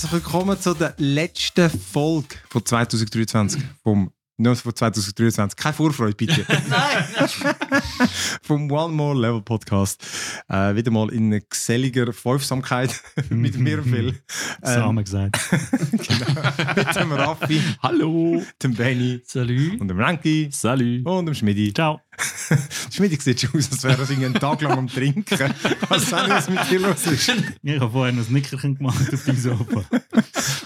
Herzlich willkommen zu der letzten Folge von 2023 vom Nur von 2023. Keine Vorfreude, bitte. Nein! Vom One More Level Podcast. Äh, wieder mal in geselliger Fünfsamkeit mit mir Phil. Samen gesagt. genau. mit dem Raffi, Hallo. dem Benny Salut! und dem Ranky Salut. und dem Schmidi. Ciao. Schmidi sieht schon aus, als wäre er irgendwie einen Tag lang am Trinken. Was auch was mit dir los ist. Ich habe vorher noch ein Nickerchen gemacht auf deinem Sofa.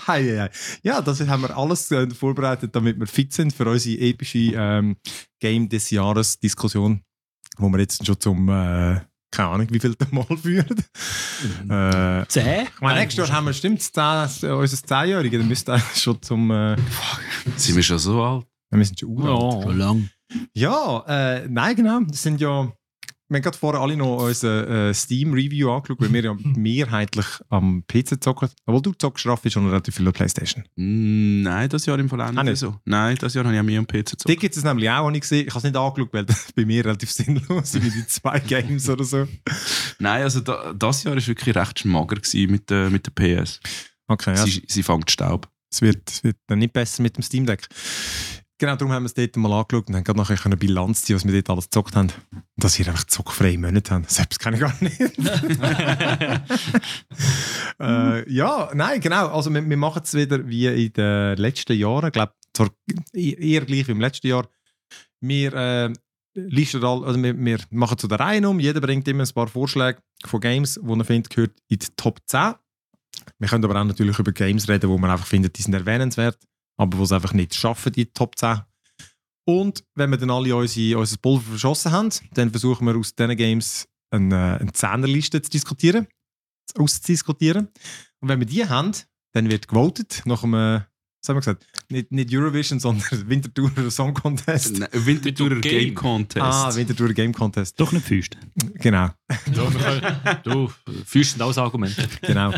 Hei, hei. Ja, das haben wir alles äh, vorbereitet, damit wir fit sind für unsere epische ähm, Game des Jahres Diskussion, wo wir jetzt schon zum, äh, keine Ahnung, wie viel Mal führen. äh, Zehn? ich meine, nächstes Jahr haben wir, stimmt, äh, unser 10-Jähriges, dann müsste eigentlich schon zum, äh, Sind wir schon so alt? wir sind schon uralt. Ja. lang. Ja, äh, nein, genau. Das sind ja. Wir haben gerade vorher alle noch unser äh, Steam-Review angeschaut, weil wir ja mehrheitlich am PC zocken. Obwohl du zockst, Raffi, schon relativ viel auf Playstation. Mm, Nein, das Jahr im Fall auch nicht, Auch nicht? so. Nein, das Jahr habe ich an mir am PC Die gezogen. gibt es nämlich auch, habe ich gesehen. Ich habe es nicht angeschaut, weil das bei mir relativ sinnlos sind, wie die zwei Games oder so. Nein, also da, das Jahr war wirklich recht schmager gewesen mit, der mit der PS. Okay, ja. Sie, sie fängt Staub. Es wird, es wird dann nicht besser mit dem Steam Deck. Genau, darum haben wir es dort mal angeschaut und haben gerade nachher eine Bilanz ziehen, was wir dort alles gezockt haben. Dass wir einfach zockfreie Monate haben. Selbst kann ich gar nicht. äh, ja, nein, genau. Also wir, wir machen es wieder wie in den letzten Jahren. Ich glaube, zwar eher gleich wie im letzten Jahr. Wir, äh, listen all, also wir, wir machen zu der Reihe um. Jeder bringt immer ein paar Vorschläge von Games, die er findet, gehört in die Top 10. Wir können aber auch natürlich über Games reden, wo man einfach findet, die sind erwähnenswert, aber wo es einfach nicht schaffen, die Top 10. Und wenn wir dann alle unsere, unser Pulver verschossen haben, dann versuchen wir aus diesen Games eine, eine Zehnerliste zu diskutieren, auszudiskutieren. Und wenn wir die haben, dann wird gewotet nach einem, was haben wir gesagt, nicht, nicht Eurovision, sondern Winterthur Song Contest. Nein, Winterthurer Game. Game Contest. Ah, Winterthur Game Contest. Doch nicht Füßt. Genau, Du, fühlst aus Argumente. genau.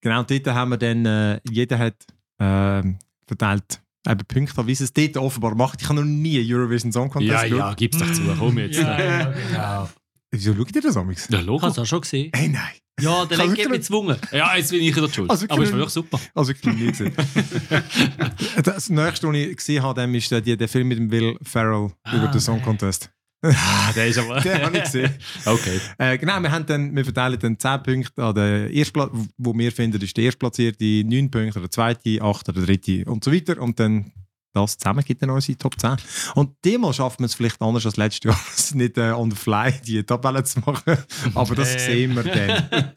genau, und dort haben wir dann, äh, jeder hat ähm, verteilt eben Punkte, wie es dort offenbar macht. Ich habe noch nie Eurovision Song Contest Ja, ja, gib's doch zu. Komm jetzt. Ja, ja, genau. Wieso schaut ihr das amigs? Ja, Ich Logo. habe es auch schon gesehen. Hey, nein. Ja, der ich hat mich gezwungen. Ja, jetzt bin ich wieder schuld. Also, Aber es war doch super. Also ich noch nie gesehen. das nächste, was ich gesehen habe, ist der, die- der Film mit dem Will Ferrell über den Song Contest. Ah, der ist aber. Den habe ich gesehen. Okay. Äh, genau, wir, haben dann, wir verteilen dann 10 Punkte an den Erstplatz, wo wir finden, ist der Erstplatzierte, 9 Punkte, der Zweite, 8 oder der Dritte und so weiter. Und dann das zusammen gibt dann unsere Top 10. Und diesmal schaffen wir es vielleicht anders als letztes Jahr, nicht äh, on the fly die Tabelle zu machen. Aber das sehen wir dann.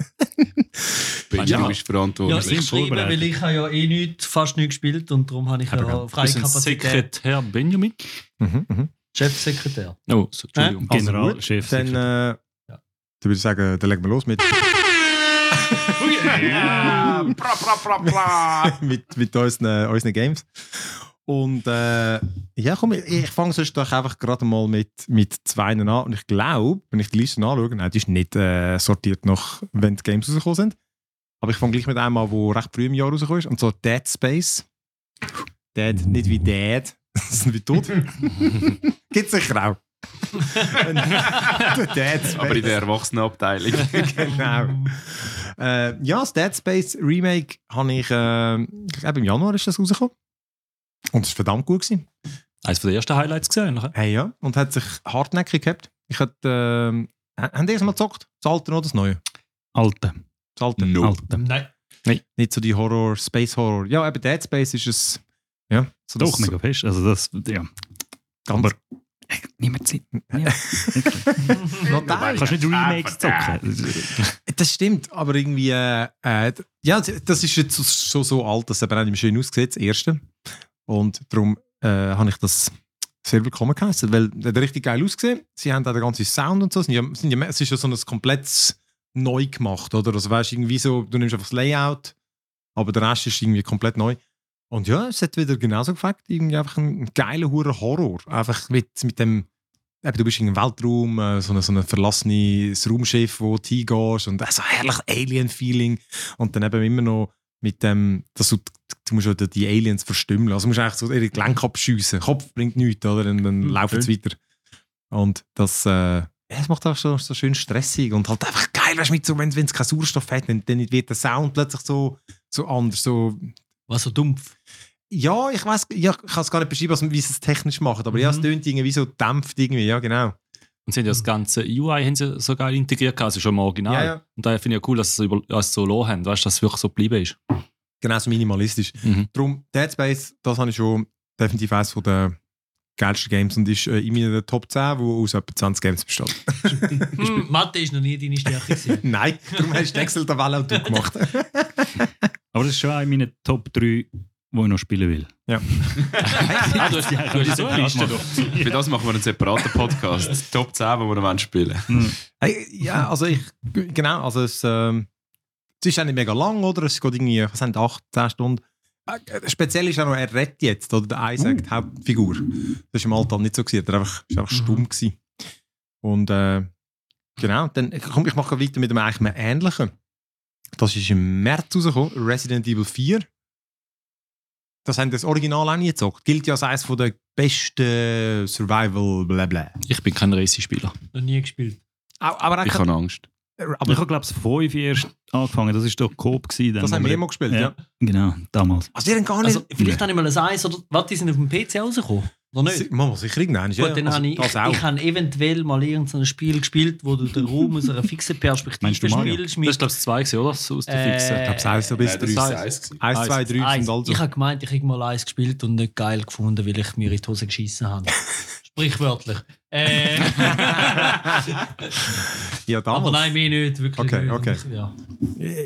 Benji, Ja. du bist Ja, verantwortlich. sind ich weil ich habe ja eh nicht, fast nichts gespielt und darum habe ich ja ja, freie Kapazität. Sekretär Benjamin? mhm, mhm. Chefsekretär. Oh, so, Entschuldigung. Also Generalchef. Dann, äh, dann würde ich sagen, dann legen wir los mit, Ja, pra, pra, pra, pra. mit, mit unseren, unseren Games. Und äh, ja, komm, ich, ich fange sonst doch einfach gerade mal mit, mit zwei an. Und ich glaube, wenn ich die Liste anschaue, nein, die ist nicht äh, sortiert nach, wenn die Games rausgekommen sind. Aber ich fange gleich mit einem an, der recht früh im Jahr rausgekommen ist. Und zwar Dead Space. Dead, nicht wie Dead, sondern wie tot. Gibt sicher auch. Der Dead Space. Aber in der Erwachsenenabteilung. genau. Äh, ja, das Dead Space Remake habe ich, äh, ich glaube im Januar ist das rausgekommen. Und es war verdammt gut. Gewesen. Eines der ersten Highlights gesehen. Hey, ja. Und hat sich hartnäckig gehabt. Ich hatte, ähm, haben die erst mal gezockt? Das alte oder das neue? Alte. Das alte. No. Alte. Nein. Nicht so die Horror, Space Horror. Ja, eben Dead Space ist es. Ja, so Doch, das mega fest. Also das, ja. ganz. Aber niemand Zeit. Teil. Kannst nicht Remakes zocken. Das stimmt, aber irgendwie, äh, äh, ja, das ist jetzt schon so alt, dass es eben auch nicht schön aussieht, das erste. Und darum äh, habe ich das sehr willkommen geheißen, weil es hat richtig geil ausgesehen. Sie haben auch den ganzen Sound und so. Sind ja, sind ja, es ist ja so ein komplettes neu gemacht, oder? Also weißt irgendwie so, du nimmst einfach das Layout, aber der Rest ist irgendwie komplett neu. Und ja, es hat wieder genauso gefällt, irgendwie einfach ein, geiler hure Horror. Einfach mit, mit dem, eben, du bist in einem Weltraum, äh, so ein so eine verlassenes Raumschiff, wo du hingehst und äh, so ein herrlich Alien-Feeling. Und dann eben immer noch mit dem, dass du, du musst ja die Aliens verstümmeln. Also du musst eigentlich so ihre Gelenke abschiessen. Kopf bringt nichts, oder? Und dann Mhm, laufen sie weiter. Und das, äh, es macht auch so, so schön stressig und halt einfach geil, weißt du, mit so, wenn es keinen Sauerstoff hat, dann, dann wird der Sound plötzlich so, so anders. So, Was so dumpf. ja, ich weiß, ja, ich kann es gar nicht beschreiben, was- wie sie es technisch machen, aber ja, es Mhm. tönt irgendwie so dämpft irgendwie, ja, genau. Und sie haben ja das ganze UI haben sie so geil integriert, also schon im Original. Ja, ja. Und da finde ich ja cool, dass sie es so lassen haben, weißt du, dass es wirklich so geblieben ist. Genau so minimalistisch. Mhm. Darum, Dead Space, das habe ich schon definitiv eines der geilsten Games und ist äh, in meiner Top 10, wo aus etwa 20 Games besteht. Hm, Mathe ist noch nie deine Stärke. Nein, darum hast du die Excel-Tabelle auch du gemacht. Aber das ist schon eine meiner Top 3, wo ich noch spielen will. Ah, du hast, du hast so eine Liste da. Für das machen wir einen separaten Podcast. Top 10, wo wir noch spielen wollen. Hey, ja, also ich, genau, also es, ähm, es ist auch nicht mega lang, oder? Es geht irgendwie, was sind 8, 10 Stunden. Äh, Speziell ist auch noch, er rettet jetzt, oder der Isaac, die Hauptfigur. Das ist im Alltag nicht so gewesen, er war einfach, ist einfach Mhm. stumm gewesen. Und äh, genau, dann komm, ich mache weiter mit einem eigentlich ähnlichen. Das ist im März rausgekommen, Resident Evil 4. Das haben das Original auch nie gezockt. Gilt ja als eines der besten Survival, bla bla. Ich bin kein Race-Spieler. Noch nie gespielt. Aber, aber, Ich habe Angst. Aber ich habe, glaube ich, 5 erst angefangen. Das war doch Coop. Gewesen, dann, das haben wir immer gespielt, ja. ja. Genau, damals. Also, die haben gar nicht. Also, vielleicht habe ich mal ein Eis oder was, die sind auf dem PC rausgekommen? Oder nicht? Mama, sicher irgendwann. Ja, Gut, dann also, habe ich, das auch. ich habe eventuell mal irgendein Spiel gespielt, wo du den Raum aus einer fixen Perspektive Meinst du spielst. Das Mit, ist, glaube ich, zwei gewesen, oder? So aus der Äh, Fixen. ich glaube, es eins so bis das drei. eins zwei, drei Eins. sind also. Ich habe gemeint, ich habe mal eins gespielt und nicht geil gefunden, weil ich mir in die Hose geschissen habe. Sprichwörtlich. Äh, ja, aber damals. nein, mir nicht, wirklich Okay, nicht. okay. Ja.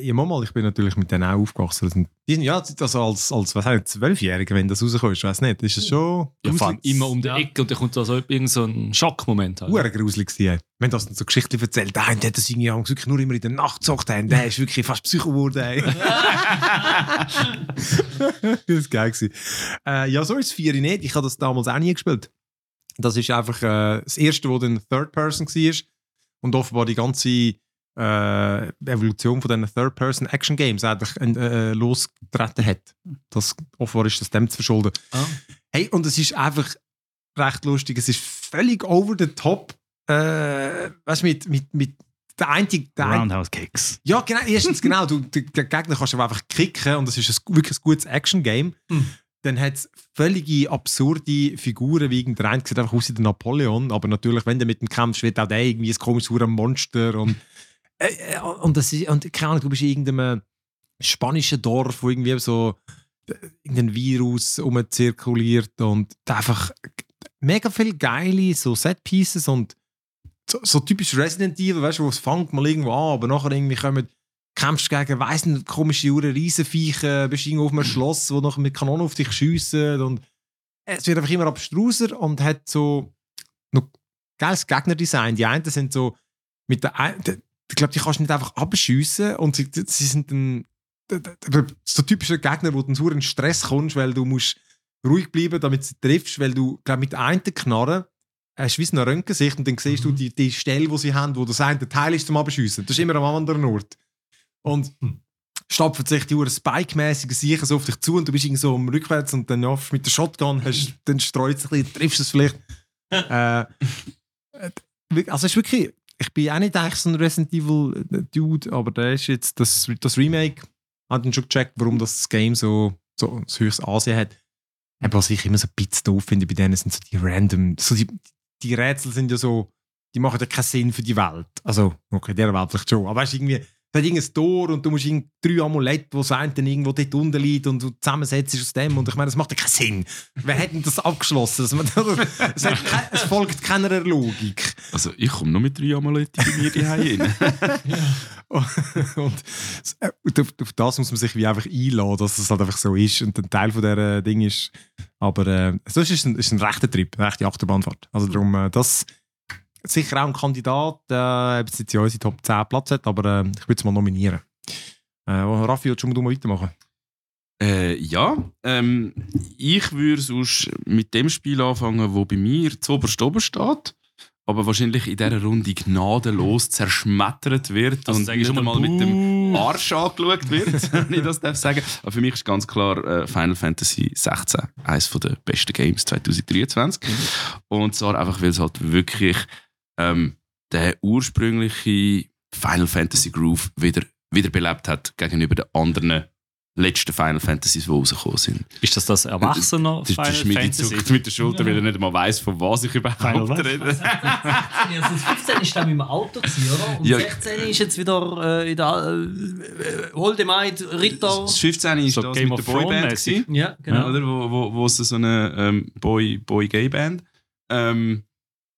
Ja, Mama, ich bin natürlich mit denen auch aufgewachsen. Das sind ja, also als, als was heißt, Zwölfjährige, wenn das rauskommt, ich weiß nicht, ist es schon Ja, gruselig- immer um die Ja. Ecke und dann kommt da so irgend so ein Schockmoment. Halt. Hure gruselig gewesen. Wenn das dann so Geschichten erzählt, der eine hat das irgendwie haben wirklich nur immer in der Nacht gezockt, haben, der ist wirklich fast Psycho geworden. das ist geil gewesen. Äh, ja, so ist es vier nicht. Ich habe das damals auch nie gespielt. Das ist einfach äh, das erste, wo dann Third Person war und offenbar die ganze äh, Evolution von diesen Third Person Action Games eigentlich äh, losgetreten hat. Das offenbar ist das dem zu verschulden. Ah. Hey, und es ist einfach recht lustig. Es ist völlig over the top. Äh, weißt du, mit, mit, mit der einzige, der Roundhouse Kicks. ja, genau, erstens genau, du, den Gegner kannst du einfach kicken und das ist ein, wirklich ein gutes Action-Game. Hm. Dann hat es völlige absurde Figuren, wie der eine sieht einfach aus wie der Napoleon, aber natürlich, wenn du mit ihm kämpfst, wird auch der irgendwie ein komisches Monster und, äh, äh, und, das ist, und keine Ahnung, du bist in irgendeinem spanischen Dorf, wo irgendwie so äh, irgendein Virus rumzirkuliert und einfach mega viel geile so Set-Pieces und so, so typisch Resident Evil, weißt du, wo es fängt mal irgendwo an, aber nachher irgendwie kommen, kämpfst gegen, weiss nicht, komische Jure Riesenviecher, bist irgendwo auf einem Schloss, wo nachher mit Kanonen auf dich schiessen und es wird einfach immer abstruser und hat so noch geiles Gegnerdesign. Die einen sind so mit der, ich glaube, die kannst du nicht einfach abschiessen und sie, sie sind dann so typische Gegner, wo du so in Stress kommst, weil du musst ruhig bleiben, damit sie triffst, weil du, glaube mit der einen Knarre hast du wie eine Röntgensicht und dann siehst du die, die Stelle, wo sie haben, wo das eine Teil ist zum Abschiessen. Das ist immer am anderen Ort. Und stapfen sich die Uhren Spike-mäßige Sicher so auf dich zu und du bist irgendwie so rückwärts und dann ja, mit der Shotgun hast, dann streut es ein bisschen, triffst es vielleicht. äh, äh, also es ist wirklich, ich bin auch nicht eigentlich so ein Resident Evil äh, Dude, aber der ist jetzt, das, das Remake hat dann schon gecheckt, warum das Game so, so das höchste Ansehen hat. Aber was ich immer so ein bisschen doof finde bei denen, sind so die random, so die, die Rätsel sind ja so, die machen ja keinen Sinn für die Welt. Also, okay, dieser Welt vielleicht schon. Aber weißt du, irgendwie, da hat irgendein Tor und du musst drei Amulette, wo das eine dann irgendwo dort unten liegt und du zusammensetzt aus dem. Und ich meine, das macht ja keinen Sinn. Wer hat denn das abgeschlossen? Das, es, hat kein, es folgt keiner Logik. Also ich komme nur mit drei Amuletten bei mir daheim rein. und äh, und auf, auf das muss man sich wie einfach einladen, dass es halt einfach so ist und ein Teil von dieser Ding ist. Aber äh, sonst ist es ein, ist ein rechter Trip, eine rechte Achterbahnfahrt. Also darum, äh, das sicher auch ein Kandidat, äh, ob es jetzt in unsere Top 10 Platz hat, aber äh, ich würde es mal nominieren. Äh, Raffi, willst du schon mal weitermachen? Äh, ja, ähm, ich würde sonst mit dem Spiel anfangen, wo bei mir zu oberst oben steht, aber wahrscheinlich in dieser Runde gnadenlos zerschmettert wird Also und sag ich nicht schon mal einmal mit dem. Arsch angeschaut wird, wenn ich das darf sagen. Aber für mich ist ganz klar äh, Final Fantasy 16 eines der besten Games 2023. Und zwar einfach, weil es halt wirklich ähm, der ursprüngliche Final Fantasy Groove wieder, wiederbelebt hat gegenüber den anderen letzten Final Fantasies, die rausgekommen sind. Ist das das Erwachsener Das, das Final Schmiede Fantasy? zuckt mit der Schulter, weil er nicht mal weiss, von was ich Final überhaupt was? rede. Also das 15 ist dann mit dem Auto, gewesen, oder? Und Ja. 16 ist jetzt wieder äh, in der äh, Holdemite, Ritter. Das 15 ist So das Game mit of der Boyband. Gewesen. Ja, genau. oder? Wo, wo, wo es so eine ähm, Boy, Boy-Gay-Band. Ähm,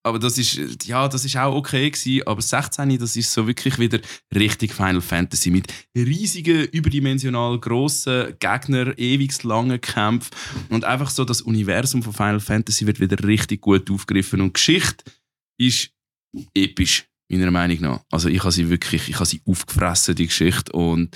aber das ist, ja, das ist auch okay gewesen, aber 16, das ist so wirklich wieder richtig Final Fantasy mit riesigen, überdimensional grossen Gegner, ewig langen Kämpfen und einfach so das Universum von Final Fantasy wird wieder richtig gut aufgegriffen und Geschichte ist episch meiner Meinung nach. Also ich habe sie wirklich, ich habe sie aufgefressen die Geschichte und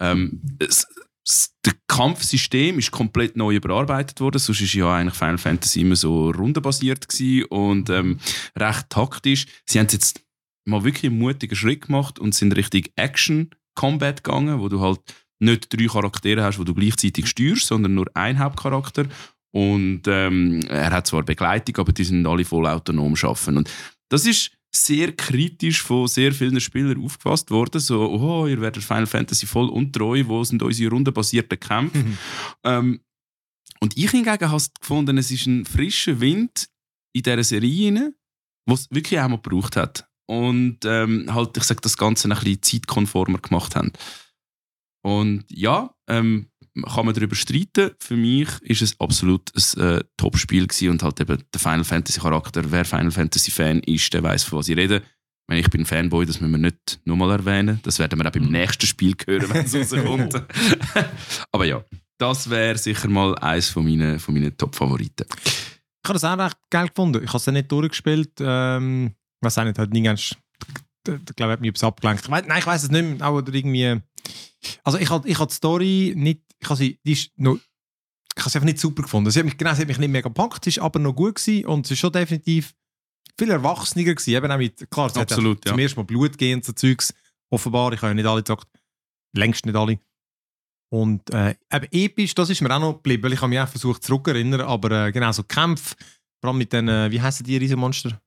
ähm, es, das Kampfsystem ist komplett neu überarbeitet worden. Sonst ist ja eigentlich Final Fantasy immer so rundenbasiert und ähm, recht taktisch. Sie haben jetzt mal wirklich einen mutigen Schritt gemacht und sind Richtung Action-Combat gegangen, wo du halt nicht drei Charaktere hast, wo du gleichzeitig steuerst, sondern nur ein Hauptcharakter. Und ähm, er hat zwar Begleitung, aber die sind alle voll autonom arbeiten. Und das ist sehr kritisch von sehr vielen Spielern aufgefasst worden. So, oh, ihr werdet Final Fantasy voll untreu, wo sind unsere rundenbasierten Kämpfe? ähm, und ich hingegen habe gefunden, es ist ein frischer Wind in dieser Serie was es wirklich auch mal gebraucht hat. Und ähm, halt, ich sage, das Ganze ein bisschen zeitkonformer gemacht haben. Und ja, ähm, kann man darüber streiten. Für mich ist es absolut ein äh, Top-Spiel und halt eben der Final Fantasy Charakter. Wer Final Fantasy Fan ist, der weiß, von was ich rede. Ich, meine, ich bin Fanboy, das müssen wir nicht nochmal erwähnen. Das werden wir auch beim nächsten Spiel hören, wenn es rauskommt. Aber ja, das wäre sicher mal eines von meinen, von meinen Top-Favoriten. Ich habe das auch recht geil gefunden. Ich habe es nicht durchgespielt. Ähm, ich weiß auch nicht, hat nie ganz. Ich glaube, hat mich etwas abgelenkt. Ich weiss, nein, ich weiß es nicht mehr. Auch, oder irgendwie. Also, ich habe ich hab die Story nicht. Ich habe sie. Die ist noch, ich habe sie einfach nicht super gefunden. Sie hat mich, genau, sie hat mich nicht mega gepackt, sie ist aber noch gut gewesen und sie ist schon definitiv viel erwachsener gewesen. Eben auch mit, klar, es hat Absolut, ja zum ersten Mal Blut gegeben und so Zeugs. Offenbar, ich habe ja nicht alle gesagt. Längst nicht alle. Und äh, eben episch, das ist mir auch noch geblieben, weil ich habe mich auch versucht zurückerinnern, aber äh, genau so Kämpfe, vor allem mit den, äh, wie heißen die Riesenmonster?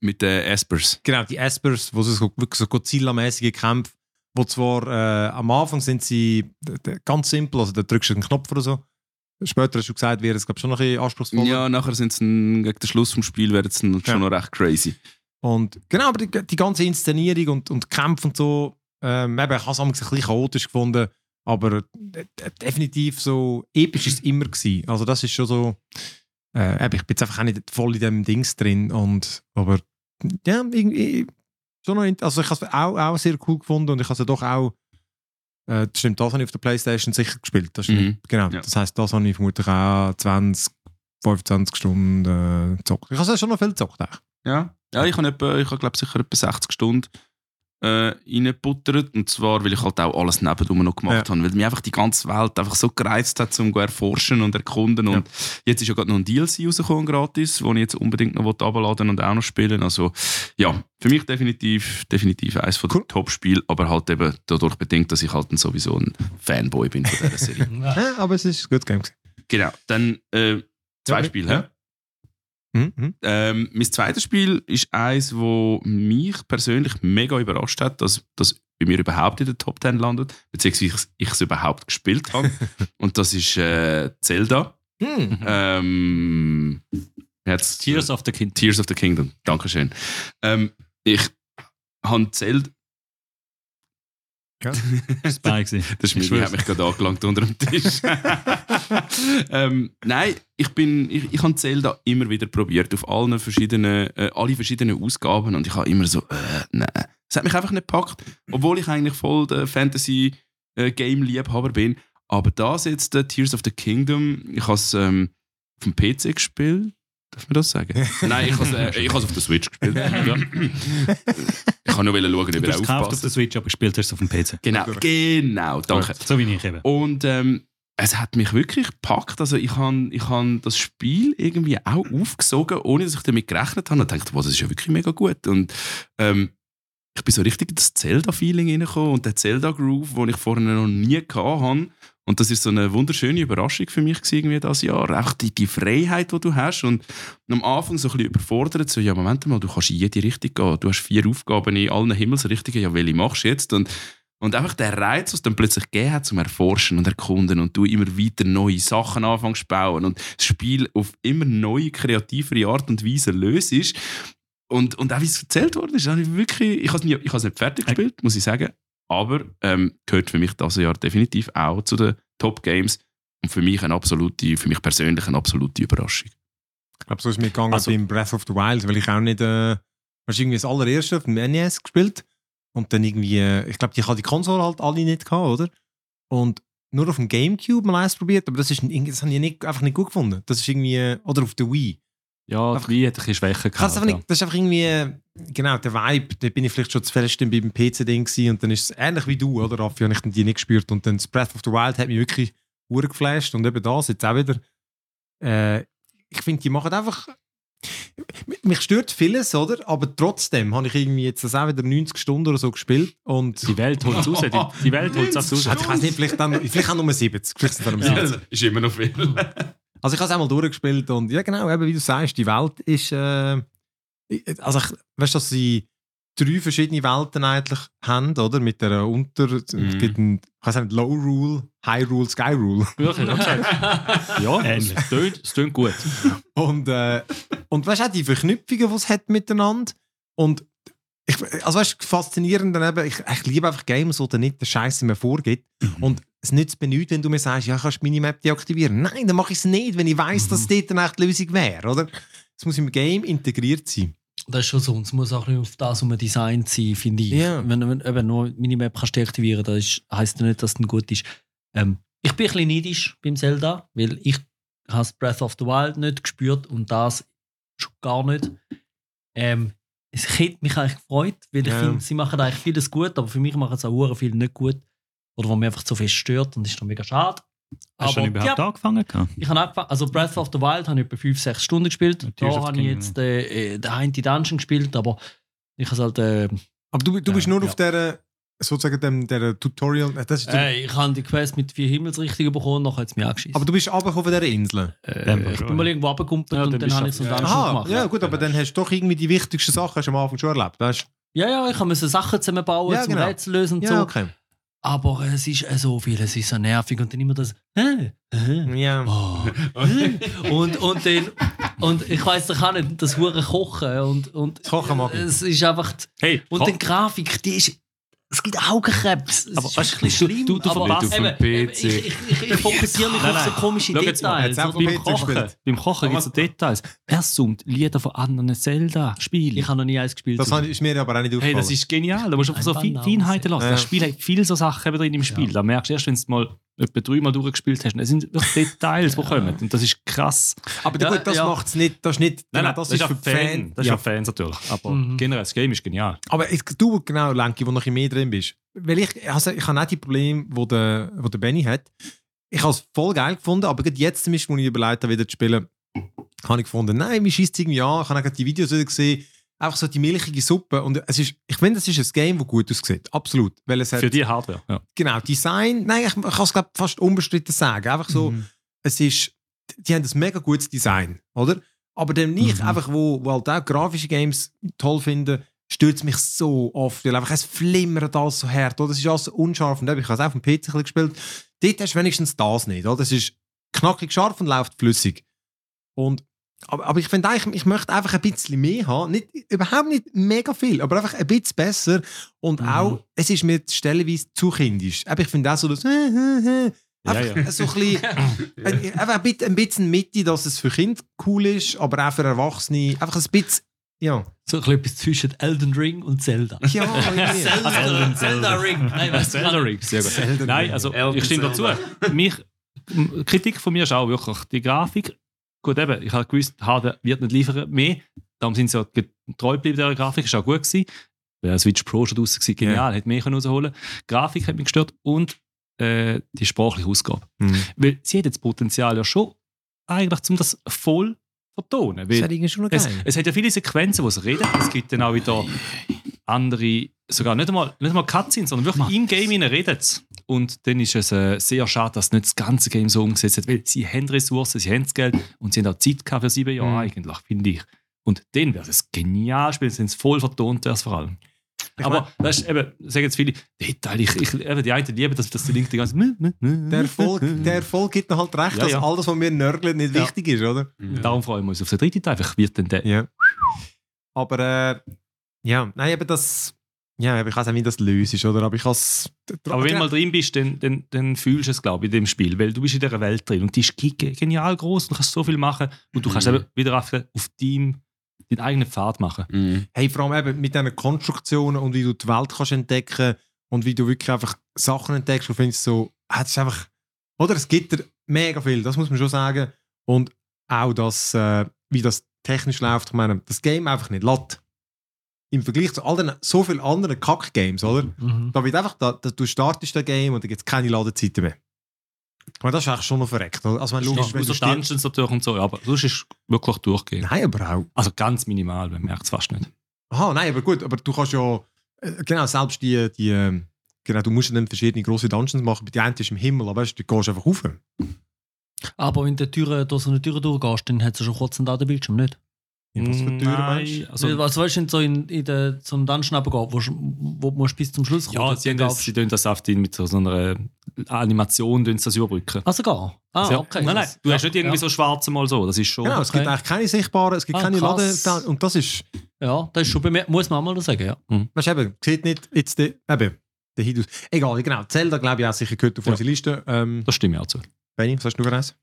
Mit den Espers. Genau, die Espers, wo sie so, wirklich so Godzilla-mäßige Kämpfe, wo zwar äh, am Anfang sind sie ganz simpel, also da drückst du einen Knopf oder so. Später hast du gesagt, wäre es glaube schon noch ein bisschen anspruchsvoller. Ja, nachher sind sie gegen den Schluss vom Spiel werden sie Ja. schon noch recht crazy. Und genau, aber die, die ganze Inszenierung und, und Kämpfe und so, ähm, eben, ich habe es ein bisschen chaotisch gefunden, aber definitiv so episch ist es immer gewesen. Also das ist schon so, äh, ich bin jetzt einfach auch nicht voll in dem Dings drin und, aber ja, irgendwie, schon noch, also ich habe es auch, auch sehr cool gefunden und ich habe es ja doch auch, äh, das stimmt, das habe ich auf der Playstation sicher gespielt, das stimmt, Mhm. genau. Ja. Das heisst, das habe ich vermutlich auch 20, 25 Stunden äh, gezockt. Ich habe es schon noch viel gezockt, eigentlich. Ja, ja ich habe, ich habe glaube sicher etwa 60 Stunden äh, reingebuttert. Und zwar, weil ich halt auch alles nebenrum noch gemacht Ja. habe. Weil mich einfach die ganze Welt einfach so gereizt hat, um zu erforschen und erkunden. Und jetzt ist ja gerade noch ein DLC rausgekommen, gratis, den ich jetzt unbedingt noch abladen und auch noch spielen Also ja, für mich definitiv, definitiv eines von der Cool. Top-Spiele, aber halt eben dadurch bedingt, dass ich halt dann sowieso ein Fanboy bin von dieser Serie. Ja. Ja, aber es ist ein gutes Game. genau, dann äh, zwei Ja, Spiele. ja. Mhm, mhm. Ähm, mein zweites Spiel ist eins, wo mich persönlich mega überrascht hat, dass das bei mir überhaupt in der Top 10 landet, beziehungsweise ich es überhaupt gespielt habe. Und das ist äh, Zelda. Hm. Ähm, jetzt, Tears of the Kingdom. Tears of the Kingdom. Dankeschön. Ähm, ich habe Zelda. Spy gewesen. Der Schmidt schwör's. hat mich gerade angelangt unter dem Tisch. ähm, nein, ich, bin, ich, ich habe Zelda immer wieder probiert, auf allen verschiedenen, äh, alle verschiedenen Ausgaben und ich habe immer so, äh, nein. Es hat mich einfach nicht gepackt, obwohl ich eigentlich voll der Fantasy-Game-Liebhaber bin. Aber das jetzt, äh, Tears of the Kingdom, ich habe es ähm, auf dem PC gespielt. Darf man das sagen? Nein, ich habe es äh, es auf der Switch gespielt. ja. Ich kann nur schauen, ob Du er hast es gekauft auf aufpasst. der Switch, aber gespielt hast du auf dem PC. Genau, genau, danke. So wie ich eben. Und ähm, es hat mich wirklich gepackt. Also ich habe ich han das Spiel irgendwie auch aufgesogen, ohne dass ich damit gerechnet habe. Und dachte, wow, das ist ja wirklich mega gut. Und ähm, ich bin so richtig in das Zelda-Feeling reingekommen und der Zelda-Groove, den ich vorher noch nie hatte. Und das ist so eine wunderschöne Überraschung für mich irgendwie das Jahr. Einfach die, die Freiheit, die du hast. Und am Anfang so ein bisschen überfordert, so, ja, Moment mal, du kannst in jede Richtung gehen. Du hast vier Aufgaben in allen Himmelsrichtungen. Ja, welche machst du jetzt? Und Und einfach der Reiz, was es dann plötzlich gegeben hat, zum Erforschen und Erkunden und du immer weiter neue Sachen anfängst zu bauen und das Spiel auf immer neue, kreativere Art und Weise löst und, und auch wie es erzählt worden ist, ich wirklich, ich habe es, nie, ich habe es nicht fertig gespielt, muss ich sagen, aber ähm, gehört für mich dieses Jahr definitiv auch zu den Top Games und für mich eine absolute, für mich persönlich eine absolute Überraschung. Ich glaube, so ist mir gegangen Also- beim Breath of the Wild, weil ich auch nicht, äh, hast irgendwie das allererste auf dem NES gespielt und dann irgendwie, äh, ich glaube, ich hatte die Konsole halt alle nicht gehabt, oder? Und nur auf dem Gamecube mal eins probiert, aber das, ist, das habe ich nicht, einfach nicht gut gefunden. Das ist irgendwie, äh, oder auf der Wii. Ja, Einfach- wie hat ein bisschen Schwäche Ich kann's gehabt. einfach ja. nicht, das ist einfach irgendwie, äh, genau, der Vibe, da bin ich vielleicht schon zu fest beim PC-Ding gewesen und dann ist es ähnlich wie du, oder Raffi, habe ich die nicht gespürt und dann das Breath of the Wild hat mich wirklich ur geflasht und eben das jetzt auch wieder. Äh, ich finde, die machen einfach, mich stört vieles, oder? Aber trotzdem habe ich irgendwie jetzt das auch wieder 90 Stunden oder so gespielt und Die Welt holt es raus. Die, die Welt holt es auch raus. also ich weiß nicht, vielleicht, dann, vielleicht auch nur 70. Vielleicht sind es dann nur 70. ist immer noch viel. Also ich habe es einmal durchgespielt und ja genau, eben wie du sagst, die Welt ist, äh, also ich, weißt du, dass sie drei verschiedene Welten eigentlich haben, oder? Mit der Unter, es gibt ein, ich weiß nicht, Low Rule, High Rule, Sky Rule. Wirklich, ja, Ähnlich. es tönt, es tönt gut. Und, äh, und weißt du auch die Verknüpfungen, die es hat miteinander und ich, also weißt du, faszinierend dann eben, ich, ich liebe einfach Games, wo dir nicht der Scheiße mehr vorgibt. Und es nützt mir nichts, wenn du mir sagst, ja, kannst du Minimap deaktivieren. Nein, dann mache ich es nicht, wenn ich weiß, dass dort dann echt die Lösung wäre, oder? Es muss im Game integriert sein. Das ist schon so. Und es muss auch ein bisschen auf das um Design sein, finde ich. Ja. Wenn du eben nur Minimap kannst deaktivieren das ist, heisst ja nicht, dass es gut ist. Ähm, ich bin ein bisschen neidisch beim Zelda, weil ich habe das Breath of the Wild nicht gespürt und das schon gar nicht. Ähm, es hätte mich eigentlich gefreut, weil ich Ja. finde, sie machen eigentlich vieles gut, aber für mich machen sie auch hure viel nicht gut. Oder was mich einfach zu fest stört und das ist dann mega schade. Hast du schon überhaupt ja, angefangen? gehabt? ich habe angefangen, also Breath of the Wild habe ich etwa 5-6 Stunden gespielt. Da habe ich jetzt äh, äh, den einen Dungeon gespielt, aber ich habe halt. Äh, Aber du, du bist nur ja. auf der, sozusagen dem, der Tutorial, äh, das ist äh, ich habe die Quest mit vier Himmelsrichtungen bekommen, nachher hat es mich angeschissen. aber du bist runtergekommen von dieser Insel. Äh, ich schon, bin mal irgendwo runtergekumpelt Ja, und dann habe ich so einen. Dungeon Aha, gemacht. ja gut, aber dann hast du doch irgendwie die wichtigsten Sachen hast du am Anfang schon erlebt, weißt ja, ja, ich musste Sachen zusammenbauen, Ja, zum genau. Rätsel lösen und Ja, so. okay. Aber es ist äh, so viel, es ist so nervig und dann immer das. Äh, äh, Ja. oh, äh. und, und dann. Und ich weiß doch auch nicht, das hure Kochen und, und Das Kochen mag ich. es ist einfach. Hey, Und die Grafik, die ist. Es gibt Augenkrebs. Es Aber ist weißt ein du, bisschen du- schlimm. du- du aber verpasst auf dem PC. Ich, ich, ich, fokussiere mich auf so komische Schau mal, Details. jetzt auch oder? beim Kochen, beim Kochen gibt es so Details. Wer summt Lieder von anderen Zelda-Spielen? Ich habe noch nie eins gespielt. Das ist mir aber auch nicht Hey, aufgefallen. das ist genial. Da musst du einfach so. Feinheiten lassen. Ja. Das Spiel hat viele so Sachen drin im Spiel. Da merkst du erst, wenn du es mal etwa dreimal durchgespielt hast. Es sind wirklich Details, die kommen. Und das ist krass. aber Ja, gut, das ja. macht es nicht, das ist nicht, genau, das, ist für die Fans. Das ist Ja. für Fans natürlich. Aber Mhm. generell, das Game ist genial. Aber du, genau, Lenki, wo noch ein mehr drin bist. Weil ich, also ich habe auch die Probleme, die der, wo der Benny hat. Ich habe es voll geil gefunden, aber gerade jetzt, zum Beispiel, als ich überlegt habe, wieder zu spielen, habe ich gefunden, nein, mir schießt irgendwie an. Ich habe auch gerade die Videos wieder gesehen. Einfach so die milchige Suppe. Und es ist, ich finde, es ist ein Game, das gut aussieht. Absolut. Weil es hat, Für die Hardware. Ja. genau, Design, nein, ich, ich kann es glaub, fast unbestritten sagen. Einfach so, Mhm. es ist, die haben ein mega gutes Design, oder? Aber dann nicht Mhm. einfach, wo, wo halt auch grafische Games toll finden, stört es mich so oft, weil einfach es flimmert alles so hart, oder? Es ist alles so unscharf und ich habe es auch auf dem PC ein bisschen gespielt. Dort hast du wenigstens das nicht, oder? Es ist knackig scharf und läuft flüssig. Und, aber, aber ich finde eigentlich, ich möchte einfach ein bisschen mehr haben. Nicht, überhaupt nicht mega viel, aber einfach ein bisschen besser. Und Mhm. auch, es ist mir stellenweise zu kindisch. Aber ich finde auch so das einfach ja. so ein bisschen, äh, einfach ein bisschen, Mitte, dass es für Kinder cool ist, aber auch für Erwachsene. Einfach ein bisschen, ja. So ein bisschen etwas zwischen Elden Ring und Zelda. Ja, irgendwie. Zelda, Zelda Ring. Nein, Zelda Ring, sehr gut. Zelda Nein, Ring. also Elder ich stimme dazu. Mich, Kritik von mir ist auch wirklich die Grafik. Gut, eben, ich habe gewusst, HD wird nicht liefern mehr. Darum sind sie auch getreu geblieben der Grafik. Ist auch gut gewesen. Der Switch Pro schon draussen gewesen, genial, hätte mehr können rausholen. Die Grafik hat mich gestört und äh, die sprachliche Ausgabe. Mhm. Weil sie hat das Potenzial ja schon eigentlich, um das voll zu vertonen. Das ist schon noch es, geil. es hat ja viele Sequenzen, wo es redet. Es gibt dann auch wieder andere, sogar nicht einmal, nicht einmal Cutscenes, sondern wirklich im Game hinein redet. Und dann ist es äh, sehr schade, dass nicht das ganze Game so umgesetzt hat, weil sie haben Ressourcen, sie haben das Geld und sie haben auch Zeit gehabt für sieben Jahre Mhm. eigentlich, finde ich. Und dann wäre es ein genial Spiel, wenn es voll vertont wäre vor allem. Ich Aber das ist eben, sagen jetzt viele, Detail, ich, ich, eben die einen lieben, dass, dass der Link die ganze Der Erfolg, der Erfolg gibt mir halt recht, Ja, dass ja. alles, was wir nörgeln, nicht Ja. wichtig ist, oder? Darum freuen wir uns auf den dritten Teil. Vielleicht wird dann der. Aber äh, ja, nein, eben das. Ja, eben, ich weiß auch, wie das löst ist, oder? Aber ich has, Aber wenn du mal drin bist, dann, dann, dann fühlst du es, glaube ich, in dem Spiel. Weil du bist in dieser Welt drin und die ist ge- genial groß und du kannst so viel machen und du kannst Mhm. eben wieder auf, auf deinem, deinen eigenen Pfad machen. Mhm. Hey, vor allem eben mit diesen Konstruktionen und wie du die Welt kannst entdecken und wie du wirklich einfach Sachen entdeckst und findest so, ah, das ist einfach, oder es gibt dir mega viel, das muss man schon sagen. Und auch das, äh, wie das technisch läuft, ich meine, das Game einfach nicht lädt. Im Vergleich zu all den so vielen anderen Kack-Games, oder? Mhm. Da wird einfach, da, da, du startest das Game und da gibt es keine Ladezeiten mehr. Aber das ist eigentlich schon noch verreckt. oder? Also, wenn logisch, Außer du Dungeons natürlich und so, ja, aber sonst ist es wirklich durchgehend. Nein, aber auch. Also ganz minimal, man merkt es fast nicht. Aha, nein, aber gut, aber du kannst ja, äh, genau, selbst die, die ähm, genau, du musst ja dann verschiedene große Dungeons machen, die eine ist im Himmel, aber weißt, du du gehst einfach rauf. Aber wenn du Tür, durch so eine Tür durchgehst, dann hat es ja schon kurz einen Ladebildschirm, nicht? In was für Türen meinst also, Also, also weißt du, so in, in den, so einen Dungeon runtergehst, wo, wo du musst bis zum Schluss ja, dort sie, haben das, sie tun das auf die, mit so einer Animation tun das überbrücken. Also gar? Ah, Ja. okay. Nein, nein, du Ja, hast nicht irgendwie ja. so schwarze mal so. Das ist schon. Genau, es gibt eigentlich keine sichtbaren, es gibt Ah, keine krass. Lade, und das ist, Ja, das ist schon bemerkt, muss man auch mal sagen, ja. weißt du eben, sieht nicht, jetzt die, eben, der Hidus. Egal, genau, Zelda, glaube ich, auch sicher gehört auf Ja. unsere Liste. Ähm, Das stimmt ja auch zu. Benni, was hast du für eins?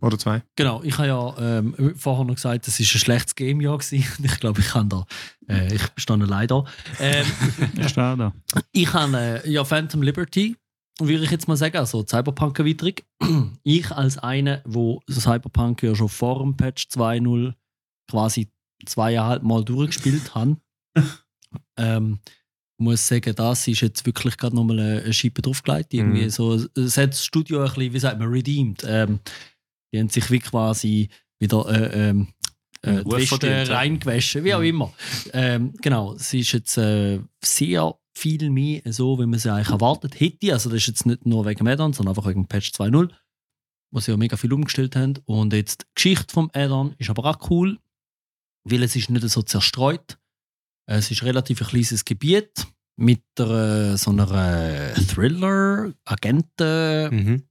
Oder zwei? Genau, ich habe ja ähm, vorher noch gesagt, es war ein schlechtes Game-Jahr. gewesen. Ich glaube, ich kann da, äh, ich stand allein da. Ähm, da. ich habe äh, ja Phantom Liberty, würde ich jetzt mal sagen, also Cyberpunk-Erweiterung. Ich als einer, wo Cyberpunk ja schon vor dem Patch 2.0 quasi zweieinhalb Mal durchgespielt habe, ähm, muss sagen, das ist jetzt wirklich gerade nochmal eine, Schippe draufgelegt. Irgendwie Mhm. so, es hat das Studio ein bisschen, wie sagt man, redeemed. Ähm, die haben sich wie quasi wieder äh, ähm, äh, die Weste ja. reingewaschen, wie auch Mhm. immer. Ähm, genau, es ist jetzt äh, sehr viel mehr so, wie man es eigentlich erwartet hätte. Also das ist jetzt nicht nur wegen Add-on, sondern einfach wegen Patch 2.0, wo sie ja mega viel umgestellt haben. Und jetzt die Geschichte vom Add-on ist aber auch cool, weil es ist nicht so zerstreut. Es ist relativ ein kleines Gebiet mit der, so einer äh, Thriller-Agenten- Mhm.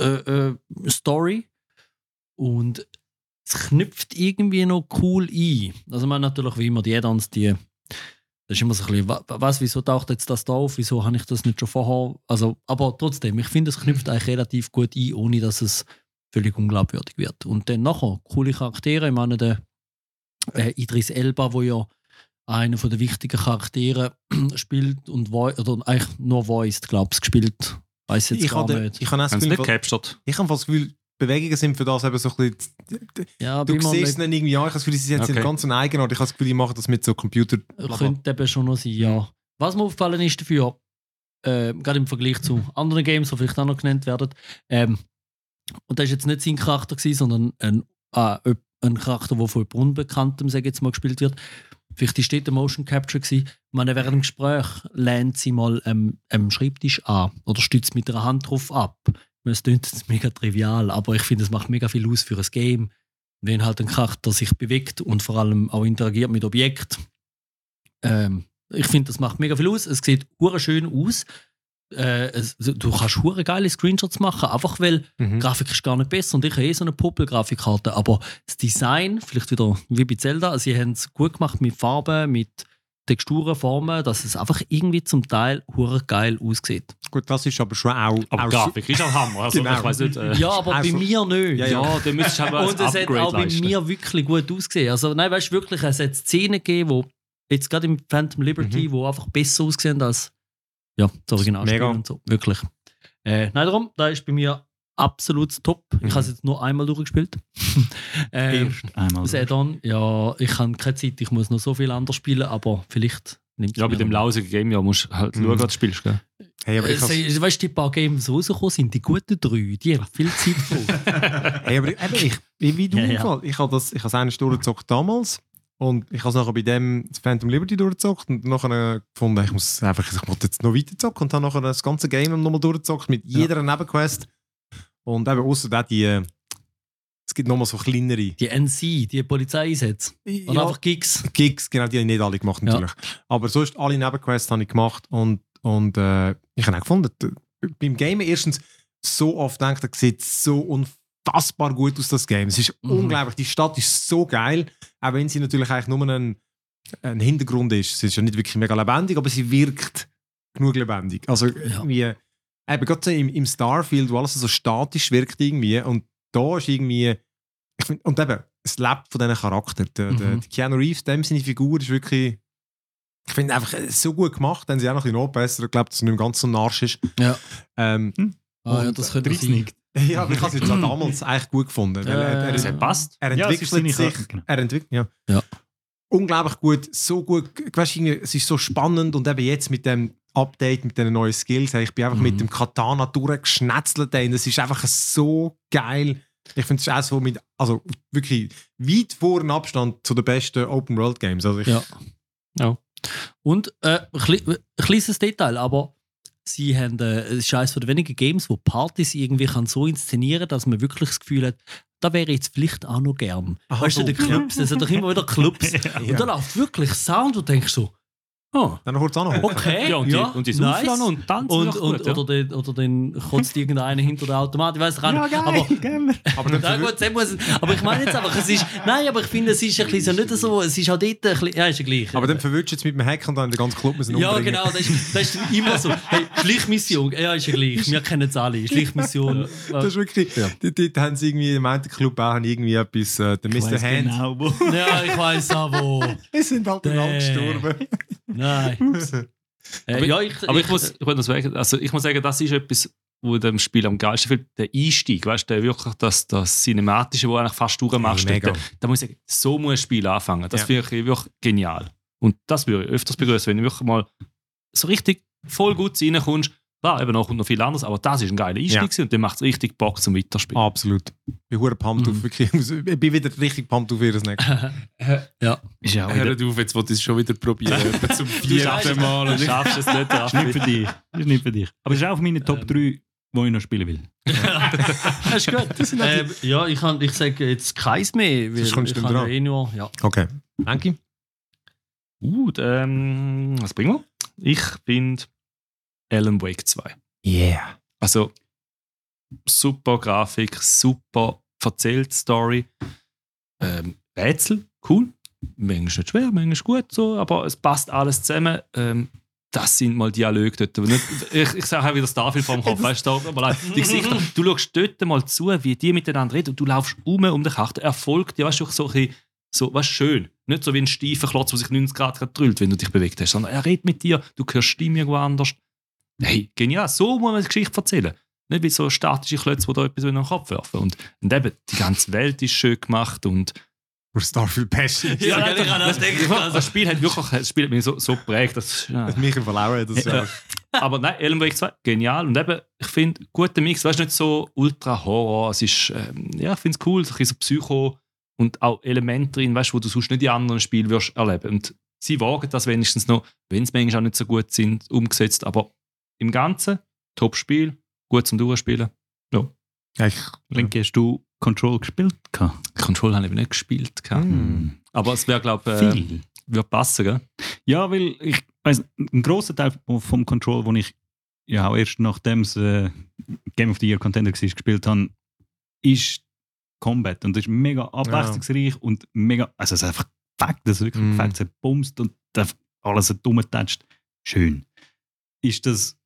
äh, äh, und es knüpft irgendwie noch cool ein. Also man natürlich wie immer die Add-ons, die das ist immer so ein bisschen, wa- was, wieso taucht jetzt das da auf, wieso habe ich das nicht schon vorher, also, aber trotzdem, ich finde, es knüpft eigentlich relativ gut ein, ohne dass es völlig unglaubwürdig wird. Und dann nachher, coole Charaktere, ich meine, der äh, Idris Elba, wo ja einer von den wichtigen Charaktere spielt und oder eigentlich nur voiced, glaube ich, gespielt. Weiß jetzt Ich gar nicht. ich habe das nicht Gefühl, ich habe das Gefühl, Bewegungen sind für das eben so ein bisschen, Ja, du siehst es nicht- dann irgendwie an, ich habe das Gefühl, sie sind jetzt Okay. ganz ein eigener, ich habe das Gefühl, die machen das mit so Computer. Könnte eben schon noch sein, ja. Was mir aufgefallen ist dafür, äh, gerade im Vergleich zu anderen Games, die vielleicht auch noch genannt werden, ähm, und das war jetzt nicht sein Charakter, gewesen, sondern ein, äh, ein Charakter, der von jemand Unbekanntem, sage ich jetzt mal, gespielt wird. Vielleicht ist dort der Motion Capture gewesen. Ich meine, während dem Gespräch lernt sie mal ähm, am Schreibtisch an oder stützt mit der Hand drauf ab. Es klingt jetzt mega trivial, aber ich finde, es macht mega viel aus für ein Game, wenn halt ein Charakter sich bewegt und vor allem auch interagiert mit Objekten. Ähm, ich finde, das macht mega viel aus. Es sieht schön aus. Äh, es, du kannst hure geile Screenshots machen, einfach weil die Mhm. Grafik ist gar nicht besser und ich habe eh so eine Puppel-Grafikkarte. Aber das Design, vielleicht wieder wie bei Zelda, sie haben es gut gemacht mit Farben, mit Texturen, Formen, dass es einfach irgendwie zum Teil hure geil aussieht. Gut, das ist aber schon auch. Aber auch Grafik ist auch Hammer. Also, Genau. ich weiß nicht. Äh, Ja, aber Also- bei mir nicht. Ja, ja, dann müsstest du aber Und es hat auch bei mir wirklich gut ausgesehen. Also, nein, weißt du, wirklich, es hat Szenen gegeben, wo jetzt gerade im Phantom Liberty, wo einfach besser aussehen als ja, das Originalspiel Mega. und so. Wirklich. Äh, nein, darum, da ist bei mir absolut top. Ich Mhm. habe es jetzt nur einmal durchgespielt. ähm, Erst einmal. das Add-on, ja, ich habe keine Zeit, ich muss noch so viel anders spielen, aber vielleicht nimmt Ja, bei dem lausigen Game ja musst du halt Mhm. schauen, was du spielst. Gell? Hey, aber ich Äh, weißt du, die paar Games, die rausgekommen sind, die guten drei, die haben viel Zeit gebraucht. Hey, aber eben, ich, wie, wie du Ja, im ja. Fall. Ich habe das, ich habe es eine Stunde durchgezockt damals und ich habe es nachher bei dem Phantom Liberty durchgezockt und nachher gefunden, ich muss einfach, ich muss jetzt noch weiter zocken und habe nachher das ganze Game nochmal durchgezockt mit jeder Nebenquest und eben außer auch die, äh, es gibt nochmal so kleinere. Die NC, die Polizeieinsätze. Oder Ja, einfach Gigs. Gigs, genau, die habe ich nicht alle gemacht Ja. natürlich. Aber sonst alle Nebenquests habe ich gemacht und, und äh, ich habe auch gefunden, beim Game erstens so oft denkt, es sieht so unfassbar gut aus, das Game. Es ist Mhm. unglaublich, die Stadt ist so geil, auch wenn sie natürlich eigentlich nur ein, ein Hintergrund ist. Sie ist ja nicht wirklich mega lebendig, aber sie wirkt genug lebendig. Also irgendwie, eben gerade im, im Starfield, wo alles so statisch wirkt irgendwie und da ist irgendwie, ich find, und eben, es lebt von diesen Charakteren. Der, Mhm. der Keanu Reeves, dem seine Figur ist wirklich, ich finde einfach äh, so gut gemacht, dann sie auch noch ein bisschen nachbessern. Ich glaube, dass er nicht ganz so narsch ist. Ja. Ähm, Ah, ja, das könnte sein. nicht. ja, aber ich habe es jetzt auch damals eigentlich gut gefunden. weil Ja, er, ja, er, ja. hat passt. er Ja, es entwickelt seine sich, genau. er entwickelt, ja. Ja. Unglaublich gut, so gut, weißt, es ist so spannend und eben jetzt mit dem Update, mit den neuen Skills, ich bin einfach Mhm. mit dem Katana durchgeschnetzelt, ey, es ist einfach so geil. Ich finde es ist auch so mit, also wirklich weit vor dem Abstand zu den besten Open World Games. Also Ja. Ja. Und äh, ein kle- ein kleines Detail, aber sie haben, äh, es ist eines der wenigen Games, wo Partys irgendwie kann so inszenieren dass man wirklich das Gefühl hat, da wäre ich jetzt vielleicht auch noch gern. Aha, weißt du, so. die Clubs, es sind doch immer wieder Clubs. Ja. Und da läuft wirklich Sound und du denkst so, oh, Dann kurz anholen. okay, Ja, und die, ja, und die nice. Und tanzen Und, und, gut, ja. oder, den, oder dann kotzt irgendeiner hinter der Automat, ich weiß auch nicht. aber, Aber dann ja, gut, dann muss, aber ich meine jetzt einfach, es ist, nein, aber ich finde, es ist ein bisschen so nicht so, es ist auch dort ein bisschen, ja, ist ja gleich. aber dann verwirrst du jetzt mit dem Hack und dann den ganzen Club müssen ja, umbringen. genau, das ist, das ist immer so. Hey, Schleichmission, ja, ist ja gleich, wir kennen es alle. Schleichmission. Das ist wirklich, Ja. dort, dort haben sie irgendwie im einen Club auch haben irgendwie etwas, äh, der Ich Mr. weiss Hand. genau, wo. Ja, ich weiß auch wo. Wir sind halt Damn. einander gestorben. Nein. Äh, ja, ich, Aber ich muss, ich muss, das sagen, also ich muss sagen, das ist etwas, wo dem Spiel am geilsten fällt. Der Einstieg, weißt du, der wirklich das, das Cinematische, wo du eigentlich fast durchmachst. Hey, da muss ich sagen, so muss ein Spiel anfangen. Das Ja. finde ich wirklich genial. Und das würde ich öfters begrüßen, wenn du wirklich mal so richtig voll gut reinkommst. Klar, eben noch, kommt noch viel anderes, aber das ist ein geiler Einstieg Ja. und dann macht es richtig Bock zum Weiterspielen. Absolut. Ich bin hure pumped Mhm. auf, wirklich. Ich bin wieder richtig pumped auf ihr das nächste. ja. Ist ja auch wieder, Hört auf, jetzt wollte ich es schon wieder probieren. Zum Du vierten schaffst, Mal. du schaffst es nicht. ist nicht für dich. Ist nicht für dich. Aber es ist auch auf meinen Top 3, die ich noch spielen will. Das ist gut. ähm, ja, ich, kann- ich sage jetzt keins mehr, weil Sonst kommst ich du kann eh nur, ja. Okay. Danke. Gut, ähm, was bringen wir? Ich finde Alan Wake 2. Yeah. Also super Grafik, super erzählt Story. Ähm, Rätsel, cool. Manchmal nicht schwer, manchmal gut, so, aber es passt alles zusammen. Ähm, das sind mal Dialoge dort. ich ich sage auch wieder Starfield vor dem Kopf, weißt du, die Gesichter, du schaust dort mal zu, wie die miteinander reden und du laufst um um den Chachten. Er folgt dir, weißt du, so ein bisschen, so, was schön. Nicht so wie ein steifer Klotz, der sich 90 Grad drüllt, wenn du dich bewegt hast, sondern er redet mit dir, du hörst Stimme irgendwo anders. Hey, genial, so muss man eine Geschichte erzählen. Nicht wie so statische Klötze, die da etwas in den Kopf werfen. Und, und eben, die ganze Welt ist schön gemacht und Für Starfield Passion. Ja, gell, ich habe das gedacht. das Spiel hat wirklich das Spiel hat mich so, so geprägt. Das, ja. Das mich verloren. Das Ja. ja. Aber nein, Alan Wake 2, genial. Und eben, ich finde, guter Mix. Weißt du, nicht so Ultra-Horror. Es ist, ähm, ja, ich finde es cool, so ein bisschen so Psycho und auch Elemente drin, weißt du, wo du sonst nicht in anderen Spielen wirst erleben. Und sie wagen das wenigstens noch, wenn es manchmal auch nicht so gut sind, umgesetzt. Aber im Ganzen, Top-Spiel, gut zum Durchspielen. Ja, ich, Linke, hast du Control gespielt? Control habe ich nicht gespielt. Hm. Aber es wäre, glaube ich, äh, Viel. würde passen, gell? Ja, weil ich weiss, ein grosser Teil vom Control, den ich ja auch erst nachdem es äh, Game of the Year Contender war, gespielt habe, ist Combat. Und das ist mega abwechslungsreich und mega, also es ist einfach perfekt, das ist wirklich Mhm. perfekt, es bumst und alles so dummetatscht. Schön. Ist das,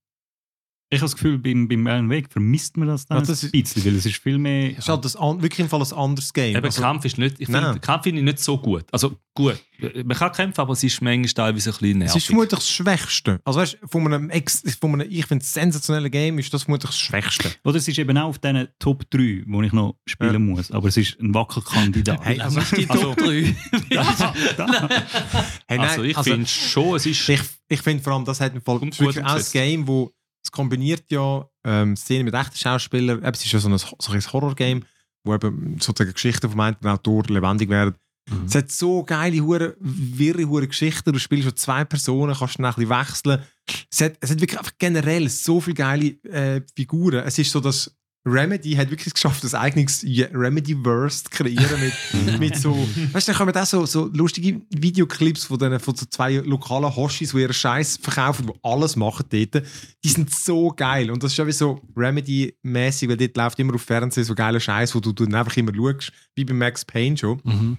ich habe das Gefühl, beim, beim Alan Wake vermisst man das dann Ja, das ein ist- bisschen, weil es ist viel mehr... Es ist halt das an, wirklich im Fall ein anderes Game. Eben, Also, Kampf ist nicht, ich finde, Kampf finde ich nicht so gut. Also gut, man kann kämpfen, aber es ist manchmal teilweise ein bisschen nervig. es ist vermutlich das Schwächste. Also weißt, von einem, Ex, von einem ich finde, sensationellen Game ist das vermutlich das Schwächste. Oder es ist eben auch auf diesen Top 3, wo ich noch spielen Ja. muss, aber es ist ein Wackelkandidat. Hey, also, Die Also- Top 3. hey, also ich finde schon, es ist... Ich, ich finde vor allem, das hat im Fall wirklich ein. Game, wo es kombiniert ja ähm, Szenen mit echten Schauspielern. Eben, Es ist ja so ein, so ein Horror-Game, wo eben sozusagen Geschichten vom einen Autor lebendig werden. Mhm. Es hat so geile, hure, wirre, hure Geschichten. Du spielst schon zwei Personen, kannst dann ein bisschen wechseln. Es hat, es hat wirklich einfach generell so viele geile äh, Figuren. Es ist so das Remedy hat wirklich geschafft, das eigenes Remedy-Verse zu kreieren mit, mit so, weißt du, dann kommen auch so, so lustige Videoclips von, den, von so zwei lokalen Hoshis, die ihren Scheiß verkaufen, die alles machen dort. Die sind so geil und das ist ja wie so Remedy-mäßig, weil dort läuft immer auf Fernsehen so geiler Scheiß, wo du, du dann einfach immer schaust, wie bei Max Payne schon. Mhm.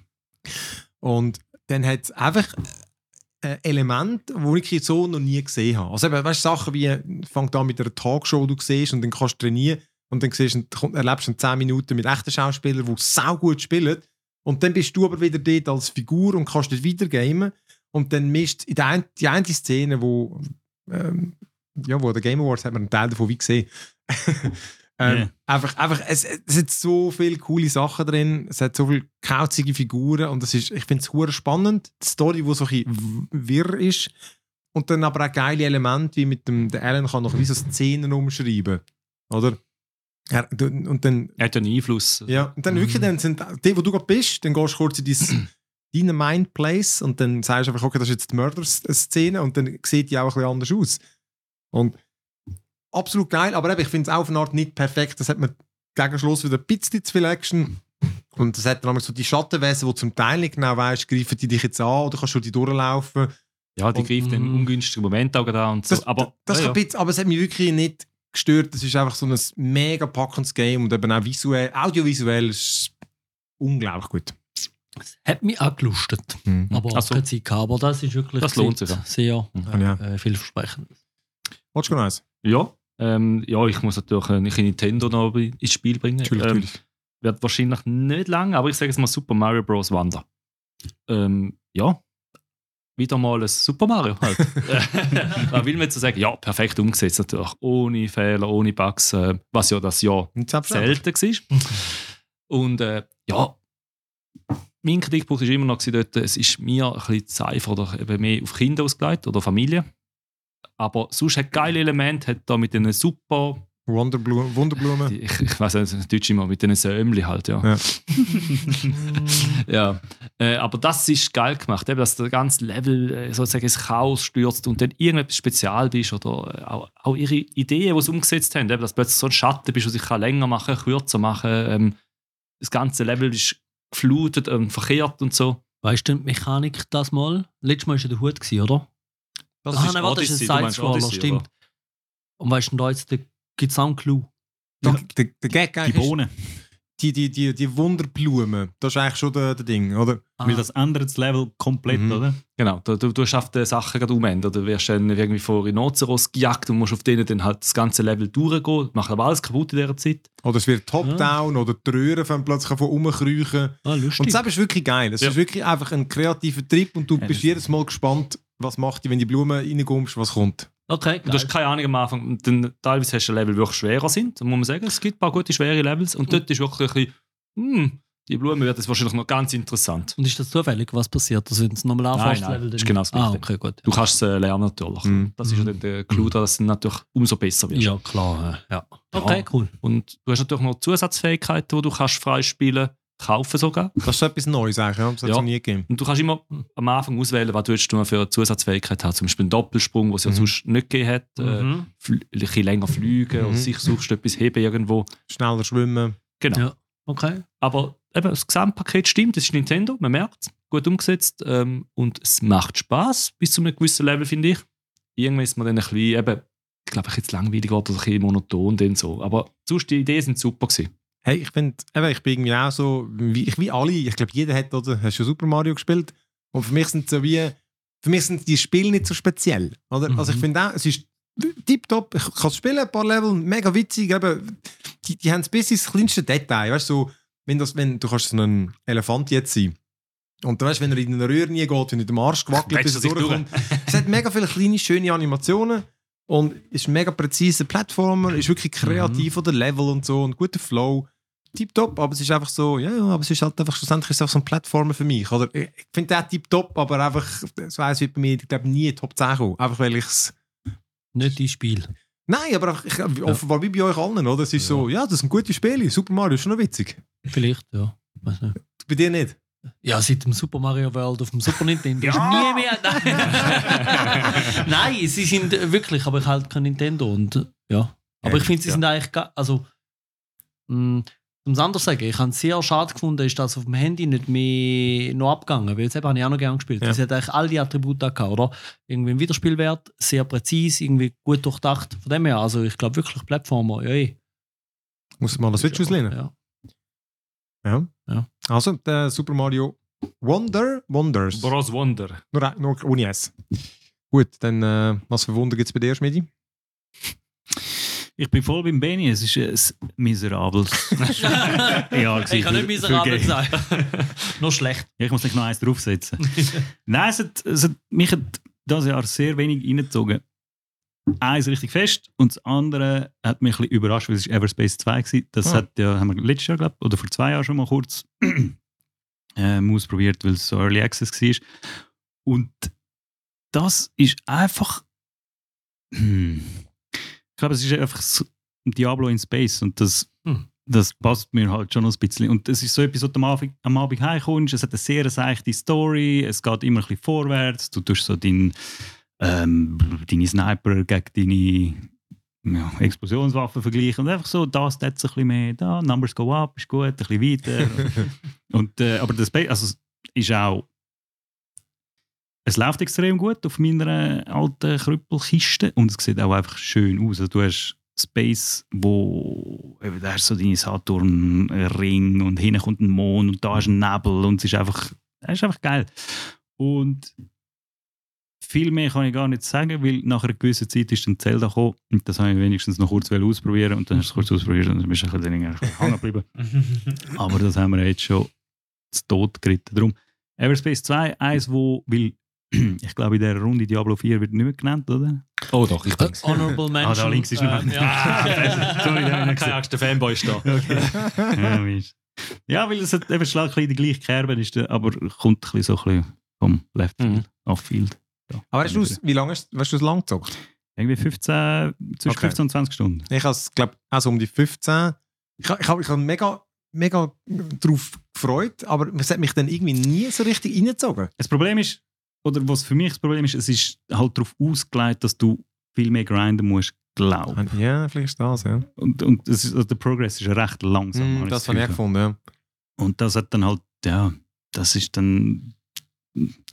Und dann hat es einfach ein Element, das ich so noch nie gesehen habe. Also eben, weißt du, Sachen wie, fängt an mit einer Talkshow, die du siehst und dann kannst du trainieren und dann siehst, du, erlebst du 10 Minuten mit echten Schauspielern, die sau gut spielen und dann bist du aber wieder dort als Figur und kannst dort wieder gamen und dann mischt in der die eine Szene, wo ähm, ja, wo der Game Awards hat man einen Teil davon wie gesehen. ähm, Ja. Einfach, einfach es, es hat so viele coole Sachen drin, es hat so viele kauzige Figuren und es ist, ich finde es spannend. Die Story, die so ein bisschen wirr ist und dann aber auch geile Elemente, wie mit dem der Alan kann noch wie so Szenen umschreiben, oder? Ja, du- und dann Er hat ja einen Einfluss. ja, und dann wirklich, dann sind die, wo du gerade bist, dann gehst du kurz in dein, deine Mind Place und dann sagst du einfach, okay, das ist jetzt die Mörder-Szene und dann sieht die auch ein bisschen anders aus. Und absolut geil, aber eben, ich finde es auch auf eine Art nicht perfekt. Das hat mir gegen Schluss wieder ein bisschen zu viel Action. Und das hat dann auch so die Schattenwesen, die zum Teil nicht genau weißt, greifen die dich jetzt an oder kannst du die durchlaufen. Ja, die Und- greift in Mhm. ungünstigen Moment auch da und so. Das, aber das ja, kann ein bisschen, aber es hat mich wirklich nicht gestört. Das ist einfach so ein mega packendes Game und eben auch visuell, audiovisuell ist es unglaublich gut. Hat mich auch gelustet. Mhm. Aber Ach so. keine Zeit gehabt. Aber das ist wirklich Das lohnt sich, ja. sehr Mhm. Ja. äh, vielversprechend. Watch genau eins. ja, ähm, ja, ich muss natürlich äh, nicht Nintendo noch ins Spiel bringen. Natürlich, Ähm, natürlich. wird wahrscheinlich nicht lang, aber ich sage jetzt mal Super Mario Bros. Wonder. Ähm, ja, wieder mal ein Super Mario halt. Man will mir jetzt so sagen, ja, perfekt umgesetzt natürlich, ohne Fehler, ohne Bugs, äh, was ja das Jahr selten war. Und äh, ja, mein Kritikpunkt war immer noch dort, es ist mir ein bisschen zu einfach oder eben mehr auf Kinder ausgelegt oder Familie. Aber sonst hat geile Elemente, hat da mit den super, Wonderblume, Wunderblume. die- ich, ich weiß nicht, in Deutsch immer, mit den Säumli halt, ja. Ja. ja. Äh, aber das ist geil gemacht, eben, dass der ganze Level äh, sozusagen ins Chaos stürzt und dann irgendetwas spezial bist oder äh, auch, auch ihre Ideen, die sie umgesetzt haben, eben, dass plötzlich so ein Schatten bist, der sich kann länger machen kürzer machen ähm, Das ganze Level ist geflutet und verkehrt und so. Weißt du die Mechanik das mal? Letztes Mal war ja der Hut, gewesen, oder? Das ah, nein, warte, das ist ein Sidescroller, Odyssey, stimmt. oder? Und weißt du, da jetzt gibt es auch einen Clou. Der, der, der Gag Die Bohnen. die, die, die, die Wunderblume, das ist eigentlich schon der, der Ding, oder? Ah, Weil das ändert das Level komplett, Mhm. oder? Genau, du, du, du schaffst die Sachen gerade umändern. Du wirst dann irgendwie vor Rhinoceros gejagt und musst auf denen dann halt das ganze Level durchgehen. Macht aber alles kaputt in dieser Zeit. Oder es wird Top-Down oder die Röhren fangen plötzlich von rumkriechen. ah, lustig. Und das ist wirklich geil. Es Ja. ist wirklich einfach ein kreativer Trip und du Ja, bist jedes Mal gespannt, was macht die, wenn die Blume reinkommst, was kommt. Okay, Und du hast geil. keine Ahnung am Anfang. Und dann, teilweise hast du Level, die wirklich schwerer sind. Muss man sagen, es gibt ein paar gute, schwere Levels. Und dort ist wirklich ein bisschen, hm, die Blume wird jetzt wahrscheinlich noch ganz interessant. Und ist das zufällig, was passiert? Also, wenn es nochmal Nein, anfasst, nein, Level, ist genau das Ah, Gleiche. okay, gut. Du kannst es äh, lernen natürlich. Mhm. Das ist ja dann der Clou, da, dass du natürlich umso besser wirst. Ja, klar. äh, Ja. Okay, cool. Und du hast natürlich noch Zusatzfähigkeiten, die du kannst freispielen kaufen sogar. Das ist so etwas Neues eigentlich, ja? das hat es Ja. nie gegeben. Und du kannst immer am Anfang auswählen, was du willst du für eine Zusatzfähigkeit haben. Zum Beispiel einen Doppelsprung, was es ja Mhm. sonst nicht gegeben hat. Äh, Mhm. ein bisschen länger fliegen Mhm. oder sich suchst du etwas heben irgendwo. Schneller schwimmen. Genau. Ja. Okay. Aber eben, das Gesamtpaket stimmt, das ist Nintendo, man merkt es, gut umgesetzt ähm, und es macht Spaß bis zu einem gewissen Level, finde ich. Irgendwann ist man dann ein bisschen, eben, ich glaube, jetzt langweilig oder ein bisschen monoton dann so. Aber sonst, die Ideen sind super gewesen. Hey, ich finde, ich bin irgendwie auch so, wie, ich, wie alle, ich glaube, jeder hat, oder, hast schon Super Mario gespielt. Und für mich sind so wie, für mich sind die Spiele nicht so speziell. Oder? Also ich Mhm. finde auch, es ist tipptopp, ich kann es spielen, ein paar Level, mega witzig, eben, die, die haben es bis ins kleinste Detail, weißt du, so, wenn, das, wenn du kannst so ein Elefant jetzt sein und du weißt, wenn er in eine Röhre nie geht, wenn er dem Arsch gewackelt bis er durchkommt. es hat mega viele kleine, schöne Animationen und ist mega präziser Plattformer, ist wirklich kreativ Mhm. oder Level und so und guter Flow. Tipptopp, aber es ist einfach so, ja, ja, aber es ist halt einfach schlussendlich ist es auch so ein Plattformer für mich. Oder ich finde den tipptopp, aber einfach, so eins wird bei mir, ich glaube, nie Top 10 kommen. Einfach weil ich es. Nicht dein Spiel. Nein, aber auch, ich, offenbar wie bei euch allen, oder? Es ist so, ja, das sind gute Spiele. Super Mario ist schon noch witzig. Vielleicht, ja. Weiß nicht. Bei dir nicht. Ja, seit dem Super Mario World auf dem Super Nintendo. ist Nie mehr. Nein. Nein, sie sind wirklich, aber ich halt kein Nintendo. Und, ja. Aber Ja, ich finde, sie ja. sind eigentlich. Also, mh, um es anders zu sagen, ich habe es sehr schade gefunden, ist das auf dem Handy nicht mehr noch abgegangen, weil jetzt habe ich auch noch gerne gespielt. Ja. Das hat eigentlich all die Attribute gehabt, oder? Irgendwie ein Wiederspielwert, sehr präzise, irgendwie gut durchdacht. Von dem her, also ich glaube wirklich Plattformer, ja eh. Muss mal eine Switch auslehnen. Ja. Ja. Ja. Also, der Super Mario Wonder, Wonders. Bros Wonder. Nur, ein- nur ohne S. Gut, dann, äh, was für Wunder gibt es bei dir, Schmidi? Ich bin voll beim Benny. Es ist ein miserables Jahr. Ich kann nicht miserabel sein. noch schlecht. Ja, ich muss nicht noch eins draufsetzen. Nein, es hat, es hat, mich hat das Jahr sehr wenig reingezogen. Eins richtig fest und das andere hat mich ein bisschen überrascht, weil es ist Everspace 2 war. Das Ah. hat ja, haben wir letztes Jahr, glaube oder vor zwei Jahren schon mal kurz ähm, ausprobiert, weil es so Early Access war. Und das ist einfach. Ich glaube, es ist einfach Diablo in Space und das, Hm. das passt mir halt schon noch ein bisschen. Und es ist so etwas, wo du am Abend, am Abend heimkommst. Es hat eine sehr seichte Story. Es geht immer ein bisschen vorwärts. Du tust so dein, ähm, deine Sniper gegen deine ja, Explosionswaffen vergleichen. Und einfach so, da steht es ein bisschen mehr. Da, Numbers go up, ist gut, ein bisschen weiter. und, äh, aber das Space, also, ist auch. Es läuft extrem gut auf meiner alten Krüppelkiste und es sieht auch einfach schön aus. Also du hast Space, wo eben, da hast so deine Saturn-Ring und hinten kommt ein Mond und da ist ein Nebel und es ist einfach, es ist einfach geil. Und viel mehr kann ich gar nicht sagen, weil nach einer gewissen Zeit ist dann Zelda gekommen und das habe ich wenigstens noch kurz ausprobieren und dann hast du es kurz ausprobiert und dann bist du ein bisschen hängen geblieben. Aber das haben wir jetzt schon zu Tod geritten. Darum, Everspace 2, eins, wo, weil ich glaube, in dieser Runde Diablo 4 wird nicht mehr genannt, oder? Oh doch, ich bin's. Honorable Mention. Ah, da links ist noch- äh, ja. Sorry, da habe ich nicht Kein Angst, der Fanboy ist da. ja, Mist. ja, weil es hat eben schlag ein bisschen die gleiche Kerbe, ist, aber kommt ein bisschen so ein bisschen vom Left Field, Mhm. Off Field. Ja. Aber weißt du, wie lange hast, hast du es lang gezockt? Irgendwie 15, zwischen Okay. 15 und 20 Stunden. Ich habe es, glaube also um die 15. Ich habe ich hab, ich hab mega, mega darauf gefreut, aber es hat mich dann irgendwie nie so richtig reingezogen. Das Problem ist, oder was für mich das Problem ist, es ist halt darauf ausgelegt, dass du viel mehr grinden musst, glaube Ja, vielleicht ist das, ja. Und, und ist, also der Progress ist recht langsam. Mm, das habe ich gefunden, ja. Und das hat dann halt, ja, das ist dann,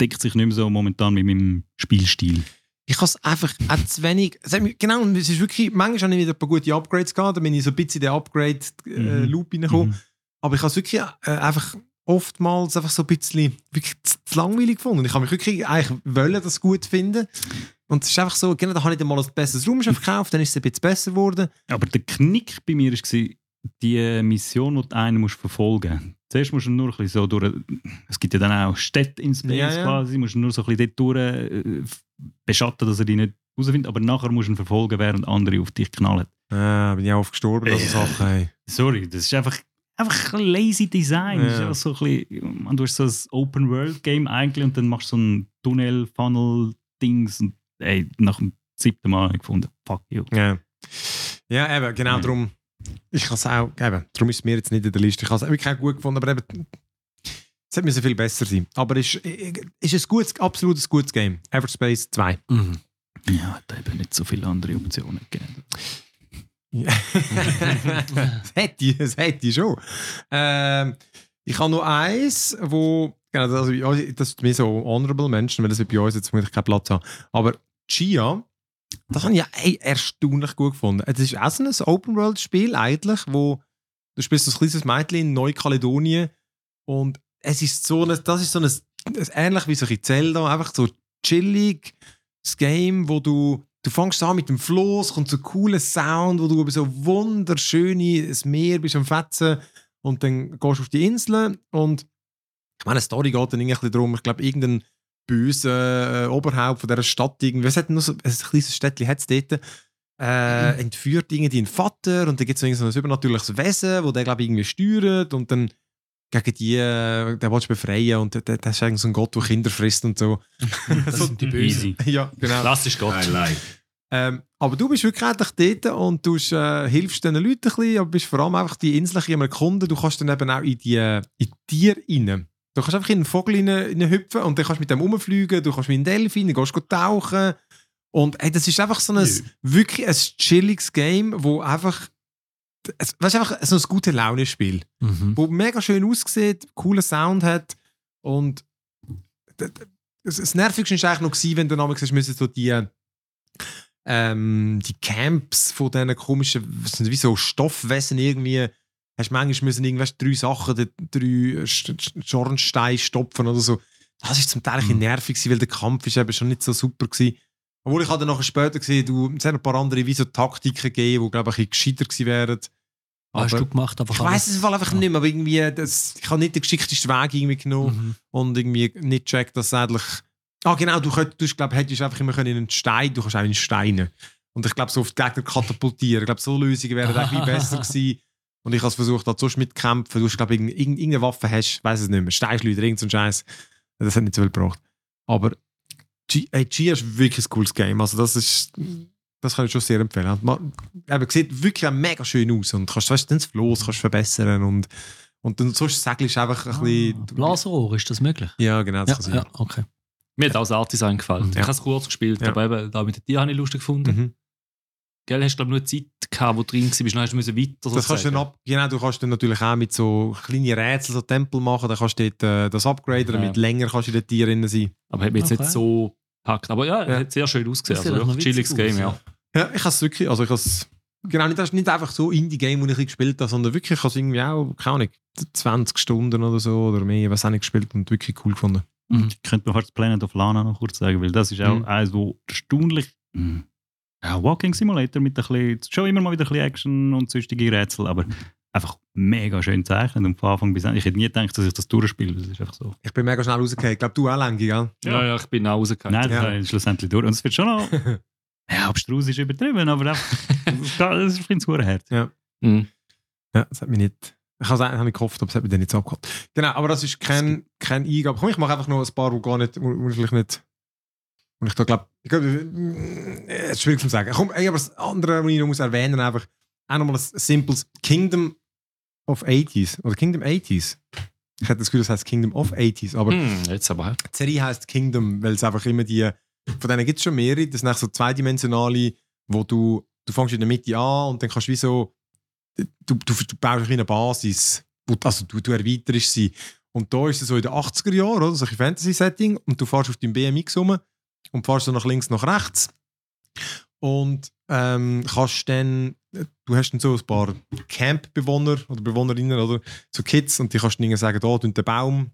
deckt sich nicht mehr so momentan mit meinem Spielstil. Ich habe es einfach auch zu wenig. Genau, und es ist wirklich, manchmal habe ich wieder ein paar gute Upgrades gehabt, dann bin ich so ein bisschen in den Upgrade-Loop reingekommen. Mhm. Aber ich habe es wirklich äh, einfach oftmals einfach so ein bisschen wirklich zu, langweilig gefunden. Ich habe mich wirklich eigentlich wollen, das gut finden. Und es ist einfach so, genau, da habe ich dann mal ein besseres Raumschiff gekauft, dann ist es ein bisschen besser geworden. Aber der Knick bei mir war, die Mission, die du einen musst verfolgen musst. Zuerst musst du nur ein bisschen so durch. Es gibt ja dann auch Städte in Space Ja, ja. quasi. musst du nur so ein bisschen dort durch äh, beschatten, dass er die nicht herausfindet. Aber nachher musst du ihn verfolgen, während andere auf dich knallen. Äh, bin ich auch oft gestorben, dass Ja. Sachen haben. Sorry, das ist einfach, einfach ein lazy Design. Ja. so ein bisschen, man, du hast so ein Open-World-Game eigentlich und dann machst du so ein Tunnel-Funnel-Dings und ey, nach dem siebten Mal habe ich gefunden, fuck you. Ja, ja eben, genau Ja. darum. Ich habe es auch, eben, darum ist es mir jetzt nicht in der Liste. Ich habe es wirklich auch gut gefunden, aber eben, es hätte viel besser sein. Aber es ist, ist ein gutes, absolut ein gutes Game. Everspace 2. Mhm. Ja, da eben nicht so viele andere Optionen gegeben. Das hätte ich, das hätte ich schon. Ähm, ich habe noch eins, wo, genau, also, bei uns- das ist mir so Honorable Menschen, weil das bei uns jetzt vermutlich keinen Platz haben. Aber Chia, das habe ich ja ey, erstaunlich gut gefunden. Es ist auch so ein Open-World-Spiel eigentlich, wo du spielst ein kleines Mädchen in Neukaledonien und es ist so ein, das ist so ein ähnlich wie so ein Zelda, einfach so chillig, das Game, wo du Du fängst an mit dem Floß, kommt so ein cooler Sound, wo du über so wunderschönes Meer bist am Fetzen und dann gehst du auf die Insel und ich meine, die Story geht dann irgendwie darum, ich glaube, irgendein böser äh, Oberhaupt von dieser Stadt, irgendwie, was hat noch so, ein kleines Städtchen hat es dort, äh, entführt irgendwie einen Vater und dann gibt es so ein übernatürliches Wesen, wo der, glaube ich, irgendwie steuert und dann gegen die, äh, der willst du befreien und der, der, ist eigentlich so ein Gott, der Kinder frisst und so. Das sind die Bösen. Ja, genau. Klassisch Gott. Ähm, aber du bist wirklich eigentlich dort und du äh, hilfst den Leuten ein bisschen, aber bist vor allem einfach die Insel ein bisschen am Erkunden. Du kannst dann eben auch in die, äh, in die Tiere rein. Du kannst einfach in einen Vogel rein, rein hüpfen und dann kannst du mit dem rumfliegen, du kannst mit einem Delfin, dann gehst du tauchen. Und hey, das ist einfach so ein, Ja. wirklich ein chilliges Game, wo einfach es, weißt du, einfach so ein gute Laune-Spiel, Mhm. wo mega schön aussieht, coolen Sound hat und das, das Nervigste war eigentlich noch, gewesen, wenn du damals gesagt müssen so die, ähm, die Camps von diesen komischen, sind wie so Stoffwesen irgendwie, hast manchmal müssen irgendwelche drei Sachen, drei Sch- Sch- Schornsteine stopfen oder so. Das ist zum Teil ein bisschen nervig, gewesen, weil der Kampf ist eben schon nicht so super gewesen. Obwohl ich dann nachher später gesehen, du, es hat ein paar andere wie so Taktiken gegeben, die glaube ich ein bisschen gescheiter gewesen wären. Hast Aber- du gemacht? Einfach Ich weiß es im Fall einfach nicht mehr, aber irgendwie, das, ich habe nicht den geschicktesten Weg irgendwie genommen Mhm. und irgendwie nicht gecheckt, dass es eigentlich. Ah, genau, du, könnt, du glaub, hättest einfach immer können in einen Stein, du kannst auch in Steine. Und ich glaube, so auf die Gegner katapultieren. Ich glaube, so Lösungen wären eigentlich besser gewesen. Und ich habe es versucht, da sonst mitkämpfen. Du hast, glaube ich, irgendeine, Waffe hast, weiß es nicht mehr. Steinschleuder, irgend so ein Scheiß. Das hat nicht so viel gebracht. Aber G, ist wirklich ein cooles Game. Also, das ist. Das kann ich schon sehr empfehlen. Man, eben, sieht wirklich mega schön aus. Und kannst, weißt, du, dann das Floß kannst verbessern. Und, und dann sonst segelst du einfach ein bisschen. Ah, Blasenrohr, ist das möglich? Ja, genau. Das Ja, ja, okay. Mir hat auch das Art-Design gefallen. Ich Ja. habe es kurz gespielt, Ja. aber eben, da mit den Tieren habe ich lustig gefunden. Mhm. Gell, hast du glaube nur Zeit gehabt, wo du drin warst, dann hast du müssen weiter Das kannst du ab, genau, du kannst dann natürlich auch mit so kleinen Rätseln so Tempel machen, dann kannst du dort äh, das upgraden, Ja. damit länger kannst du in den Tieren drin sein. Aber hat mich jetzt Okay. nicht so gepackt. Aber ja, Ja. hat sehr schön ausgesehen. Das Also wirklich chilliges Game, ja. Ja, ich habe es wirklich, also ich habe es, genau, nicht, das ist nicht einfach so Indie-Game, das ich ein gespielt habe, sondern wirklich, ich habe es irgendwie auch, keine Ahnung, 20 Stunden oder so oder mehr, was auch nicht gespielt und wirklich cool gefunden. Ich könnte noch fast Planet of Lana noch kurz sagen, weil das ist auch Mhm. eins, wo erstaunlich. Mhm. Ja, Walking Simulator mit ein bisschen, schon immer mal wieder ein bisschen Action und sonstige Rätsel, aber einfach mega schön zeichnen und von Anfang bis Ende. Ich hätte nie gedacht, dass ich das durchspiele. Das ist einfach so. Ich bin mega schnell rausgekommen, ich glaube, du auch, Lengi, gell? Ja, ja, ich bin auch rausgekommen. Nein, das Ja. ist schlussendlich durch. Und es wird schon noch. ja, abstrus ist übertrieben, aber einfach. das das ist ins hure Herz. Mhm. Ja, das hat mich nicht. Ich habe es eigentlich nicht gehofft, aber es hat mich dann nicht so abgeholt. Genau, aber das ist kein, kein Eingabe. Komm, ich mache einfach noch ein paar, wo gar nicht, wo, wo ich vielleicht nicht. Und ich glaube, ich glaube, äh, es ist schwierig zu sagen. Komm, aber das andere, was ich noch muss erwähnen, einfach auch nochmal ein simples Kingdom of 80s. Oder Kingdom 80s. Ich hätte das Gefühl, das heißt Kingdom of 80s. Aber Hm, jetzt aber. die Serie heißt Kingdom, weil es einfach immer die. Von denen gibt es schon mehrere. Das sind so zweidimensionale, wo du. Du fängst in der Mitte an und dann kannst du wie so. Du, du, du baust eine Basis. Also du, du erweiterst sie. Und da ist es so in den 80er Jahren, oder? So ein Fantasy-Setting. Und du fährst auf deinem BMX rum und fährst so nach links, nach rechts. Und ähm, kannst dann. Du hast dann so ein paar Camp-Bewohner oder Bewohnerinnen oder so Kids und die kannst du ihnen sagen, da, und den Baum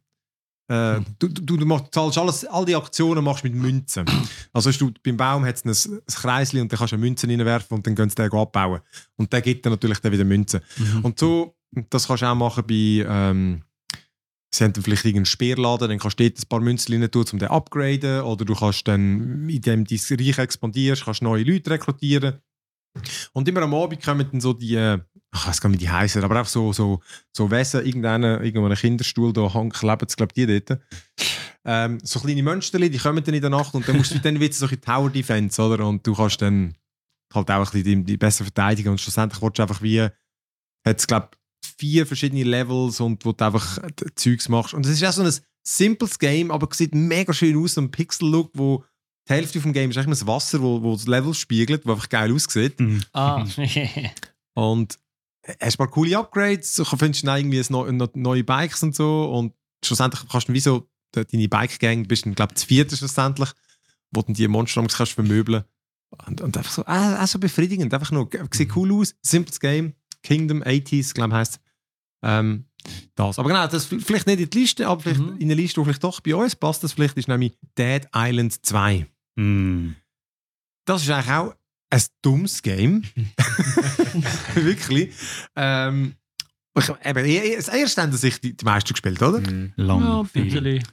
äh, du, du, du machst, zahlst alles, all die Aktionen machst mit Münzen. Also hast du, beim Baum hat es ein, ein Kreisli und dann kannst du Münzen reinwerfen und dann können sie den abbauen. Und der gibt dann natürlich dann wieder Münzen. Und so, das kannst du auch machen bei, ähm, sie haben dann vielleicht irgendeinen Speerladen, dann kannst du dort ein paar Münzen tun, um den upgraden. Oder du kannst dann, indem du dein Reich expandierst, kannst neue Leute rekrutieren. Und immer am Abend kommen dann so die, ich weiß gar nicht, wie die heißen, aber auch so, so, so Wesen, irgendeinen, irgendeinen Kinderstuhl, da hang- kleben sie, glaube ich, die dort. Ähm, so kleine Mönsterli, die kommen dann in der Nacht und dann musst du dann wieder so ein Tower Defense, oder? Und du kannst dann halt auch ein bisschen die, die besser verteidigen und schlussendlich willst du einfach wie, hat es, glaube vier verschiedene Levels und wo du einfach äh, Zeugs machst. Und es ist auch so ein simples Game, aber es sieht mega schön aus, so ein Pixel-Look, wo die Hälfte vom Game ist eigentlich das Wasser, wo, wo das Level spiegelt, wo einfach geil aussieht. Mhm. Ah, Und hast ein paar coole Upgrades, du findest dann irgendwie ein neu, noch neue Bikes und so? Und schlussendlich kannst du wie so de- deine Bike-Gang, bist dann glaube ich das vierte schlussendlich, wo du die Monster kannst vermöbeln. Und, und einfach so, äh, auch so befriedigend, einfach nur, sieht cool aus, simples Game, Kingdom 80s, glaube ich heisst ähm, das. Aber genau, das vielleicht nicht in die Liste, aber vielleicht Mhm. in der Liste, die vielleicht doch bei uns passt, das vielleicht ist nämlich Dead Island 2. Mhm. Das ist eigentlich auch ein dummes Game. Wirklich. Ähm, ich, eben, ich- das erste haben sich die, die meisten gespielt, oder? Lang. ja, ein viel. bisschen.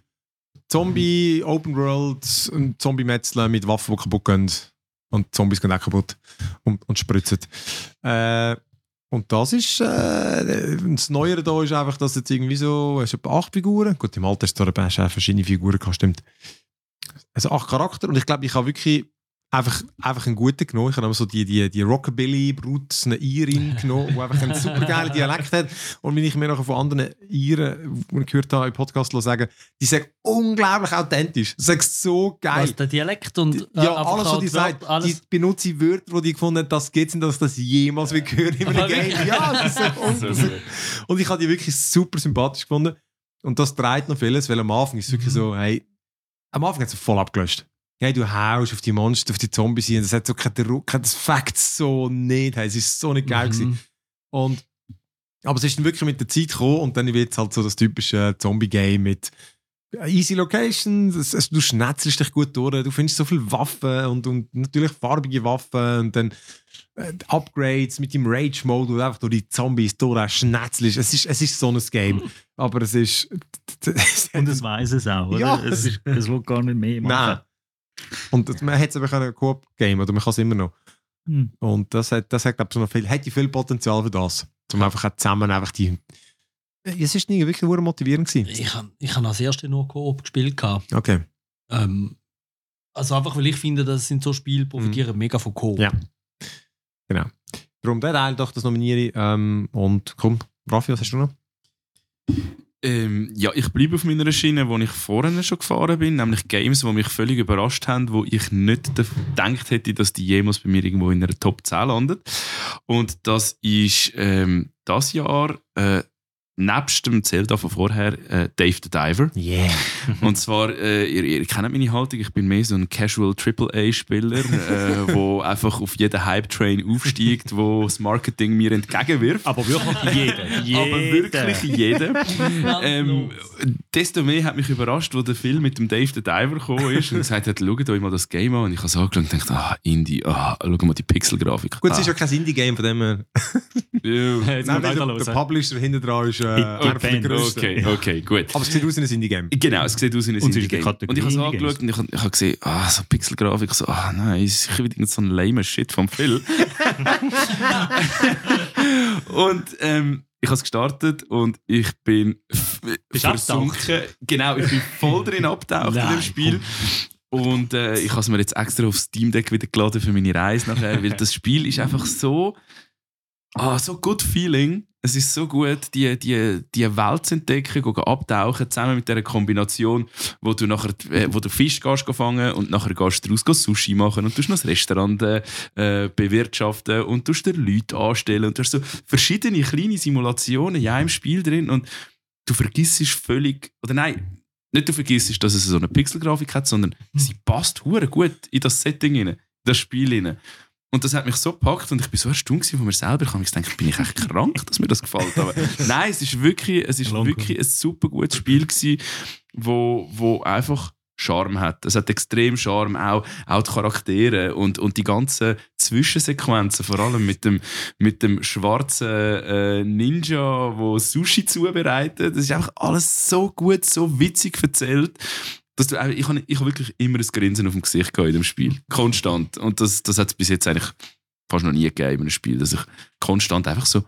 Zombie, Open World, ein Zombie-Metzeln mit Waffen, die kaputt gehen. Und Zombies gehen auch kaputt und, und spritzen. Äh, und das ist, äh, das Neuere da ist einfach, dass jetzt irgendwie so, es etwa acht Figuren, gut, im Alter hast du hast du auch verschiedene Figuren stimmt. Also acht Charakter und ich glaube, ich habe wirklich, einfach, einfach einen guten genommen. Ich habe so die, die, die Rockabilly-Brut, eine Irin genommen, die einfach einen super geilen Dialekt hat. Und wenn ich mir noch von anderen Iren, die ich gehört habe im Podcast sagen, die sagen unglaublich authentisch. Das ist so geil. Was, der Dialekt und äh, Ja, alles, was auch die die sagt, die benutzen Wörter, die die gefunden haben, das geht nicht, dass ich das jemals will hören Game. wirklich? Ja, das ist so. Und ich habe die wirklich super sympathisch gefunden. Und das treibt noch vieles, weil am Anfang ist es wirklich so, hey, am Anfang hat es voll abgelöscht. Hey, du haust auf die Monster, auf die Zombies hin, das hat so keinen Druck, das Fakt so nicht, hey, es ist so nicht geil gewesen. Mhm. Und, aber es ist dann wirklich mit der Zeit gekommen und dann wird es halt so das typische Zombie-Game mit easy Locations, es, du schnetzelst dich gut durch, du findest so viele Waffen und, und natürlich farbige Waffen und dann äh, Upgrades mit dem Rage-Mode, wo du einfach durch die Zombies durchschnetzelst. Es ist, es ist so ein Game, aber es ist... Und es weiß es auch, oder? Ja, es, es- ist, es will gar nicht mehr machen. Nein. Und das- man hätte es aber können Coop-Game oder man kann es immer noch. Hm. Und das hat, das hat glaube ich, so noch viel, hätte viel Potenzial für das. Um einfach auch zusammen einfach die... Es ist nie wirklich sehr motivierend gewesen. Ich habe ich hab als erste nur Koop gespielt. gehabt. Okay. Ähm, also einfach, weil ich finde, das sind so Spiele, profitieren mega von. Mhm. Ja. Darum der Teil doch, das nominiere ich. Ähm, und komm, Raffi, was hast du noch? Ähm, ja, ich bleibe auf meiner Schiene, wo ich vorhin schon gefahren bin, nämlich Games, die mich völlig überrascht haben, wo ich nicht gedacht hätte, dass die jemals bei mir irgendwo in einer Top 10 landet. Und das ist ähm, das Jahr äh, nebst dem Zelda von vorher äh, Dave the Diver. Yeah. Und zwar, äh, ihr, ihr kennt meine Haltung, ich bin mehr so ein Casual AAA-Spieler, äh, wo einfach auf jeden Hype-Train aufsteigt, wo das Marketing mir entgegenwirft. Aber wirklich jeder. jeder. Aber wirklich jeder. ähm, desto mehr hat mich überrascht, wo der Film mit dem Dave the Diver gekommen ist und gesagt hat, schaut euch mal das Game an. Und ich habe es angeschaut und dachte, ah, Indie, ah, schau mal die Pixelgrafik. Gut, es ah, ist ja kein Indie-Game von dem her. ja. Jetzt Nein, der, der Publisher hinter dran ist äh, Ben. grössten. Okay, okay, gut. Aber es sieht aus wie ein Indie-Game. Genau, es sieht aus wie ein Indie-Game. Und ich habe es angeschaut und ich habe, habe gesehen, ah, so Pixelgrafik, so, ah nein, es ist sicher wieder so ein lame Shit vom Phil. und ähm, ich habe es gestartet und ich bin versunken. Genau, ich bin voll drin abgetaucht in dem Spiel. Und äh, ich habe es mir jetzt extra auf Steam Deck wieder geladen für meine Reise nachher, weil das Spiel ist einfach so, ah, so good feeling. Es ist so gut, die, die, die Welt zu entdecken, gehen abtauchen, zusammen mit dieser Kombination, wo du nachher äh, wo du Fisch gehst, geh fangen und nachher gehst du raus Sushi machen und du noch das Restaurant äh, bewirtschaften und du dir Leute anstellen und du hast so verschiedene kleine Simulationen in einem Spiel drin und du vergisst völlig, oder nein, nicht du vergisst, dass es so eine Pixelgrafik hat, sondern sie passt hure gut in das Setting rein, in das Spiel rein. Und das hat mich so gepackt und ich bin so erstaunt von mir selber. Ich habe mir gedacht, bin ich echt krank, dass mir das gefällt. Aber nein, es ist wirklich, es ist wirklich ein super gutes Spiel gewesen, wo, wo einfach Charme hat. Es hat extrem Charme, auch, auch die Charaktere und, und die ganzen Zwischensequenzen, vor allem mit dem, mit dem schwarzen äh, Ninja, wo Sushi zubereitet. Das ist einfach alles so gut, so witzig erzählt. Du, auch- ich habe ich hab wirklich immer ein Grinsen auf dem Gesicht gehabt in dem Spiel. Konstant. Und das, das hat es bis jetzt eigentlich fast noch nie gegeben in einem Spiel, dass ich konstant einfach so,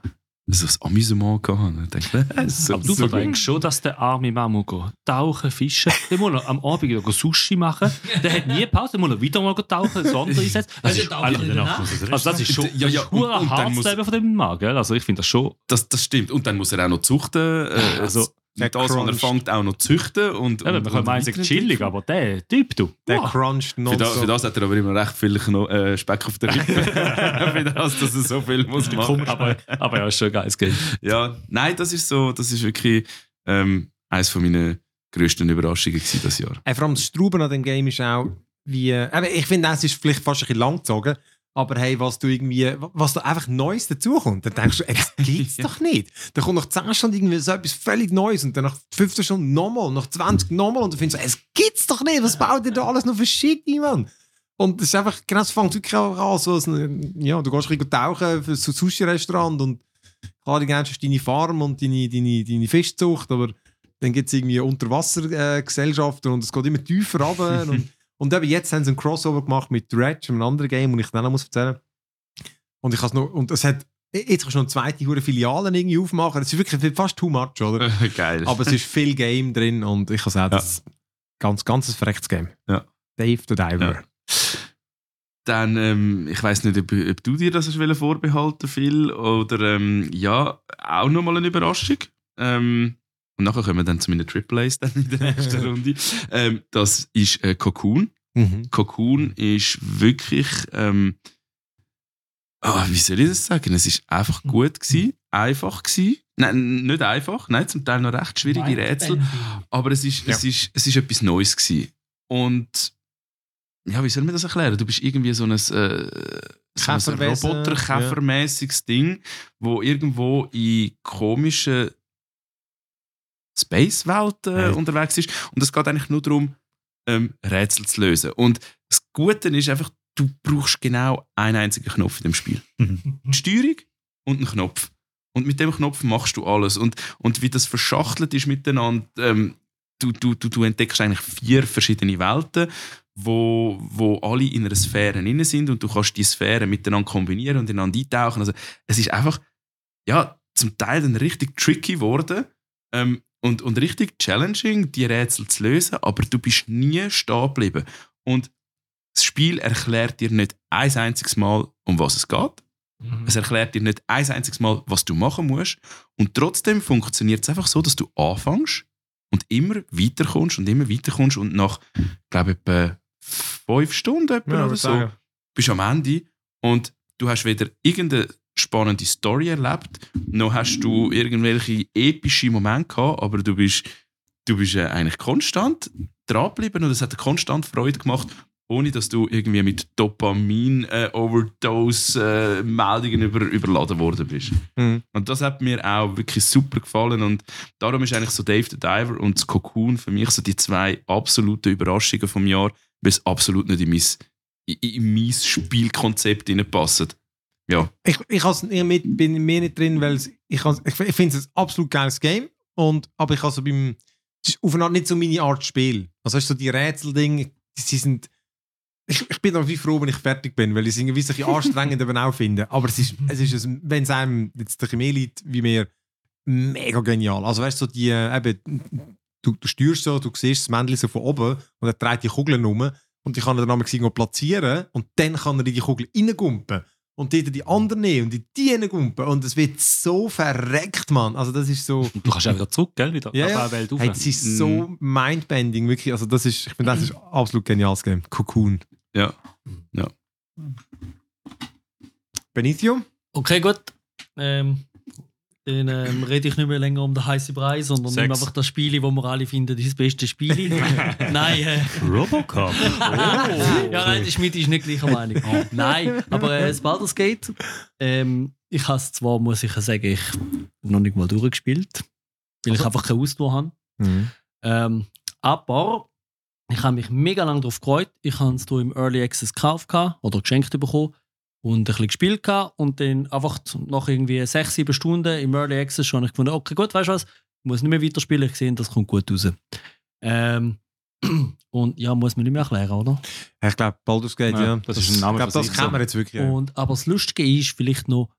so ein Amüsement gehabt denke, äh, so, Aber du so verdenkst schon, dass der arme Mann muss tauchen, fischen. Der muss noch am Abend noch Sushi machen. Der hat nie Pause, der muss noch wieder mal tauchen, Sonder einsetzen. Das Also ist, also das ist schon Ja, ja, das dann hartes Leben von dem Mann. Gell? Also ich finde das schon... Das, das stimmt. Und dann muss er auch noch zuchten. Äh, Also, das, das, was er fängt, auch noch züchten. Und, Eben, und, man kann meinen, chillig, aber der Typ, du. Der wow. cruncht Für das, nonstop. für das hat er aber immer recht viel Kno äh, Speck auf der Rippe. für das, dass er so viel muss machen aber, aber ja, ist schon ein geiles Game. Ja, nein, das ist so, das ist wirklich ähm, eines von meinen grössten Überraschungen das Jahr. Äh, vor allem das Strauben an dem Game ist auch wie. Äh, ich finde, es ist vielleicht fast ein bisschen lang gezogen. Aber hey, was du irgendwie, was da einfach Neues dazukommt, dann denkst du, ey, das gibt's doch nicht. Da kommt nach 10 Stunden irgendwie so etwas völlig Neues und dann nach 15 Stunden nochmal, nach 20 nochmal und du findest so, es gibt's doch nicht, was baut ihr da alles noch für Shit, Mann? Und es ist einfach, genau, es fängt wirklich auch an, so ein, ja, du gehst ein tauchen für so ein Sushi-Restaurant und klar, du kennst deine Farm und deine, deine, deine Fischzucht, aber dann gibt es irgendwie Unterwassergesellschaften und es geht immer tiefer runter. und, und eben jetzt haben sie ein Crossover gemacht mit Dredge, einem anderen Game, das ich dann noch muss erzählen Und ich noch, und es hat, jetzt kannst du noch zweite hure Filialen irgendwie aufmachen. Es ist wirklich fast too much, oder? Geil. Aber es ist viel Game drin und ich kann sagen, das ist ganz, ganz ein verrechtes Game. Ja. Dave the Diver. dann, ähm, ich weiß nicht, ob, ob du dir das hast vorbehalten Phil, oder ähm, ja, auch nochmal eine Überraschung. Ähm, und nachher kommen wir dann zu meinen Triple A's dann in der nächsten Runde. Ähm, das ist äh, Cocoon. Mhm. Cocoon ist wirklich, ähm, ah, wie soll ich das sagen? Es ist einfach gut gewesen, einfach gewesen. Nein, nicht einfach, nein, zum Teil noch recht schwierige Rätsel. Aber es ist, es, ist, es ist etwas Neues gewesen. Und ja, wie soll man das erklären? Du bist irgendwie so ein, äh, so ein Roboter-Käfermäßiges Ding, wo irgendwo in komischen Space-Welten äh, unterwegs ist. Und es geht eigentlich nur darum, ähm, Rätsel zu lösen. Und das Gute ist einfach, du brauchst genau einen einzigen Knopf in dem Spiel. Die Steuerung und einen Knopf. Und mit dem Knopf machst du alles. Und, und wie das verschachtelt ist miteinander, ähm, du, du, du, du entdeckst eigentlich vier verschiedene Welten, wo, wo alle in einer Sphäre drin sind und du kannst die Sphären miteinander kombinieren und ineinander eintauchen. Also es ist einfach, ja, zum Teil dann richtig tricky geworden ähm, und, und richtig challenging, die Rätsel zu lösen, aber du bist nie stehen geblieben. Und das Spiel erklärt dir nicht ein einziges Mal, um was es geht. Es erklärt dir nicht ein einziges Mal, was du machen musst. Und trotzdem funktioniert es einfach so, dass du anfängst und immer weiterkommst und immer weiterkommst und nach, glaube ich, etwa fünf Stunden etwa Ja, oder so sagen. bist du am Ende und du hast weder irgendeine spannende Story erlebt, noch hast du irgendwelche epische Momente gehabt, aber du bist, du bist äh, eigentlich konstant dranbleiben und es hat dir konstant Freude gemacht, ohne dass du irgendwie mit Dopamin-Overdose-Meldungen über, überladen worden bist. Mhm. Und das hat mir auch wirklich super gefallen und darum ist eigentlich so Dave the Diver und das Cocoon für mich so die zwei absoluten Überraschungen vom Jahr, weil es absolut nicht in mein, in, in mein Spielkonzept hineinpassen. Ja, Ich, ich ich mit, bin mehr nicht drin, weil ich, ich, ich finde es ein absolut geiles Game. Und, aber ich also beim. Es ist auf eine Art nicht so meine Art Spiel. Also du, so die Rätseldinge, sie sind. Ich, ich bin dann wie froh, wenn ich fertig bin, weil ich es irgendwie so ein anstrengend eben auch finde. Aber es ist, es ist wenn es einem jetzt bisschen mehr liegt wie mir, mega genial. Also weißt du, so die, äh, eben, du, du steuerst so, du siehst das Männchen so von oben und er dreht die Kugeln um und ich kann ihn dann einmal platzieren und dann kann er in die Kugel reingumpen und dort die anderen nehmen und in die reingumpen und es wird so verreckt, Mann. Also das ist so... Und du kannst auch wieder zurück, gell? Wieder Ja, auf ja. Welt. Hey, das ist so mindbending, wirklich. Also das ist, ich finde, das ist ein absolut geniales Game. Cocoon. ja. Benicio? Okay, gut. Ähm, dann ähm, rede ich nicht mehr länger um den heißen Brei, sondern nehme einfach das Spiel, wo wir alle finden, das ist das beste Spiel. nein, äh, Robocop. ja, nein, der Schmidt ist nicht gleicher Meinung. Nein, aber äh, das Baldur's Gate, ähm, ich habe es zwar, muss ich sagen, ich noch nicht mal durchgespielt, weil ich einfach keine Ausdauer habe. Ähm, aber ich habe mich mega lange darauf gefreut. Ich habe es im Early Access gekauft oder geschenkt bekommen und ein bisschen gespielt gehabt. und dann einfach nach irgendwie sechs, sieben Stunden im Early Access schon habe ich gefunden, okay, gut, weißt du was, ich muss nicht mehr weiterspielen, ich sehe, das kommt gut raus. Ähm, und ja, muss man nicht mehr erklären, oder? Ich glaube, Baldur's Gate, ja. Ja, das ist ein Name Ich glaube, das so. man jetzt wirklich. Und, aber das Lustige ist vielleicht noch,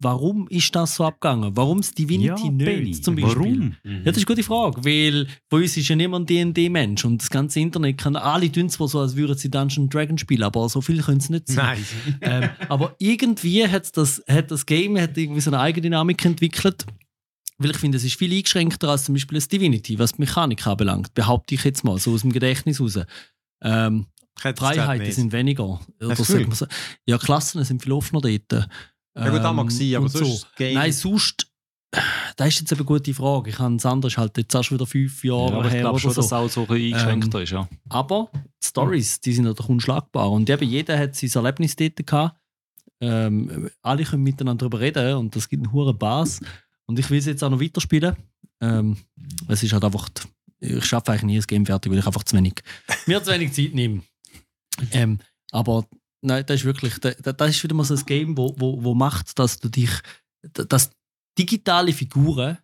warum ist das so abgegangen? Warum das Divinity nicht zum Beispiel? Warum? Ja, das ist eine gute Frage, weil bei uns ist ja niemand ein D&D-Mensch und das ganze Internet kann, alle tun zwar so, als würden sie Dungeon Dragon spielen, aber so viel können sie nicht sein. Nein. ähm, aber irgendwie hat das, hat das Game hat irgendwie so eine Eigendynamik entwickelt, weil ich finde, es ist viel eingeschränkter als zum Beispiel das Divinity, was die Mechanik anbelangt, behaupte ich jetzt mal, so aus dem Gedächtnis raus. Ähm, es Freiheiten sind weniger. Oder so. Ja, Klassen sind viel offener dort. Ja gut, mag Ähm, sein, aber sonst das Game... Nein, sonst. Das ist jetzt eine gute Frage. Ich habe ist halt jetzt auch schon wieder fünf Jahre Ja, aber ich her glaube oder schon, dass es so. auch so ein bisschen eingeschränkter ist, ja. Aber die Stories, die sind natürlich unschlagbar. Und eben jeder hat sein Erlebnis dort gehabt. Ähm, alle können miteinander darüber reden und das gibt einen hohen Bass. Und ich will es jetzt auch noch weiterspielen. Ähm, es ist halt einfach, ich schaffe eigentlich nie das Game fertig, weil ich einfach zu wenig, mir zu wenig Zeit nehme. Ähm, aber nein, das ist wirklich, das, das ist wieder mal so ein Game, wo, wo, wo macht, dass du dich, dass digitale Figuren,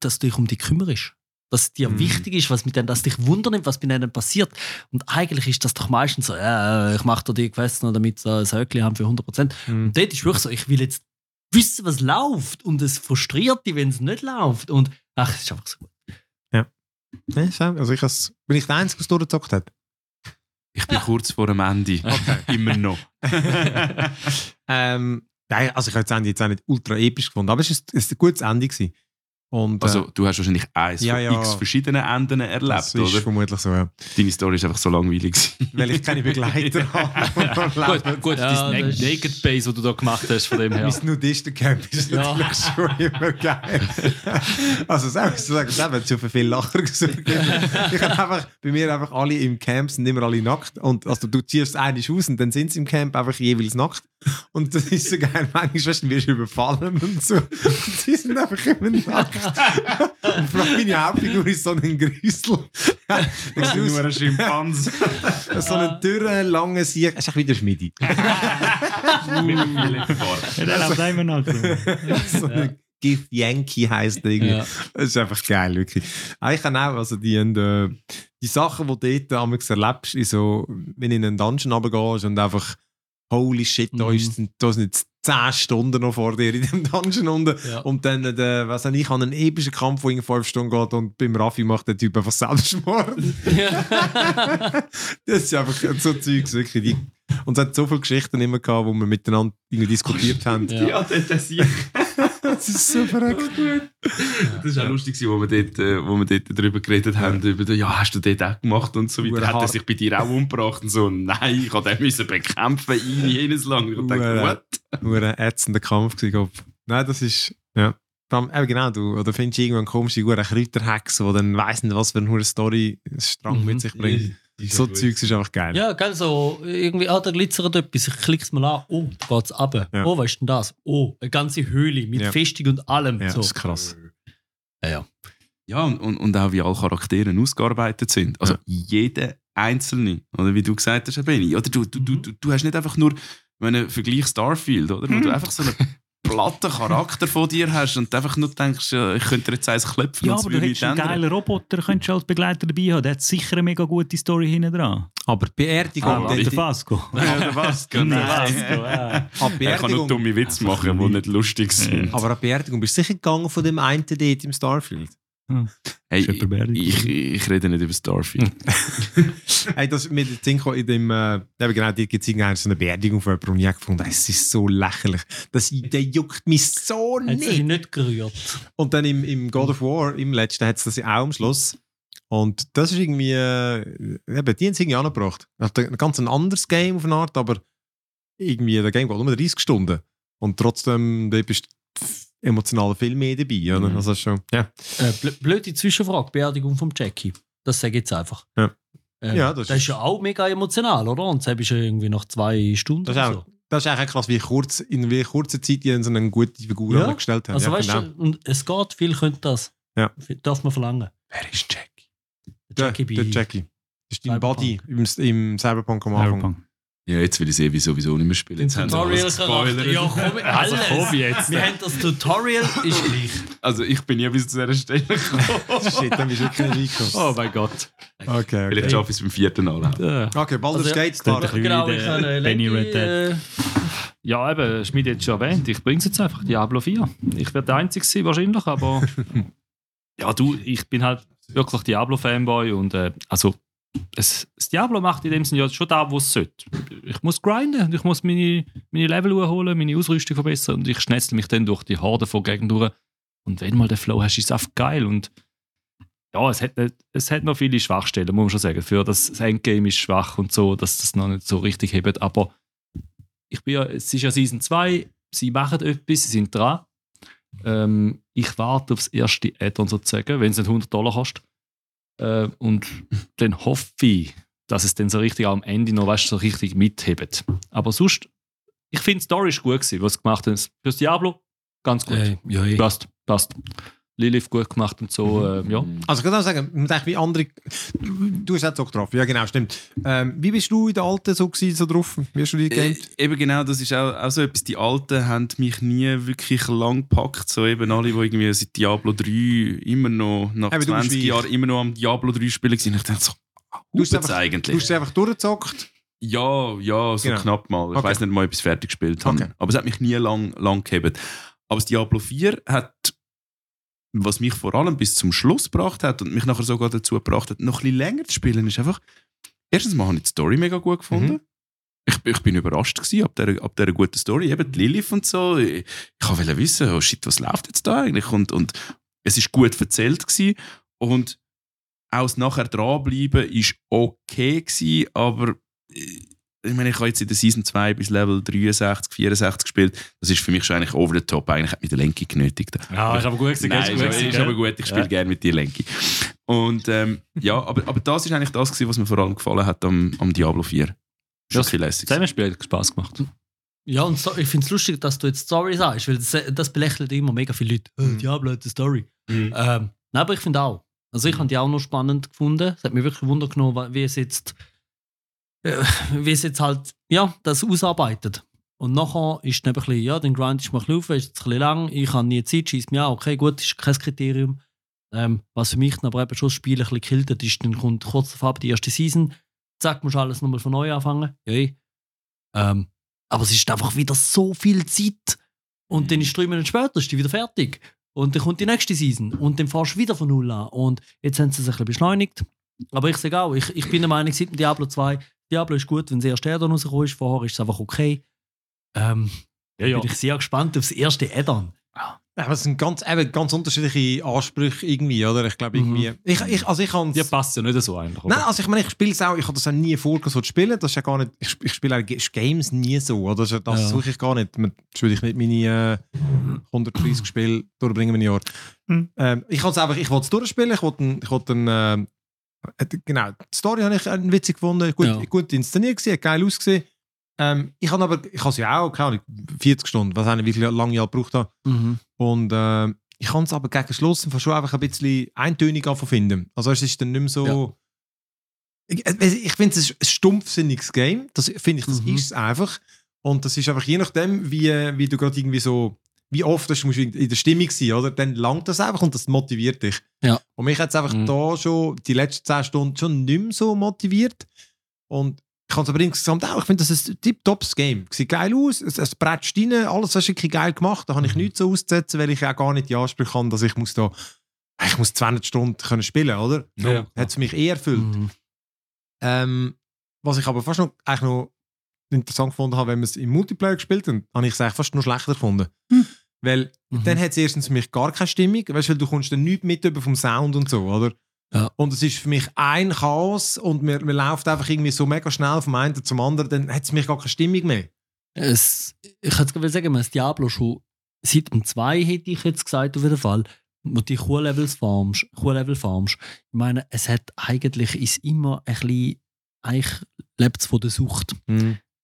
dass du dich um die kümmerst. Dass dir Mhm. wichtig ist, was mit denen, dass dich wundern, was mit denen passiert. Und eigentlich ist das doch meistens so, ja, ich mache da die Quests noch, damit sie ein Höckchen haben für 100%. Hm. Und dort ist wirklich so, ich will jetzt wissen, was läuft. Und es frustriert dich, wenn es nicht läuft. Und ach, es ist einfach so gut. Schau, also ich has, bin ich der Einzige, der es durchgezockt hat? Ich bin kurz vor dem Ende. Immer noch. ähm, nein, also ich habe das Ende jetzt auch nicht ultra episch gefunden, aber es ist ein gutes Ende gewesen. Und, äh, Also, du hast wahrscheinlich eins Ja, von ja. x verschiedenen Enden das erlebt, ist oder? vermutlich so, ja. Deine Story ist einfach so langweilig. Weil ich keine Begleiter habe. Gut, gut Ja, dein das ist- Naked Base, das du da gemacht hast, von dem her. Mein Nudistencamp ist Ja. natürlich schon immer geil. Also, selbst zu sagen, das hat schon für viel Lacher gesorgt. Ich habe einfach, bei mir einfach alle im Camp sind immer alle nackt. Und also, du ziehst eine aus und dann sind sie im Camp einfach jeweils nackt. Und das ist so geil. Manchmal wirst du überfallen und so. Und sie sind einfach immer nackt. Und vor allem meine Hauptfigur ist so ein Grüssel. Ich sehe aus ein Schimpanse. so einen dürren, langen Sieg. Es ist echt wieder Schmidi. Ja, der läuft immer noch. so. ein Gith Yankee heisst der irgendwie. Ja. Das ist einfach geil, wirklich. Ah, Ich kann auch, also die, äh, die Sachen, die du dort erlebst, so, wenn du in einen Dungeon runtergehst und einfach, holy shit, da, Mhm. ist, da sind jetzt 10 Stunden noch vor dir in dem Dungeon unten. Ja. Und dann, äh, der, was ich, habe einen epischen Kampf, der in 5 Stunden geht und beim Raffi macht der Typ einfach Selbstmord. das ist einfach so Zeugs, wirklich. Die, und es hat so viele Geschichten immer gehabt, wo wir miteinander irgendwie diskutiert haben. Ja. Ja, das, ja. Das ist so verrückt. das war auch lustig, wo wir dort, äh, wo wir dort darüber geredet haben, über, ja, hast du dort auch gemacht und so weiter. Hat er sich bei dir auch umgebracht? Und so, nein, ich habe den müssen bekämpfen, ihn jenes lang. Ich dachte, what? Nur ein ätzender Kampf gewesen. Nein, das ist, ja. Allem, eben genau, du, oder findest du irgendwann komische Kräuterhexe, die dann weiss nicht, was für eine Story Strang Mhm. mit sich bringt. So Zeugs ist einfach geil. Ja, gell, so irgendwie, ah, da glitzert etwas, ich klick's mal an, oh, da geht's runter. Ja. Oh, was ist denn das? Oh, eine ganze Höhle mit Ja. Festung und allem. Ja, so. das ist krass. Ja, ja. Ja, und, und, und auch wie alle Charaktere ausgearbeitet sind. Also Ja. jeder einzelne, oder wie du gesagt hast, Benni, oder du, du, du, du, du hast nicht einfach nur, wenn Vergleich Starfield, oder, wo du einfach so einen platten Charakter von dir hast und einfach nur denkst, ich könnte dir jetzt eins klopfen Ja, und es aber du hättest einen ändern. geilen Roboter, könntest du als Begleiter dabei haben. Der hat sicher eine mega gute Story hinten dran. Aber die Beerdigung, Ah, der die, Fasco. Ja, oder was? Nein. an die Er kann nur dumme Witze machen, die nicht lustig sind. aber an die Beerdigung bist du sicher gegangen von dem einen dort im Starfield. Hey, jemand beerdigt? ich, ich rede nicht über Starfield. Hey, das mit dem Zinko in dem, äh, genau, die gibt es so eine Beerdigung von jemandem und ich habe gefunden, es ist so lächerlich. Das, der juckt mich so Hat sich nicht. nicht gerührt. Und dann im, im God of War, im letzten, hat es das auch am Schluss. Und das ist irgendwie, äh, eben, die haben es irgendwie angebracht. Ein ganz ein anderes Game auf eine Art, aber irgendwie, der Game geht nur 30 Stunden. Und trotzdem, da bist du emotional viel mehr dabei, oder? Mhm. Also schon, ja. Äh, blö- blöde Zwischenfrage, Beerdigung vom Jackie. Das sage ich jetzt einfach. Ja. Äh, Ja, das das, ist ja auch mega emotional, oder? Und das ist ja irgendwie nach zwei Stunden. Das ist oder auch, das ist eigentlich krass, wie kurz, in wie kurzer Zeit die so eine gute Figur Ja. gestellt haben. Also ja, weißt genau. du, und es geht, viel könnte das. Ja. Darf man verlangen. Wer ist Jack? Der, Jackie der bei- Jackie. Das ist dein. Body im, im Cyberpunk am Anfang. Cyberpunk. Ja, jetzt will ich sehen, wie sowieso nicht mehr spielen. Jetzt alles Tutorial-Charakter. gespoilert. Ja, komm, alles. Also komm jetzt. Wir haben das Tutorial, ist gleich. Also ich bin ja bis zu dieser Stelle gekommen. Shit, dann bist du wirklich nicht reingekommen. Oh mein Gott. Okay, Vielleicht okay. schaffe ich es beim vierten anlaufen. Äh, Okay, Baldur's Also, Gate Genau, ich der habe eine Benny Lady, Red Dead. äh, Ja, eben, Schmied hat es schon erwähnt. Ich bringe es jetzt einfach. Diablo 4. Ich werde der Einzige sein, wahrscheinlich, aber. ja, du, ich bin halt wirklich Diablo-Fanboy und äh, also. Es, das Diablo macht in dem Sinne ja schon da, wo es sollte. Ich muss grinden und ich muss meine, meine Level holen, meine Ausrüstung verbessern und ich schnetzel mich dann durch die Horde von Gegend durch. Und wenn mal der Flow hast, ist es einfach geil. Und ja, es hat, es hat noch viele Schwachstellen, muss man schon sagen. Für das Endgame ist schwach und so, dass das noch nicht so richtig hebt. Aber ich bin ja, es ist ja Season 2, sie machen etwas, sie sind dran. Ähm, ich warte aufs erste Add-on sozusagen, wenn es nicht 100 Dollar kostet. Äh, und dann hoffe ich, dass es dann so richtig am Ende noch weißt, so richtig mithebt. Aber sonst, ich finde, die Story ist gut gewesen, was sie gemacht haben. Fürs Diablo, ganz gut. äh, ja. Passt, passt. Lilith gut gemacht und so, äh, ja. Also ich kann auch sagen, man denkt, wie andere... Du hast auch so getroffen, ja genau, stimmt. Ähm, wie bist du in der alten so, gewesen, so drauf? Wie hast du die Äh, eben genau, das ist auch, auch so etwas. Die Alten haben mich nie wirklich lang gepackt. So eben alle, die irgendwie seit Diablo 3 immer noch, nach Eben, du bist 20 wie ich. Jahren, immer noch am Diablo 3 spielen sind. Ich dachte so, Du hast einfach- eigentlich. Du hast es einfach durchgezockt. Ja, ja, so Genau. knapp mal. Ich Okay. weiß nicht mal, ob ich es fertig gespielt habe. Okay. Aber es hat mich nie lang, lang gehabt. Aber das Diablo 4 hat, was mich vor allem bis zum Schluss gebracht hat und mich nachher sogar dazu gebracht hat, noch ein bisschen länger zu spielen, ist einfach, erstens mal habe ich die Story mega gut gefunden. Mhm. Ich, ich bin überrascht gewesen, ab dieser, ab dieser guten Story. Eben die Lilith und so. Ich, ich wollte wissen, oh shit, was läuft jetzt da eigentlich? Und, und es ist gut erzählt gewesen. Und auch das nachher dranbleiben ist okay gewesen, aber äh, ich meine, ich habe jetzt in der Season 2 bis Level 63, 64 gespielt. Das ist für mich schon eigentlich over the top. Eigentlich hat mich der Lenki genötigt. Ja, ist aber gut gewesen. Nein, ist gewesen, ist aber gut, ich spiele Ja. gerne mit dir, Lenki. Und ähm, ja, aber, aber das ist eigentlich das, gewesen, was mir vor allem gefallen hat am, am Diablo 4. Schon Ja, viel lässig. Zusammenspiel hat Spaß gemacht. Ja, und so, ich finde es lustig, dass du jetzt Story sagst, weil das, das belächelt immer mega viele Leute. Oh, Mhm. Diablo hat eine Story. Mhm. Ähm, nein, aber ich finde auch. Also ich habe die auch noch spannend gefunden. Es hat mich wirklich Wunder genommen, wie es jetzt, äh, wie es jetzt halt, ja, das ausarbeitet. Und nachher ist dann ein bisschen, ja, den Grind ist mal ein bisschen auf, ist jetzt ein bisschen lang, ich habe nie Zeit, schießt mir auch, okay, gut, ist kein Kriterium. Ähm, was für mich dann aber eben schon das Spiel ein bisschen gekillt hat, ist, dann kommt kurz davor die erste Season, zack, musst alles nochmal von neu anfangen. Yay. Ähm, aber es ist einfach wieder so viel Zeit. Und dann ist drei Monate später ist die wieder fertig. Und dann kommt die nächste Season. Und dann fährst du wieder von Null an. Und jetzt haben sie es ein bisschen beschleunigt. Aber ich sage auch, ich, ich bin der Meinung, seit dem Diablo 2, Diablo ist gut, wenn das erste Add-on rausgekommen ist. Vorher ist es einfach okay. Ähm, Ja, ja. Bin ich sehr gespannt aufs erste Add-on. Ja, aber es sind ganz, eben, ganz unterschiedliche Ansprüche irgendwie, oder? Ich glaube irgendwie. Ich, ich, also ich Dir passt ja nicht so oder? Nein, also ich meine, ich spiele es auch, ich habe das auch nie vor, so zu spielen. Das ist ja gar nicht, ich, ich spiele Games nie so, oder? Das, das Ja. suche ich gar nicht. Man- Das würde ich nicht meine äh, 130 Spiele durchbringen im Jahr. Hm. Ähm, ich kann es einfach, ich wollte es durchspielen, ich wollte ein, ich wollte ein, äh, äh, genau, die Story habe ich äh, witzig gefunden, gut, Ja. gut inszeniert gewesen, hat geil ausgesehen. Ähm, ich habe aber, ich habe es ja auch, keine Ahnung, 40 Stunden, was nicht, wie lange ich halt gebraucht habe. Und äh, ich kann es aber gegen Schluss schon einfach ein bisschen eintönig finden. Also es ist dann nicht mehr so... Ich, ich finde es ist ein stumpfsinniges Game. Das finde ich, das Mhm. ist es einfach. Und das ist einfach je nachdem, wie, wie du gerade irgendwie so... Wie oft das musst du in der Stimmung sein, oder? Dann langt das einfach und das motiviert dich. Ja. Und mich hat es einfach Mhm. da schon die letzten 10 Stunden schon nicht mehr so motiviert. Und ich kann es aber insgesamt auch, ich finde, das ist ein tip-tops Game. Sieht geil aus, es, es bretscht rein, alles du wirklich geil gemacht. Da habe ich Mhm. nichts so auszusetzen, weil ich auch gar nicht die Ansprüche habe, dass ich muss da, ich muss 200 Stunden können spielen, oder? Ja, ja. Hat es mich eher erfüllt. Mhm. Ähm, was ich aber fast noch, eigentlich noch interessant gefunden habe, wenn wir es im Multiplayer gespielt haben, habe ich es eigentlich fast noch schlechter gefunden. Weil Mhm. dann hat es erstens für mich gar keine Stimmung, weißt du, weil du kommst dann nichts mit über vom Sound und so, oder? Ja. Und es ist für mich ein Chaos und mir, mir läuft einfach irgendwie so mega schnell vom einen zum anderen, dann hat es mich gar keine Stimmung mehr. Es, ich hätte gerade sagen, das Diablo schon seit dem 2 hätte ich jetzt gesagt, auf jeden Fall, wo du die Q-Levels farmst, Q-Level farmst. Ich meine, es hat eigentlich ist immer ein bisschen, eigentlich lebt es von der Sucht.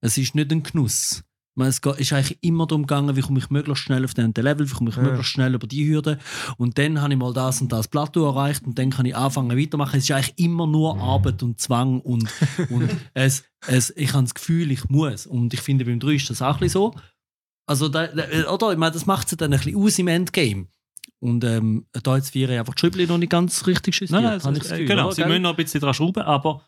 Es ist nicht ein Genuss. Es ist eigentlich immer darum gegangen, wie komme ich möglichst schnell auf den Level, wie komme ich Ja. möglichst schnell über die Hürde. Und dann habe ich mal das und das Plateau erreicht und dann kann ich anfangen weitermachen. Es ist eigentlich immer nur Arbeit und Zwang und, und es, es, ich habe das Gefühl, ich muss. Und ich finde, beim 3 ist das auch ein bisschen so. Also, da, da, oder? Ich meine, das macht es dann ein bisschen aus im Endgame. Und ähm, da jetzt vier einfach die Schüppli noch nicht ganz richtig justiert. Nein, nein, ich das, das äh, Gefühl, genau. oder, Sie müssen noch ein bisschen dran schrauben, aber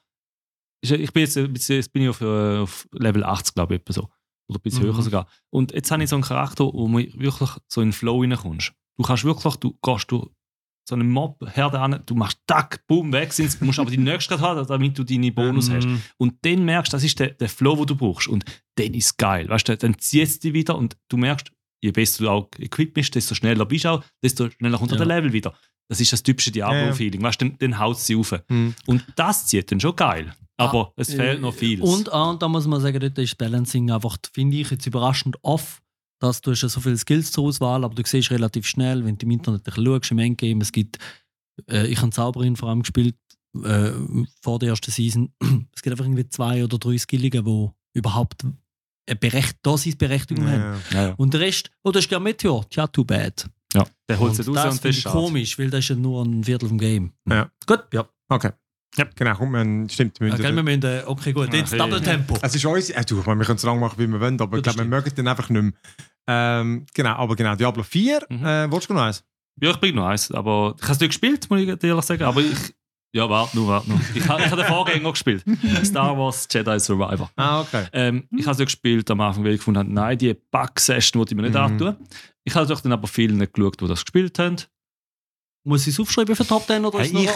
ich bin jetzt, bisschen- jetzt bin ich auf, äh, auf Level 80, glaube ich, etwa so. Oder ein bisschen Mhm. höher sogar. Und jetzt habe ich so einen Charakter, wo man wirklich so in den Flow reinkommst. Du kannst wirklich, du gehst durch so einen Mob-Herde an, du machst tack, boom, weg sind du musst aber die nächste gerade haben, damit du deine Bonus hast. Mhm. Und dann merkst du, das ist der, der Flow, den du brauchst. Und dann ist es geil. Weißt du, dann zieht es dich wieder und du merkst, je besser du auch equipped bist, desto schneller bist du auch, desto schneller kommt Ja. der Level wieder. Das ist das typische Diablo-Feeling. Weißt du, dann, dann haut es sie auf. Mhm. Und das zieht dann schon geil. Aber es fehlt noch viel. Und, ah, und da muss man sagen, dort ist Balancing einfach, finde ich, jetzt überraschend off. Dass du hast ja so viele Skills zur Auswahl, aber du siehst relativ schnell, wenn du im Internet ein bisschen schaust, im Endgame, es gibt, äh, ich habe Zauberin vor allem gespielt, äh, vor der ersten Season, es gibt einfach irgendwie zwei oder drei Skilligen, die überhaupt eine Berecht Daseinsberechtigung haben. Ja. ja, ja. Und der Rest, oh, das ist ja Meteor, tja, too bad. ja. Der holt es raus das und das ist komisch, weil das ist ja nur ein Viertel vom Game. Ja. Gut, ja. Okay. Ja. Genau, kommt man, stimmt. wir ja müssen- gell, wir müssen, äh, okay, gut, jetzt Okay. Double Tempo. Es ist uns, äh, du, ich meine, wir können es so lange machen, wie wir wollen, aber Ja, ich glaube, wir mögen den einfach nicht mehr. Ähm, genau, aber genau, Diablo 4, Mhm. äh, willst du noch eins? Ja, ich bin noch eins. Aber ich habe es nicht gespielt, muss ich dir ehrlich sagen. Aber ich. Ja, warte nur, warte nur. Ich habe ich habe den Vorgänger gespielt. Star Wars Jedi Survivor. Ah, okay. Ähm, Ich habe es ja gespielt am Anfang, weil ich gefunden habe, nein, die Bug-Session wollte ich mir nicht Mhm. antun. Ich habe dann aber vielen nicht geschaut, die das gespielt haben. Muss ich es aufschreiben für Top 10 oder Hey, ist es nur ich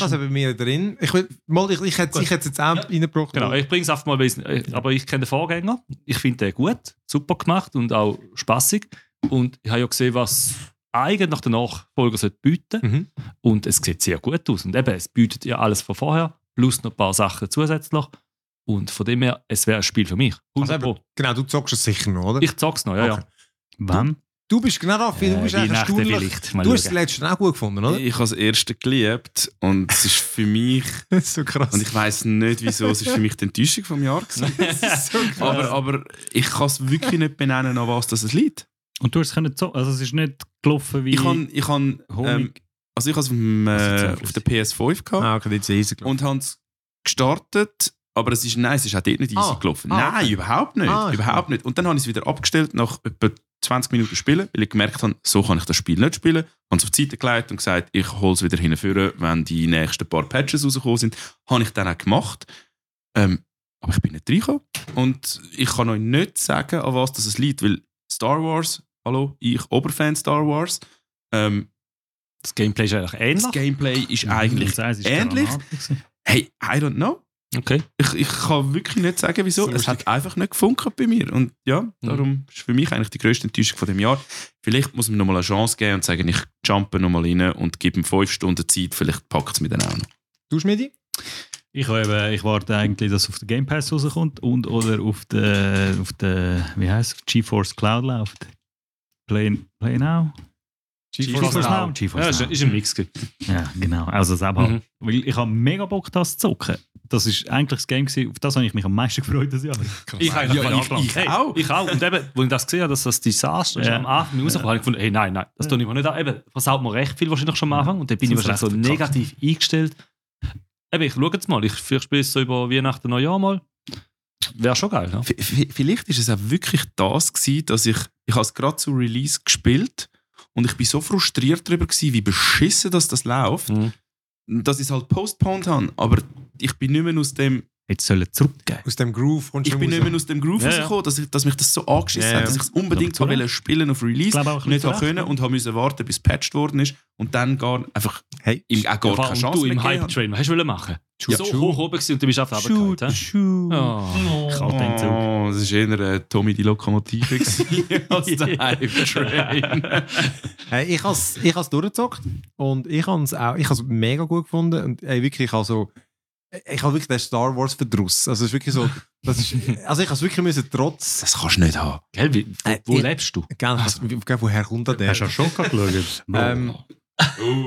habe es bei mir drin. Ich, will, mal, ich, ich hätte ich hätte es jetzt auch reingebracht. Genau, ich bringe es einfach mal, äh, aber ich kenne den Vorgänger. Ich finde den gut, super gemacht und auch spaßig. Und ich habe ja gesehen, was eigentlich der Nachfolger sollte bieten. Mhm. Und es sieht sehr gut aus. Und eben, es bietet ja alles von vorher, plus noch ein paar Sachen zusätzlich. Und von dem her, es wäre ein Spiel für mich. 100 Also Pro. Genau, du zockst es sicher noch, oder? Ich zock's noch, ja, Okay. ja. Wann? Du bist genau Raffi, du Äh, bist eigentlich Weihnachten erstaunlich. Du hast es schauen. letzte auch gut gefunden, oder? Ich habe das erste geliebt und es ist für mich, Das ist so krass. und ich weiß nicht wieso, es ist für mich die Enttäuschung vom Jahr gewesen. das ist so aber, aber ich kann es wirklich nicht benennen, an was das es liegt. Und du hast es können zo also es ist nicht gelaufen wie Ich habe ich ähm, also ich habe es Also äh, auf der PS5 gehabt ah, okay, jetzt easy gelaufen. und habe es gestartet, aber es ist, nein, es ist auch dort nicht easy Ah, gelaufen. ah, Nein, okay. überhaupt nicht. Ah, überhaupt nicht. Und dann habe ich es wieder abgestellt nach etwa 20 Minuten Spielen, weil ich gemerkt habe, so kann ich das Spiel nicht spielen. Habe es auf die Seite gelegt und gesagt, ich hole es wieder hinführen, wenn die nächsten paar Patches rausgekommen sind. Habe ich dann auch gemacht. Ähm, aber ich bin nicht reingekommen. Und ich kann euch nicht sagen, an was das liegt, weil Star Wars, hallo, ich Oberfan Star Wars, ähm, Das Gameplay ist eigentlich ähnlich. das Gameplay ist eigentlich Das heisst, es ist ähnlich. Hey, I don't know. Okay. Ich, ich kann wirklich nicht sagen, wieso. So es hat einfach nicht gefunkt bei mir. Und ja, darum ist für mich eigentlich die grösste Enttäuschung von dem Jahr. Vielleicht muss man nochmal eine Chance geben und sagen, ich jumpe nochmal rein und gebe ihm fünf Stunden Zeit. Vielleicht packt es mir dann auch noch. Du, Schmidi? Ich, habe, ich warte eigentlich, dass es auf den Game Pass rauskommt und oder auf der, auf der wie heißt es, GeForce Cloud läuft. Play, Play Now? GeForce Now. GeForce Ja, ist, Now. ist ein Mix. Ja, genau. Also selber. Mhm. Weil ich habe mega Bock, das zu zocken. Das ist eigentlich das Game, gewesen, auf das habe ich mich am meisten gefreut das Jahr. Ich, Ja, ja, ich- ich hey, auch. Ich auch. Und eben, als ich das gesehen habe, dass das Desaster ist, Ja. am Anfang rausgekommen, habe ich gefunden, hey, nein, nein, das tue ich mir nicht an. Eben, versaut mir recht viel wahrscheinlich schon am Anfang. Und dann bin ich Das ist wahrscheinlich so verkackt. negativ eingestellt. Eben, ich schaue jetzt mal. Ich, vielleicht spiele es so über Weihnachten, Neujahr mal. Wäre schon geil, ja? V- vielleicht ist es auch wirklich das gewesen, dass ich, ich habe es gerade zu Release gespielt und ich bin so frustriert darüber gewesen, wie beschissen dass das läuft, Mhm. dass ich es halt postponed habe. Aber ich bin nicht mehr aus dem Jetzt sollen zurückgehen. Aus dem Groove kommst Ich bin nicht mehr aus dem Groove Ja, ja. rausgekommen, dass, ich, dass mich das so angeschissen Ja, hat, dass ich es unbedingt zu wollte spielen auf Release, Ich glaube auch ein nicht bisschen habe zu können und habe müssen warten, bis patched worden ist und dann gar einfach Hey, ihm auch gar Ja, keine und Chance du mehr im. Hype-Train, was hast du machen? Shoot, so hoch oben gewesen und du bist auf der Shoot, Arbeit. shoot. Oh. Kalt den Zug. Oh, das war eher äh, Tommy die Lokomotive als der Hype-Train. Hey, ich habe es ich has durchgezockt und ich habe es auch ich has mega gut gefunden. Und ey, wirklich, also, ich habe wirklich den Star Wars Verdruss. Also, es ist wirklich so, das ist, also ich habe es wirklich müssen trotz. Das kannst du nicht haben. Gell, wie, wo, Äh, wo ich- lebst du? Gell, gell, woher kommt der? Hast du schon geschaut? Ähm,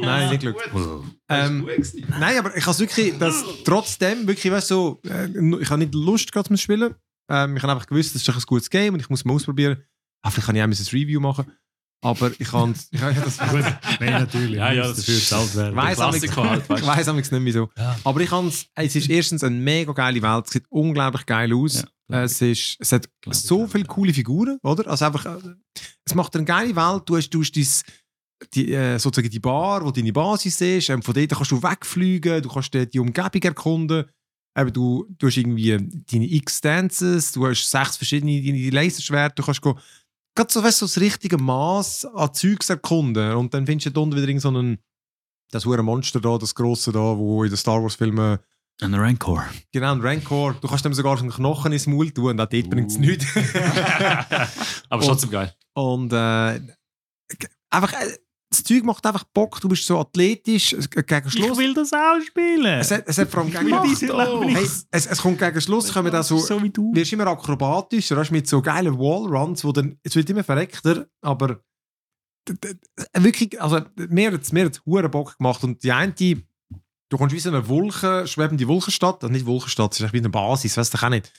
nein, nicht geschaut. Ähm, nein, aber ich habe wirklich, dass trotzdem wirklich, weißt du, so, äh, ich habe nicht Lust gehabt zum Spielen. Ähm, ich habe einfach gewusst, das ist ein gutes Game und ich muss es mal ausprobieren. Ah, vielleicht kann ich auch mal ein Review machen. Aber ich kann es. Ich, das, Nein, natürlich. Ja, ja, das dafür ist- bezahlt werden. Ich weiss halt, weißt ich amigs nicht mehr so. Ja. Aber ich kann's, es ist erstens eine mega geile Welt, es sieht unglaublich geil aus. Ja, es, ist, es hat so viele coole Figuren, oder? Also einfach, äh, es macht eine geile Welt. Du hast, du hast dies, die, äh, sozusagen die Bar, wo deine Basis ist. Ähm, von dort kannst du wegfliegen, du kannst die, Umgebung erkunden. Eben, du, du hast irgendwie deine X-Dances, du hast sechs verschiedene deine Laserschwerter, du kannst go, so, weißt, so das richtige Maß an Zeugs erkunden. Und dann findest du da unten wieder so einen, das hure Monster da, das grosse da, wo in den Star Wars Filmen Ein Rancor. Genau, ein Rancor. Du kannst dem sogar einen Knochen ins Maul tun und auch dort bringt es nichts. Aber trotzdem geil. und äh, einfach, äh, das Zeug macht einfach Bock. Du bist so athletisch gegen Schluss. will das auch spielen. Es hat, es hat vor allem gegen Schluss. Hey, es, es kommt gegen Schluss, kommen da so, so wie du. wirst immer akrobatischer, weißt, mit so geilen Wallruns, wo dann, es wird immer verreckter, aber wirklich, also mir hat es mir hat's Bock gemacht und die eine, du kommst wie so eine Wolke, schwebende Wolkenstadt, also nicht Wolkenstadt, es ist wie eine Basis, weißt du auch nicht.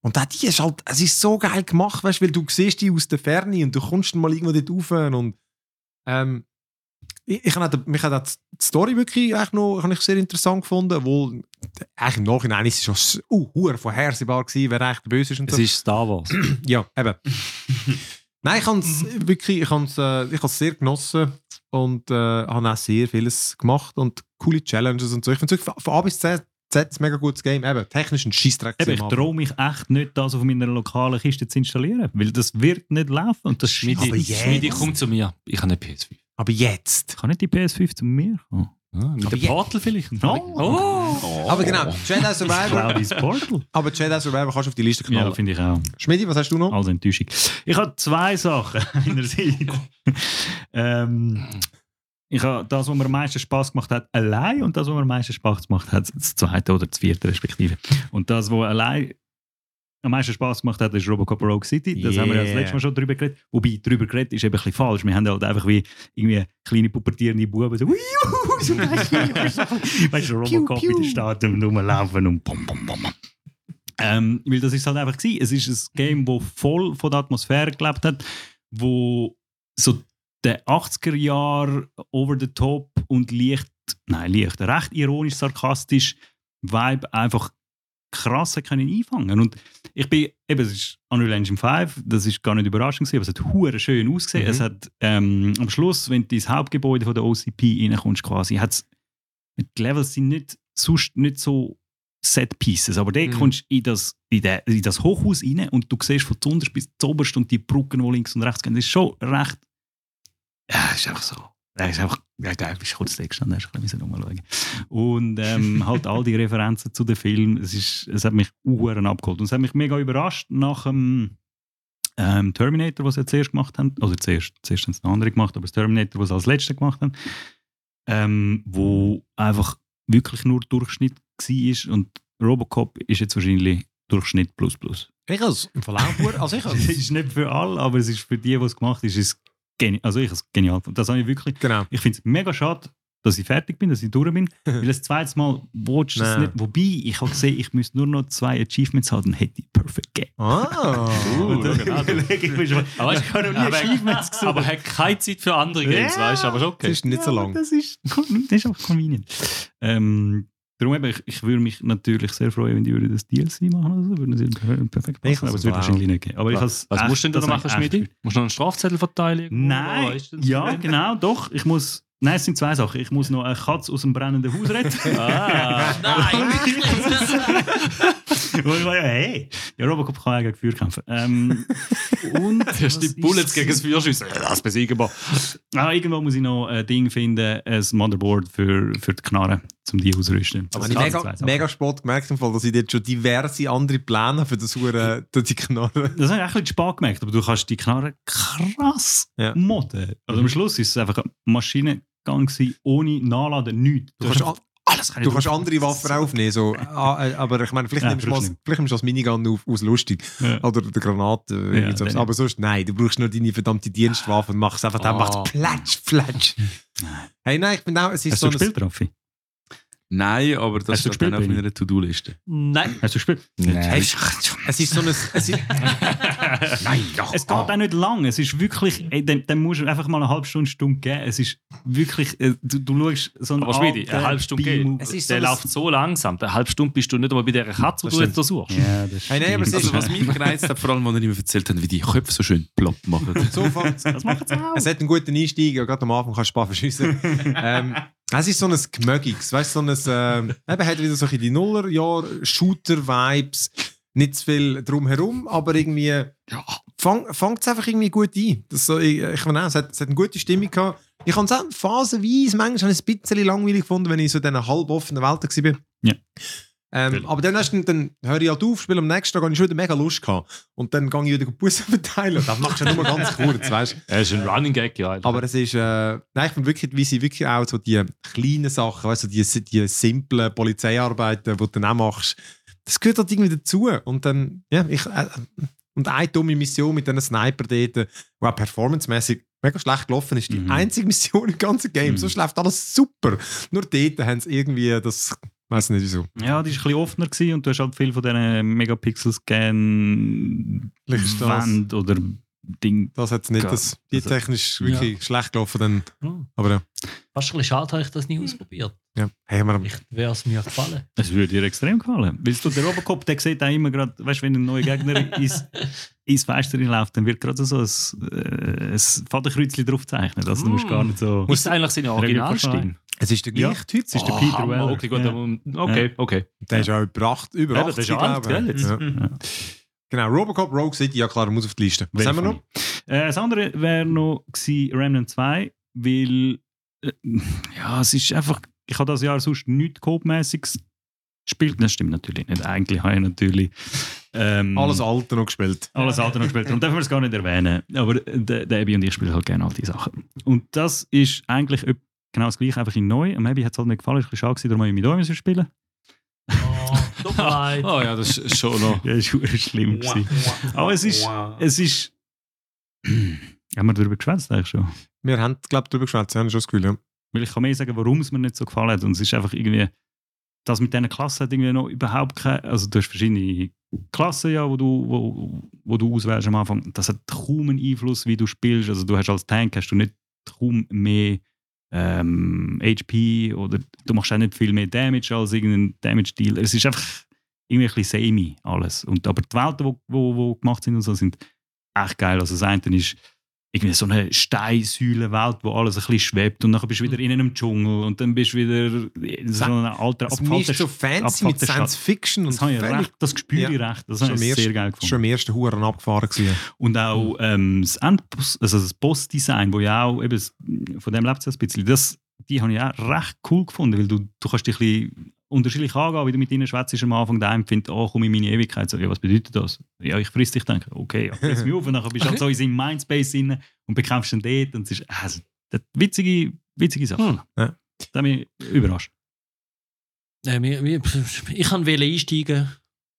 Und auch die ist halt, es ist so geil gemacht, weißt, weil du siehst die aus der Ferne und du kommst dann mal irgendwo dort rauf und ähm, ich, ich habe mich hat die Story wirklich eigentlich noch habe ich sehr interessant gefunden, obwohl eigentlich im Nachhinein ist es schon uh, vorhersehbar gewesen, wer eigentlich der Böse ist und Es so. ist Star Wars. Ja, eben. Nein, ich habe es wirklich, ich habe es äh, ich sehr genossen und äh, habe auch sehr vieles gemacht und coole Challenges und so. Ich finde es wirklich von A bis Z, Z ein mega gutes Game. Eben, technisch ein Scheissdreck. Eben, ich traue mich echt nicht, das auf meiner lokalen Kiste zu installieren, weil das wird nicht laufen und das Schmidi, scheisst. Schmidi, komm zu mir. Ich habe eine PS5. Aber jetzt. Kann nicht die PS5 zu mir kommen? Ah, mit Aber dem Portal vielleicht. Oh. oh. Aber genau, Jedi Survivor. Cloudys Portal. aber Jedi Survivor kannst du auf die Liste Ja, knallen. finde ich auch. Schmidi, was hast du noch? Als Enttäuschung. Ich habe zwei Sachen einerseits. ähm, ich habe das, was mir am meisten Spaß gemacht hat, allein und das, was mir am meisten Spaß gemacht hat, das zweite oder das vierte respektive. Und das, was allein am meisten Spaß gemacht hat, ist Robocop Rogue City. Das haben wir ja das Yeah. letzte Mal schon drüber geredet. Wobei, drüber geredet ist eben ein bisschen falsch. Wir haben halt einfach wie irgendwie kleine pubertierende Buben so, so weißt du, Robocop in der Stadt und rumlaufen und bum, bum, bum. bum. Ähm, weil das ist halt einfach gewesen. Es ist ein Game, das voll von der Atmosphäre gelebt hat, wo so der 80er Jahre over the top und leicht, nein, leicht, recht ironisch, sarkastisch Vibe einfach krass hat können einfangen und ich bin, eben, es ist Unreal Engine 5, das ist gar nicht überraschend gewesen, aber es hat hure schön ausgesehen. Mhm. Es hat ähm, am Schluss, wenn du ins Hauptgebäude von der OCP reinkommst quasi, hat's, die Levels sind nicht, sonst nicht so Set Pieces, aber dort Mhm. kommst du in das, in, der, in das Hochhaus rein und du siehst von zuunterst bis zuoberst und die Brücken, die links und rechts gehen, das ist schon recht, ja, es ist einfach so. Er ist einfach, ja, geil, bist kurz da gestanden, hast ein bisschen rumschauen. Und ähm, halt all die Referenzen zu den Filmen, es, ist, es hat mich uhren abgeholt. Und es hat mich mega überrascht nach dem ähm, Terminator, was sie zuerst gemacht haben, also zuerst, zuerst haben sie noch andere gemacht, aber das Terminator, was sie als letztes gemacht haben, ähm, wo einfach wirklich nur Durchschnitt war und Robocop ist jetzt wahrscheinlich Durchschnitt plus plus. Ich als im Verlauf, also ich Es als, ist nicht für alle, aber es ist für die, die es gemacht ist, ist es geni also ich es genial. Das habe ich wirklich genau. ich finde es mega schade, dass ich fertig bin, dass ich durch bin. weil das zweite Mal watch es Nein. nicht. Wobei, ich habe gesehen, ich müsste nur noch zwei Achievements haben, dann hätte ich Perfect Game. Ah. Und dann genau. überlege ich mir schon, Aber ich habe noch nie aber- Achievements gesucht. Aber er hat keine Zeit für andere Games, Ja. weißt du? Aber schon Das okay. ist nicht so Ja, lang. Das ist, das ist einfach convenient. Ähm, darum eben, ich, ich würde mich natürlich sehr freuen, wenn die würden das DLC machen oder so, würden sie per- perfekt Ich machen, aber es wird auch. wahrscheinlich nicht gehen. Aber ich has Was echt- musst du denn da machen, Schmidi? Musst du noch einen Strafzettel verteilen? Nein, das- ja, genau, doch. Ich muss. Nein, es sind zwei Sachen. Ich muss noch eine Katze aus dem brennenden Haus retten. Ah. Nein, hey, ja, Robocop kann auch gegen Feuer kämpfen. Ähm, und Das ist die Bullets ist- gegen das Feuerschüsse. Das besiegen wir. Ah, irgendwo muss ich noch ein Ding finden, ein Motherboard für, für die Knarre, um die auszurüsten. Aber ich mega, mega spät gemerkt, im Fall, dass ich jetzt schon diverse andere Pläne für das Hure, die Knarre. Das habe ich auch ein bisschen spät gemerkt, aber du kannst die Knarre krass Ja. modden. Also Mhm. am Schluss ist es einfach ein Maschinengang gewesen, ohne Nachladen, nichts. Du kannst, alles du kannst andere Waffen aufnehmen, so. Ah, äh, aber ich meine, vielleicht Ja, nimmst du mal, vielleicht nimmst du das Minigun auf, aus lustig. Ja. Oder die Granate. äh, Ja, so. aber sonst, nein, du brauchst nur deine verdammte Dienstwaffe und machst einfach, dann Ah. macht Flatsch, Flatsch. Hey, nein, ich bin auch, es ist Hast so du gespielt, Raffi? Nein, aber das steht dann auf meiner To-Do-Liste. Nein. Hast du gespielt? Hey, es ist so ein, es ist, Nein, Es geht auch nicht lang. Es ist wirklich, ey, dann, dann musst du einfach mal eine halbe Stunde, Stunde geben. Es ist wirklich, äh, du, du schaust so einen Aber Schmidi, eine halbe Stunde ist so Der läuft so langsam. Eine halbe Stunde bist du nicht einmal bei dieser Katze, die du jetzt da suchst. Ja, das Hey, nein, aber es ist- Also was mich gereizt hat, vor allem, als er mir erzählt hat, wie die Köpfe so schön plopp machen. so fängt Das macht es auch. Es hat einen guten Einstieg, ja, gerade am Anfang kannst du ein paar verschiessen. ähm, es ist so ein Gemögiges, weißt du, so ein, äh, eben hat wieder so die Nullerjahr-Shooter-Vibes, nicht zu viel drumherum, aber irgendwie Ja. fang, fängt es einfach irgendwie gut ein. Das so, ich ich meine, auch, es, hat, es hat eine gute Stimmung gehabt. Ich habe es auch phasenweise, manchmal habe ich es ein bisschen langweilig gefunden, wenn ich so in diesen halboffenen Welten war. Ja. Ähm, aber dann, hast du, dann höre ich halt auf, spiele am nächsten Tag, habe ich schon wieder mega Lust gehabt. Und dann gehe ich wieder Busse verteilen. Das machst du ja nur ganz kurz, weißt du. Er ist ein Running Gag, ja. Aber es ist, äh, nein, ich finde wirklich, wie sie wirklich auch so die kleinen Sachen, weißt du, die, die simplen Polizeiarbeiten, die du dann auch machst, das gehört halt irgendwie dazu. Und dann, ja, ich, äh, und eine dumme Mission mit diesen Sniper dort, die auch performancemäßig mega schlecht gelaufen ist, die Mhm. einzige Mission im ganzen Game. Mhm. Sonst läuft alles super. Nur dort haben sie irgendwie das, weiß nicht wieso. Ja, die war ein bisschen offener gewesen und du hast halt viel von diesen Megapixel-Scan Wand oder Ding. Das hat nicht, Ja. das, die Also, technisch wirklich schlecht gelaufen. Dann, Hm. aber ja, Fast ein bisschen schade, habe ich das nie ausprobiert. ja. Hey, wir, Vielleicht wäre es mir gefallen. Das würde dir extrem gefallen. Weil du, der Robocop, der sieht auch immer gerade, weißt du, wenn ein neuer Gegner ins, ins Fenster läuft, dann wird gerade so ein, äh, ein Fadenkreuzchen drauf gezeichnet. Also du musst Mm. gar nicht so. Ist das eigentlich seine Originalstimme? Es ist der Ja. gleiche Typ. Es ist der Oh, Peter Hammer. Weller. Okay, gut, Ja. okay, okay. Der ist auch über 8, über Ja, 80, der ist ja alt, glaube ich. Ja. Ja. Genau, Robocop, Rogue City, ja klar, muss auf die Liste. Was Very haben wir noch? Äh, das andere wäre noch gewesen, Remnant 2, weil äh, ja, es ist einfach, ich habe das Jahr sonst nichts Coop-mäßiges gespielt. Das stimmt natürlich nicht. Eigentlich habe ich natürlich ähm, Alles Alte noch gespielt. alles andere noch gespielt. Darum dürfen wir es gar nicht erwähnen. Aber der, der Abby und ich spielen halt gerne all diese Sachen. Und das ist eigentlich öp- genau das gleiche, einfach in neu. Am Abby hat es halt nicht gefallen, ist ein bisschen schade gewesen, darum habe ich mit euch spielen. Oh, tut mir leid. Oh ja, das ist schon noch. Ja, das war schlimm. gewesen. Aber es ist, es ist, haben wir darüber geschwätzt eigentlich schon? Wir haben, glaube ich, darüber geschwätzt. Haben schon das Gefühl, ja. Weil ich kann mehr sagen, warum es mir nicht so gefallen hat. Und es ist einfach irgendwie, das mit diesen Klassen hat irgendwie noch überhaupt keine, also du hast verschiedene Klassen ja, wo du, wo, wo du auswählst am Anfang. Das hat kaum einen Einfluss, wie du spielst. Also du hast als Tank hast du nicht kaum mehr ähm, HP oder du machst auch nicht viel mehr Damage als irgendein Damage-Deal. Es ist einfach irgendwie ein bisschen samey alles. Und, aber die Welten, die wo, wo, wo gemacht sind und so, sind echt geil. Also das eine ist irgendwie so eine Steinsäulenwelt, wo alles ein bisschen schwebt und dann bist du wieder in einem Dschungel und dann bist du wieder in so einem alten Es mischt so fancy mit Science Fiction und Das, habe ich recht, das spüre ich recht. Das habe ich sehr geil gefunden. schon im ersten Huren abgefahren gewesen. Und auch ähm, das Endboss, also das Boss-Design, wo ja auch eben, das- von dem lebt es ein bisschen, das, die habe ich auch recht cool gefunden, weil du, du kannst dich ein bisschen unterschiedlich angehen, wie du mit ihnen schwätzt am Anfang. Der eine findet, oh, komm in meine Ewigkeit. So, ja, was bedeutet das? Ja, ich friss dich, denke okay, ja, friss mich auf. Und dann bist du halt so in seinem Mindspace drin und bekämpfst ihn dort. Und es ist also, das witzige, witzige Sache. Hm. Ja. Da bin ich überrascht. Äh, wir- wir- ich kann einsteigen.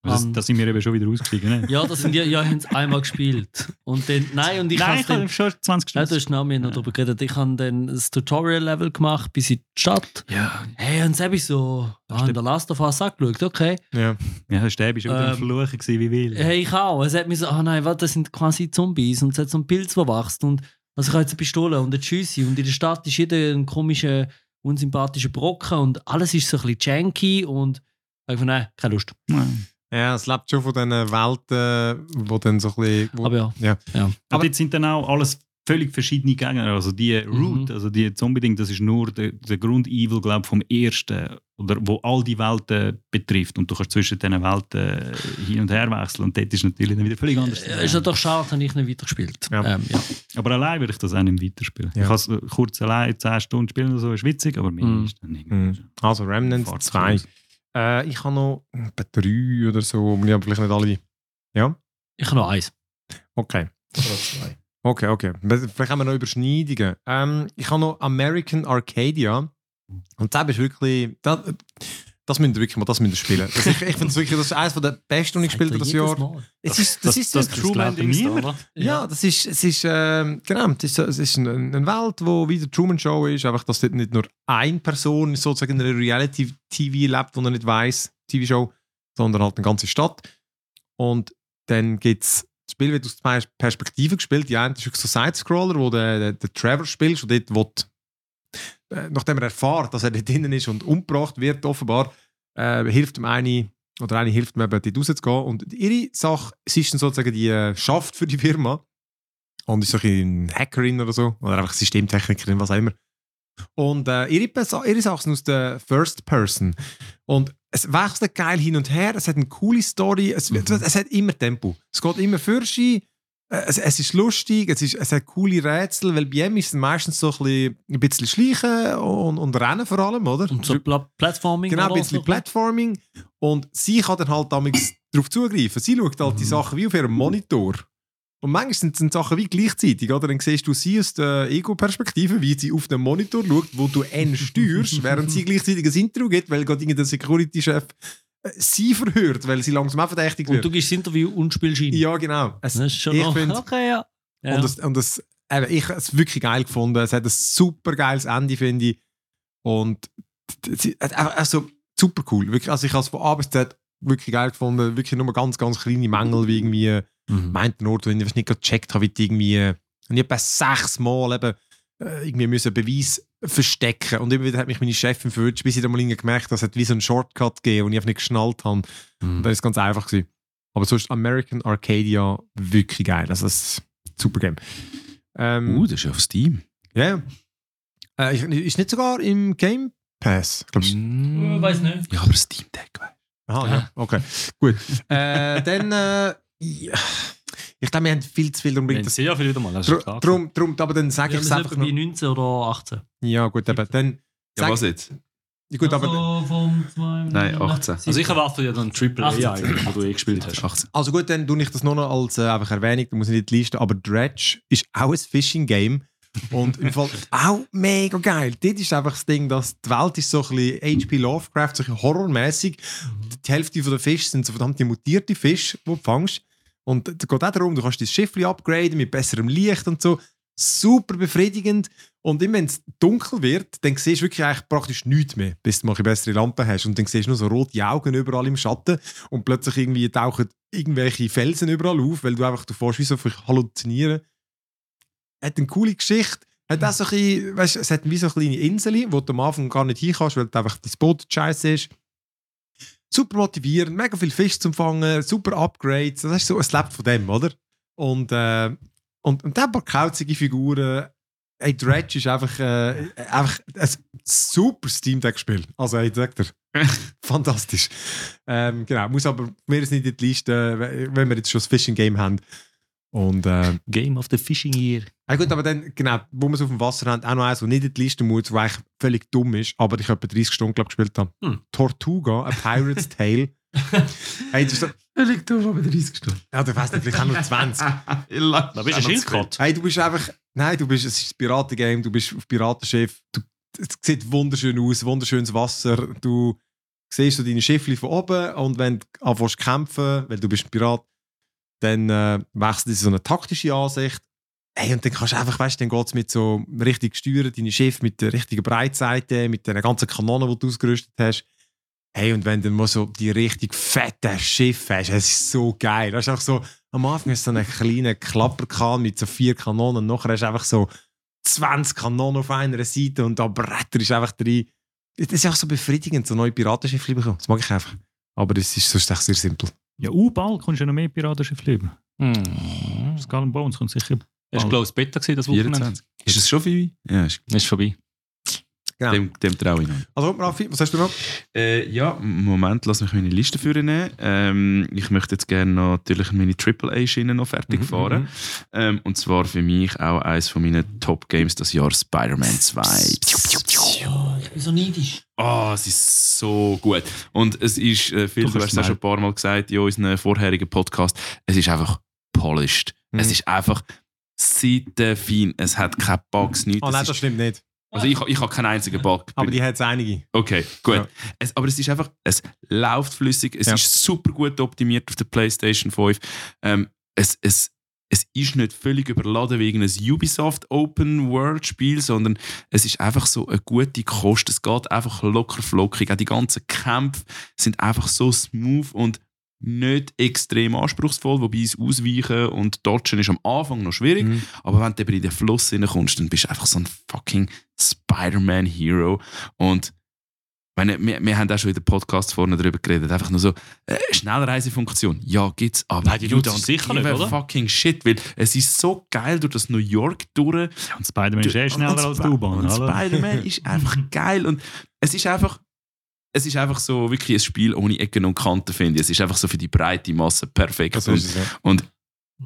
Das, Ähm, da sind wir eben schon wieder ausgestiegen. Ne? Ja, das sind ja, ja, ich habe es einmal gespielt. Und dann, nein, und ich Nein, habe schon 20 Nein, Stunden. du hast noch mehr noch darüber geredet. Ich habe dann das Tutorial-Level gemacht bis in die Stadt. ja, Hey, und dann habe ich so ah, in der Last of Us angeschaut. Okay. Ja. ja, der Stäbe schon wieder Ähm, Fluchen gewesen, wie will. Hey, ich auch. Es hat mir so, ah nein, warte, das sind quasi Zombies und es hat so einen Pilz, der wächst. Und also ich habe jetzt eine Pistole und eine Schüsse. Und in der Stadt ist jeder ein komischer, unsympathischer Brocken und alles ist so ein bisschen janky und ich habe nein, keine Lust. Nein. Ja, es lebt schon von diesen Welten, wo dann so ein bisschen... Wo, Aber ja. ja. Aber Aber- jetzt sind dann auch alles völlig verschiedene Gegner. Also die Root, also die Zombie-Ding, das ist nur der, der Grund-Evil, glaube vom ersten, oder wo all die Welten betrifft. Und du kannst zwischen diesen Welten hin und her wechseln. Und dort ist natürlich dann wieder völlig anders. Äh, ist ja doch schade, habe ich nicht weitergespielt. Ja. Ähm, ja. Aber allein würde ich das auch nicht weiterspielen. Ja. Ich kann es äh, kurz allein 10 Stunden spielen oder so, ist witzig, aber mehr Mhm. ist dann nicht. Mhm. Also Remnant Fahrt 2. Äh, ich habe noch etwa drei oder so, aber ich habe vielleicht nicht alle. Ja? Ich habe noch eins. Okay. Oder zwei. Okay, okay. Vielleicht haben wir noch Überschneidungen. Ähm, ich habe noch American Arcadia. Und das ist wirklich. Das, das müsst ihr wirklich mal das müsst ihr spielen. Das, ich ich finde es wirklich das ist eines der besten, die ich gespielt habe das Jahr. Mal. Es ist, das, ist so das, ein das Truman glaubt Dings da, niemand. oder? Ja, das ist, es ist, ähm, genau, es ist, so- es ist eine, eine Welt, wo wie der Truman Show ist, einfach, dass dort nicht nur eine Person sozusagen in einer Reality-TV lebt, wo er nicht weiß, TV-Show, sondern halt eine ganze Stadt. Und dann gibt es, das Spiel wird aus zwei Perspektiven gespielt. Die eine ist so Side-Scroller, wo der, der, der Trevor spielst und dort will, äh, nachdem er erfährt, dass er dort drinnen ist und umgebracht wird, offenbar, äh, hilft ihm eine oder eine hilft mir eben, dort rauszugehen. Und ihre Sache, sie ist dann sozusagen die äh, schafft für die Firma und ist so ein Hackerin oder so, oder einfach Systemtechnikerin, was auch immer. Und äh, ihre, ihre Sachen sind aus der First Person. Und es wechselt geil hin und her, es hat eine coole Story, es, Mhm. es hat immer Tempo. Es geht immer für sie. Äh, Es, es ist lustig, es, ist, es hat coole Rätsel, weil bei ihm ist es meistens so ein bisschen, ein bisschen Schleichen und, und Rennen vor allem, oder? Und so Pla Platforming. Genau, ein bisschen. Platforming. Und sie kann dann halt damals darauf zugreifen. Sie schaut halt die Sachen wie auf ihrem Monitor. Und manchmal sind, sind Sachen wie gleichzeitig. Oder? Dann siehst du sie aus der Ego-Perspektive, wie sie auf den Monitor schaut, wo du N steuerst, während sie gleichzeitig ein Interview gibt, weil gerade irgendein Security-Chef sie verhört, weil sie langsam auch verdächtig Und wird. du gibst das Interview und spielst ihn. Ja, genau. Es, Das ist schon ich noch, find- Okay, ja. ja. Und, das, und das, eben, ich habe es wirklich geil gefunden. Es hat ein super geiles Ende, finde ich. Und es ist einfach- also super cool. Wirklich, also ich habe es von A bis Z wirklich geil gefunden. Wirklich nur ganz, ganz kleine Mängel, wie irgendwie Mhm. meint wo ich nicht gecheckt habe, wie die irgendwie äh, und ich etwa sechsmal eben äh, irgendwie müssen Beweis verstecken und immer wieder hat mich meine Chefin verwünscht, bis ich dann mal irgendwie gemerkt habe, es hat wie so einen Shortcut gegeben, und ich einfach nicht geschnallt habe. Mhm. Und dann ist es ganz einfach gewesen. Aber sonst American Arcadia wirklich geil. Also das ist ein super Game. Ähm, Uh, das ist auf Steam. ja. Äh, ich- ist nicht sogar im Game Pass? Ich glaub, es- Ich weiß nicht. Ja, aber Steam Deck, weißt Aha, ja. Okay, gut. äh, dann, äh, ja. Ich glaube, wir haben viel zu viel, darum bringt das. sehr viel wieder mal. Das. Drum, drum, aber dann sage ich es einfach bei 19 oder 18. Ja, gut, eben. Dann. Ja, Sag- was jetzt? Ja, gut, aber. Also vom zwei Nein, 18. Also ich erwarte ja dann Triple A 18. eigentlich, wo du eh gespielt hast. 18. Also gut, dann tue ich das nur noch als äh, einfach Erwähnung, da muss ich nicht die Liste, aber Dredge ist auch ein Fishing-Game und im Fall auch mega geil. Dort ist einfach das Ding, dass die Welt ist so ein bisschen H.P. Lovecraft, so ein bisschen horrormäßig. Die Hälfte der Fische sind so verdammte mutierte Fische, die du fängst. Und es geht auch darum, du kannst dein Schiff upgraden mit besserem Licht und so. Super befriedigend. Und immer wenn es dunkel wird, dann siehst du wirklich eigentlich praktisch nichts mehr, bis du mal eine bessere Lampe hast. Und dann siehst du nur so rote Augen überall im Schatten und plötzlich irgendwie tauchen irgendwelche Felsen überall auf, weil du einfach fährst wie so halluzinieren. Hat eine coole Geschichte. Hat auch so ein bisschen, weißt, es hat wie so eine kleine Insel, wo du am Anfang gar nicht hin kannst, weil einfach das Boot scheiße ist. Super motivierend, mega viel Fisch zum Fangen, super Upgrades. Das ist so, es lebt von dem, oder? Und, äh, und, und dann ein paar kauzige Figuren. Hey, Dredge ist einfach, äh, einfach ein super Steam Deck-Spiel. Also, hey, sag dir. Fantastisch. Ähm, genau, muss aber mir ist nicht in die Liste, wenn wir jetzt schon das Fishing Game haben. Und äh, Game of the Fishing Year. ah gut, aber dann, genau, wo wir es auf dem Wasser haben, auch noch eins, das nicht in die Liste muss, was eigentlich völlig dumm ist, aber ich etwa 30 Stunden glaub, gespielt habe. Hm. Tortuga, A Pirate's Tale. hey, das ist so, Völlig dumm, aber 30 Stunden. ja, du weißt nicht, vielleicht auch nur 20. Da bist du ein Schildkröte. Hey, du bist einfach, nein, du bist, es ist ein Piratengame, du bist auf Piratenschiff, du, es sieht wunderschön aus, wunderschönes Wasser, du siehst so deine Schiffli von oben und wenn du anfängst zu kämpfen, weil du bist ein Pirat, dann äh, wechselt es so eine taktische Ansicht. Hey, und dann kannst du einfach, weißt du, dann geht es mit so richtig steuern, deine Schiff mit der richtigen Breitseite, mit den ganzen Kanonen, die du ausgerüstet hast. Hey, und wenn du mal so die richtig fette Schiff hast, es ist so geil. Das ist einfach so, am Anfang ist so ein kleiner Klapperkahn mit so vier Kanonen nachher hast du einfach so 20 Kanonen auf einer Seite und da Bretter ist einfach drin. Das ist auch so befriedigend, so neue Piratenschiffe bekommen. Das mag ich einfach. Aber es ist sonst echt sehr simpel. Ja, uh, bald kommst du ja noch mehr Piratenschiff leben. Hm. Skull and Bones kommt sicher. Hast du, glaube ich, das Beta gesehen, das Wochenende? 24. Ist es schon viel? Ja, ist, Ist vorbei. Genau. dem, dem traue ich noch. Also, Raffi, was hast du noch? Äh, ja, Moment, lass mich meine Liste führen. Ähm, ich möchte jetzt gerne noch natürlich meine AAA-Schiene noch fertig Mhm, fahren. Ähm, und zwar für mich auch eines von meinen Top-Games das Jahr Spider-Man 2. Oh, ich bin so neidisch. Oh, es ist so gut. Und es ist, äh, Phil, Du du, hast es auch schon ein paar Mal gesagt in unserem vorherigen Podcast, es ist einfach polished. Mhm. Es ist einfach seitenfein. Es hat keine Bugs, nichts. Oh nein, ist, das stimmt nicht. also ich, ich habe keinen einzigen Bug. Aber die hat es einige. Okay, gut. Ja. Es, aber es ist einfach, es läuft flüssig, es Ja. ist super gut optimiert auf der PlayStation 5. Ähm, es, es, es ist nicht völlig überladen wegen einem Ubisoft Open World Spiel, sondern es ist einfach so eine gute Kost. Es geht einfach locker flockig. Auch die ganzen Kämpfe sind einfach so smooth und nicht extrem anspruchsvoll, wobei es Ausweichen und Dodgen ist am Anfang noch schwierig. Mhm. Aber wenn du eben in den Fluss reinkommst, dann bist du einfach so ein fucking Spider-Man-Hero. Und meine, wir, wir haben auch schon in der Podcast vorne darüber geredet. Einfach nur so, äh, Schnellreisefunktion. Ja, gibt's, aber Nein, die tut's don't sicher nicht, oder? fucking shit. Weil es ist so geil durch das New York durch. Ja, und Spider-Man ist eh schneller Und als die U-Bahn. Oder? Spider-Man ist einfach geil. Und es ist einfach. Es ist einfach so wirklich ein Spiel ohne Ecken und Kanten, finde ich. Es ist einfach so für die breite Masse perfekt. Und, es, und,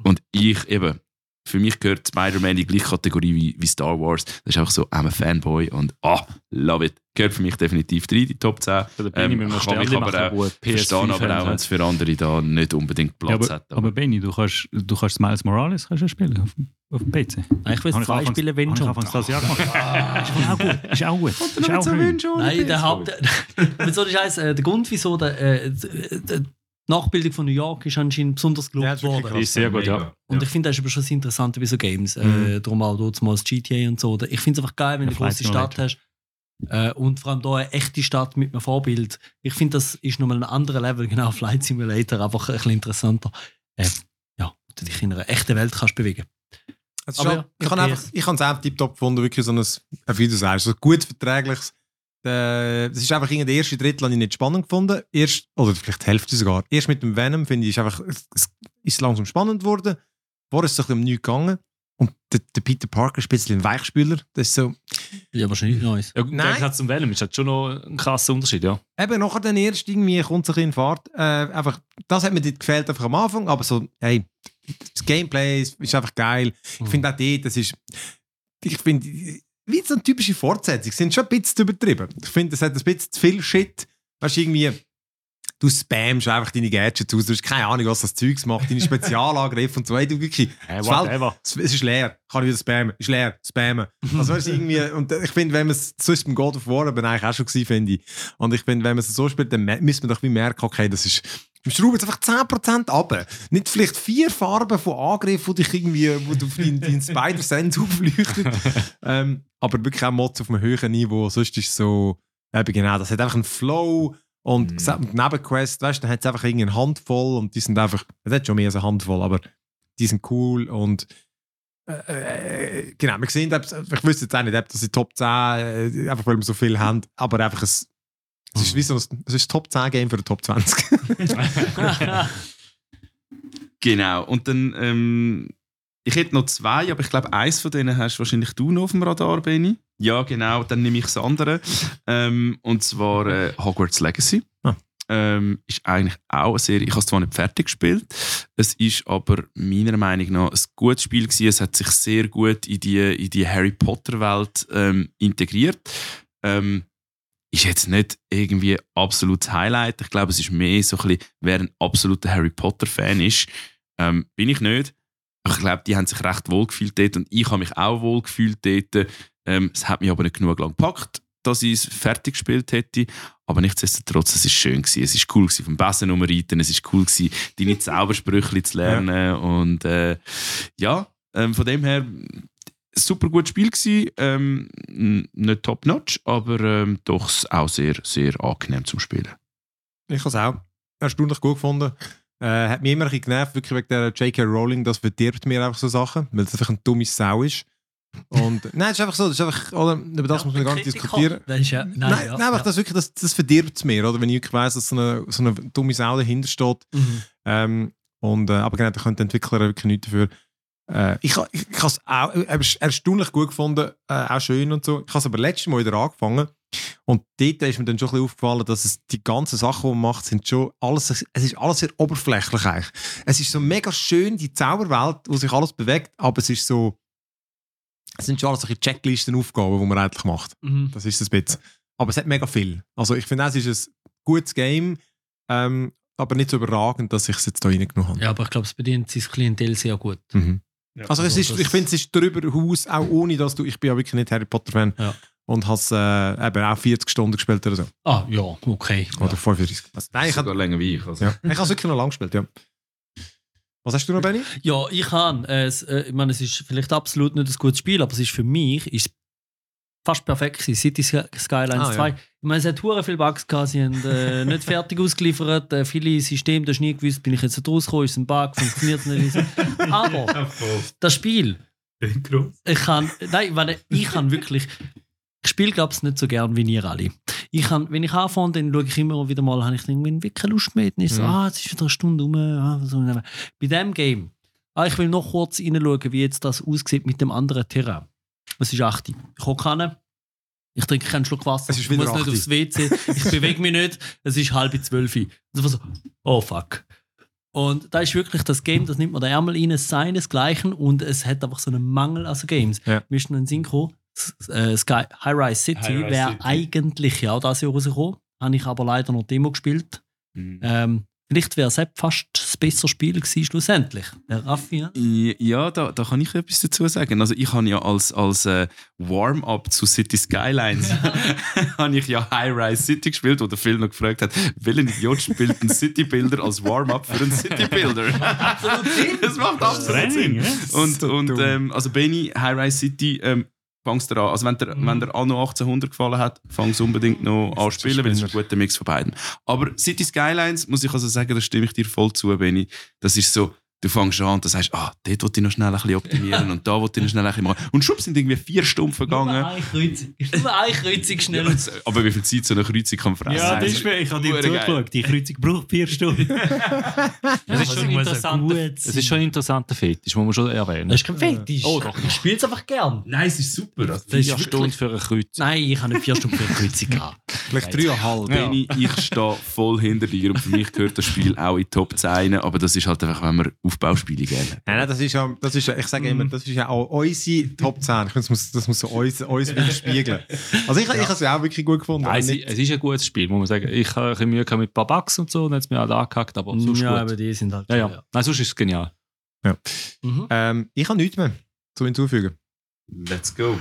und ich eben, für mich gehört Spider-Man in die gleiche Kategorie wie, wie Star Wars. Das ist einfach so, I'm a Fanboy und ah, love it. Gehört für mich definitiv rein, die Top 10. Für den Benny Ähm, wir kann mich aber Verstehen aber auch, wenn PS5 es für andere da nicht unbedingt Ja, Platz aber, hat. aber Benny, du kannst, du kannst Miles Morales kannst du spielen auf, dem- auf dem PC. Ich will Habe zwei anfangs- Spiele, wenn habe ich schon. anfangs das Jahr gemacht. ist auch gut. Ist auch gut. Ist auch schön. Nein, der Haupt. Mit so Scheiß, äh, der Grund, wieso der, äh, die Nachbildung von New York ist anscheinend besonders Ja, gelobt das ist wirklich worden. Ist sehr gut, ja. Und ich finde, das ist aber schon das Interessante bei so Games. Äh, Mhm. darum auch dort mal das GTA und so. Ich finde es einfach geil, wenn du Ja, eine große Stadt hast. Äh, und vor allem hier eine echte Stadt mit einem Vorbild. Ich finde, das ist nochmal ein anderer Level, genau, Flight Simulator, einfach ein bisschen interessanter. Äh, ja, du dich in einer echten Welt kannst bewegen. Halt- ja, ich habe okay. einfach, ich habe es auch tiptop gefunden, wirklich so ein, äh, wie du sagst, so gut verträgliches. Äh, Es ist einfach irgendwie der erste Drittel habe ich nicht spannend gefunden. Erst, oder vielleicht die Hälfte sogar. Erst mit dem Venom finde ich, ist einfach, es, ist langsam spannend geworden. Vorher ist es ein bisschen um nichts gegangen. Und der, der Peter Parker ist ein bisschen ein Weichspüler. Das ist so, Ja, wahrscheinlich Neues. Ja, Nein. Gegensatz zum Venom ist das schon noch ein krasser Unterschied, ja. eben nachher dann erst irgendwie kommt es ein bisschen in Fahrt. Äh, einfach, das hat mir dort gefällt einfach am Anfang, aber so, hey, das Gameplay ist, ist einfach geil. Ich finde auch dort, das ist, ich finde, wie so eine typische Fortsetzung, sind schon ein bisschen übertrieben. Ich finde, es hat ein bisschen zu viel Shit. Weißt du, irgendwie, du spammst einfach deine Gadgets aus, du hast keine Ahnung, was das Zeugs macht, deine Spezialangriffe und so weiter. Du wirklich, Äh, es, fällt, es es ist leer, kann ich wieder spammen, ist leer, spammen. Also weißt du, irgendwie, und ich finde, wenn man es, so ist es beim God of War aber eigentlich auch schon gewesen, finde ich. Und ich finde, wenn man es so spielt, dann müsste man doch wie merken, okay, das ist, schrauben jetzt einfach 10% ab. Nicht vielleicht vier Farben von Angriffen, die dich irgendwie, wo du deinen dein Spider-Sense aufleuchtet. ähm, aber wirklich auch Mods auf einem höheren Niveau. Sonst ist es so, eben genau, das hat einfach einen Flow und mm. mit Nebenquest, weißt du, dann hat es einfach irgendeine Handvoll und die sind einfach, es hat schon mehr als eine Handvoll, aber die sind cool und äh, äh, genau, wir sehen, ich wüsste jetzt auch nicht, ob das in Top 10, äh, einfach weil wir so viel haben, aber einfach ein, es ist wie so ein, es ist Top 10 Game für den Top 20. Genau. Und dann, ähm, ich hätte noch zwei, aber ich glaube, eins von denen hast wahrscheinlich du noch auf dem Radar, Benny. Ja, genau, dann nehme ich das andere. ähm, und zwar äh, Hogwarts Legacy. Ah. Ähm, ist eigentlich auch eine Serie. Ich habe es zwar nicht fertig gespielt, es ist aber meiner Meinung nach ein gutes Spiel gewesen. Es hat sich sehr gut in die, in die Harry Potter Welt ähm, integriert. Ähm, ist jetzt nicht irgendwie absolutes Highlight. Ich glaube, es ist mehr so ein bisschen, wer ein absoluter Harry Potter Fan ist, ähm, bin ich nicht. Ich glaube, die haben sich recht wohl gefühlt dort und ich habe mich auch wohl gefühlt dort. Ähm, es hat mich aber nicht genug lang gepackt, dass ich es fertig gespielt hätte. Aber nichtsdestotrotz, es ist schön gewesen. Es ist cool gewesen, vom Bessen reiten. Es ist cool gewesen, deine Zaubersprüche zu lernen. Und äh, ja, ähm, von dem her, super gutes Spiel gewesen. Ähm, nicht top-notch, aber ähm, doch auch sehr, sehr angenehm zum Spielen. Ich habe es auch erstaunlich gut gefunden. Äh, hat mich immer ein bisschen genervt, wirklich wegen der J.K. Rowling, das verdirbt mir einfach so Sachen, weil es einfach ein dummes Sau ist. Und nein, es ist einfach so, das ist einfach, oder, über das muss man gar nicht diskutieren. Das ist ja, nein, Nein, ja, nein, einfach ja. das wirklich, das, das verdirbt es mir, oder? Wenn ich wirklich weiss, dass so eine, so eine dumme Sau dahinter steht. Mhm. Ähm, und, äh, aber genau, da können die Entwickler wirklich nichts dafür. Äh, ich ich, ich habe es auch äh, erstaunlich gut gefunden, äh, auch schön und so. Ich habe es aber letztes Mal wieder angefangen. Und dort ist mir dann schon ein bisschen aufgefallen, dass es die ganzen Sachen, die man macht, sind schon alles, es ist alles sehr oberflächlich eigentlich. Es ist so mega schön, die Zauberwelt, wo sich alles bewegt, aber es ist so, es sind schon alles solche Checklisten-Aufgaben, die man eigentlich macht. Mhm. Das ist ein bisschen. Aber es hat mega viel. Also ich finde, es ist ein gutes Game, ähm, aber nicht so überragend, dass ich es jetzt da reingenommen habe. Ja, aber ich glaube, es bedient sein Klientel sehr gut. Mhm. Also es also ist, das- ich finde, es ist darüber hinaus, auch ohne dass du, ich bin ja wirklich nicht Harry Potter Fan Ja. und habe es äh, eben auch 40 Stunden gespielt oder so. Ah, ja, okay. Oder 35. Also, nein, ich habe länger wie ich. Also. ja. ich habe es wirklich noch lange gespielt, ja. Was hast du noch, Benny? Ja, ich kann. Äh, es, äh, ich meine, es ist vielleicht absolut nicht ein gutes Spiel, aber es ist für mich ist fast perfekt gewesen. City Sky- Skylines Ah, ja. 2. Ich meine, es hat hure viele Bugs gehabt, sie haben äh, nicht fertig ausgeliefert, äh, viele Systeme, das du nie gewusst, bin ich jetzt rausgekommen, ist es ein Bug, funktioniert es nicht. aber das Spiel, ich kann, nein, ich meine, ich kann wirklich, ich spiele glaube ich nicht so gern wie ihr alle. Ich kann, wenn ich anfange, dann schaue ich immer wieder mal, habe ich irgendwie wirklich keine Lust mehr. Dann ist so, Mhm. ah, jetzt ist wieder eine Stunde rum. Ah, so. Bei diesem Game, ah, ich will noch kurz reinschauen, wie jetzt das aussieht mit dem anderen Terrain. Es ist 8. Ich hocke hin, ich trinke keinen Schluck Wasser, ist ich muss nicht 8. aufs WC, ich bewege mich nicht, es ist halb zwölf. Und ich war so, oh fuck. Und da ist wirklich das Game, das nimmt man den Ärmel rein, seinesgleichen und es hat einfach so einen Mangel an so Games. Ja. Wir müssen einen Synchro, S- äh, Sky, High Rise City High wäre City. eigentlich ja auch das Jahr rausgekommen. Habe ich aber leider noch Demo gespielt. Mhm. Ähm, vielleicht wäre es fast das bessere Spiel gewesen, schlussendlich. Der Raffi, ja? Ja, da, da kann ich etwas dazu sagen. Also ich habe ja als, als äh, Warm-up zu City Skylines habe ich ja High Rise City gespielt, wo der Phil noch gefragt hat, welchen Idiot spielt einen City Builder als Warm-up für einen City Builder? das macht absolut Sinn. Und, und ähm, also Benny, High Rise City, ähm, fangst du an. Also wenn der, wenn der anno 1800 gefallen hat, fangst du unbedingt noch an spielen, weil es ist ein guter Mix von beiden. Aber City Skylines, muss ich also sagen, da stimme ich dir voll zu, Benny. Das ist so, du fängst an und du sagst, ah, dort wollte ich noch schnell ein bisschen optimieren und da wollte ich noch schnell ein bisschen machen. Und schub sind irgendwie vier Stunden vergangen. Nur eine Kreuzung. Ist nur eine Kreuzung Ja, schnell. jetzt, aber wie viel Zeit so eine Kreuzung kann fressen? Ja, das ist mir, ich habe dir zugeschaut. Die Kreuzung braucht vier Stunden. Es ist, schon ein interessanter, es ist schon ein interessanter Fetisch, muss man schon erwähnen. Das ist kein Fetisch. Oh, doch. Ich spiele es einfach gern. Nein, es ist super. Also, Das ist Vier wirklich- Stunden für eine Kreuz. Nein, ich habe nicht vier Stunden für eine Kreuzung gehabt. Vielleicht dreieinhalb. Ja. Benni, ich stehe voll hinter dir und für mich gehört das Spiel auch in die Top 10, aber das ist halt einfach, wenn wir Aufbauspiele geben. Nein, nein, das ist ja, das ist ja, ich sage immer, das ist ja auch unsere Top 10. Ich finde, das muss, das muss so uns, uns widerspiegeln. Also ich, ich habe es ja auch wirklich gut gefunden. Nein, es, es ist ein gutes Spiel, muss man sagen. Ich habe ein bisschen Mühe gehabt mit ein paar Bugs und so und jetzt mir halt angehackt, aber sonst ja, gut. aber die sind halt Ja, ja. teuer. Nein, sonst ist es genial. Mhm. ähm, ich habe nichts mehr zu hinzufügen. Let's go.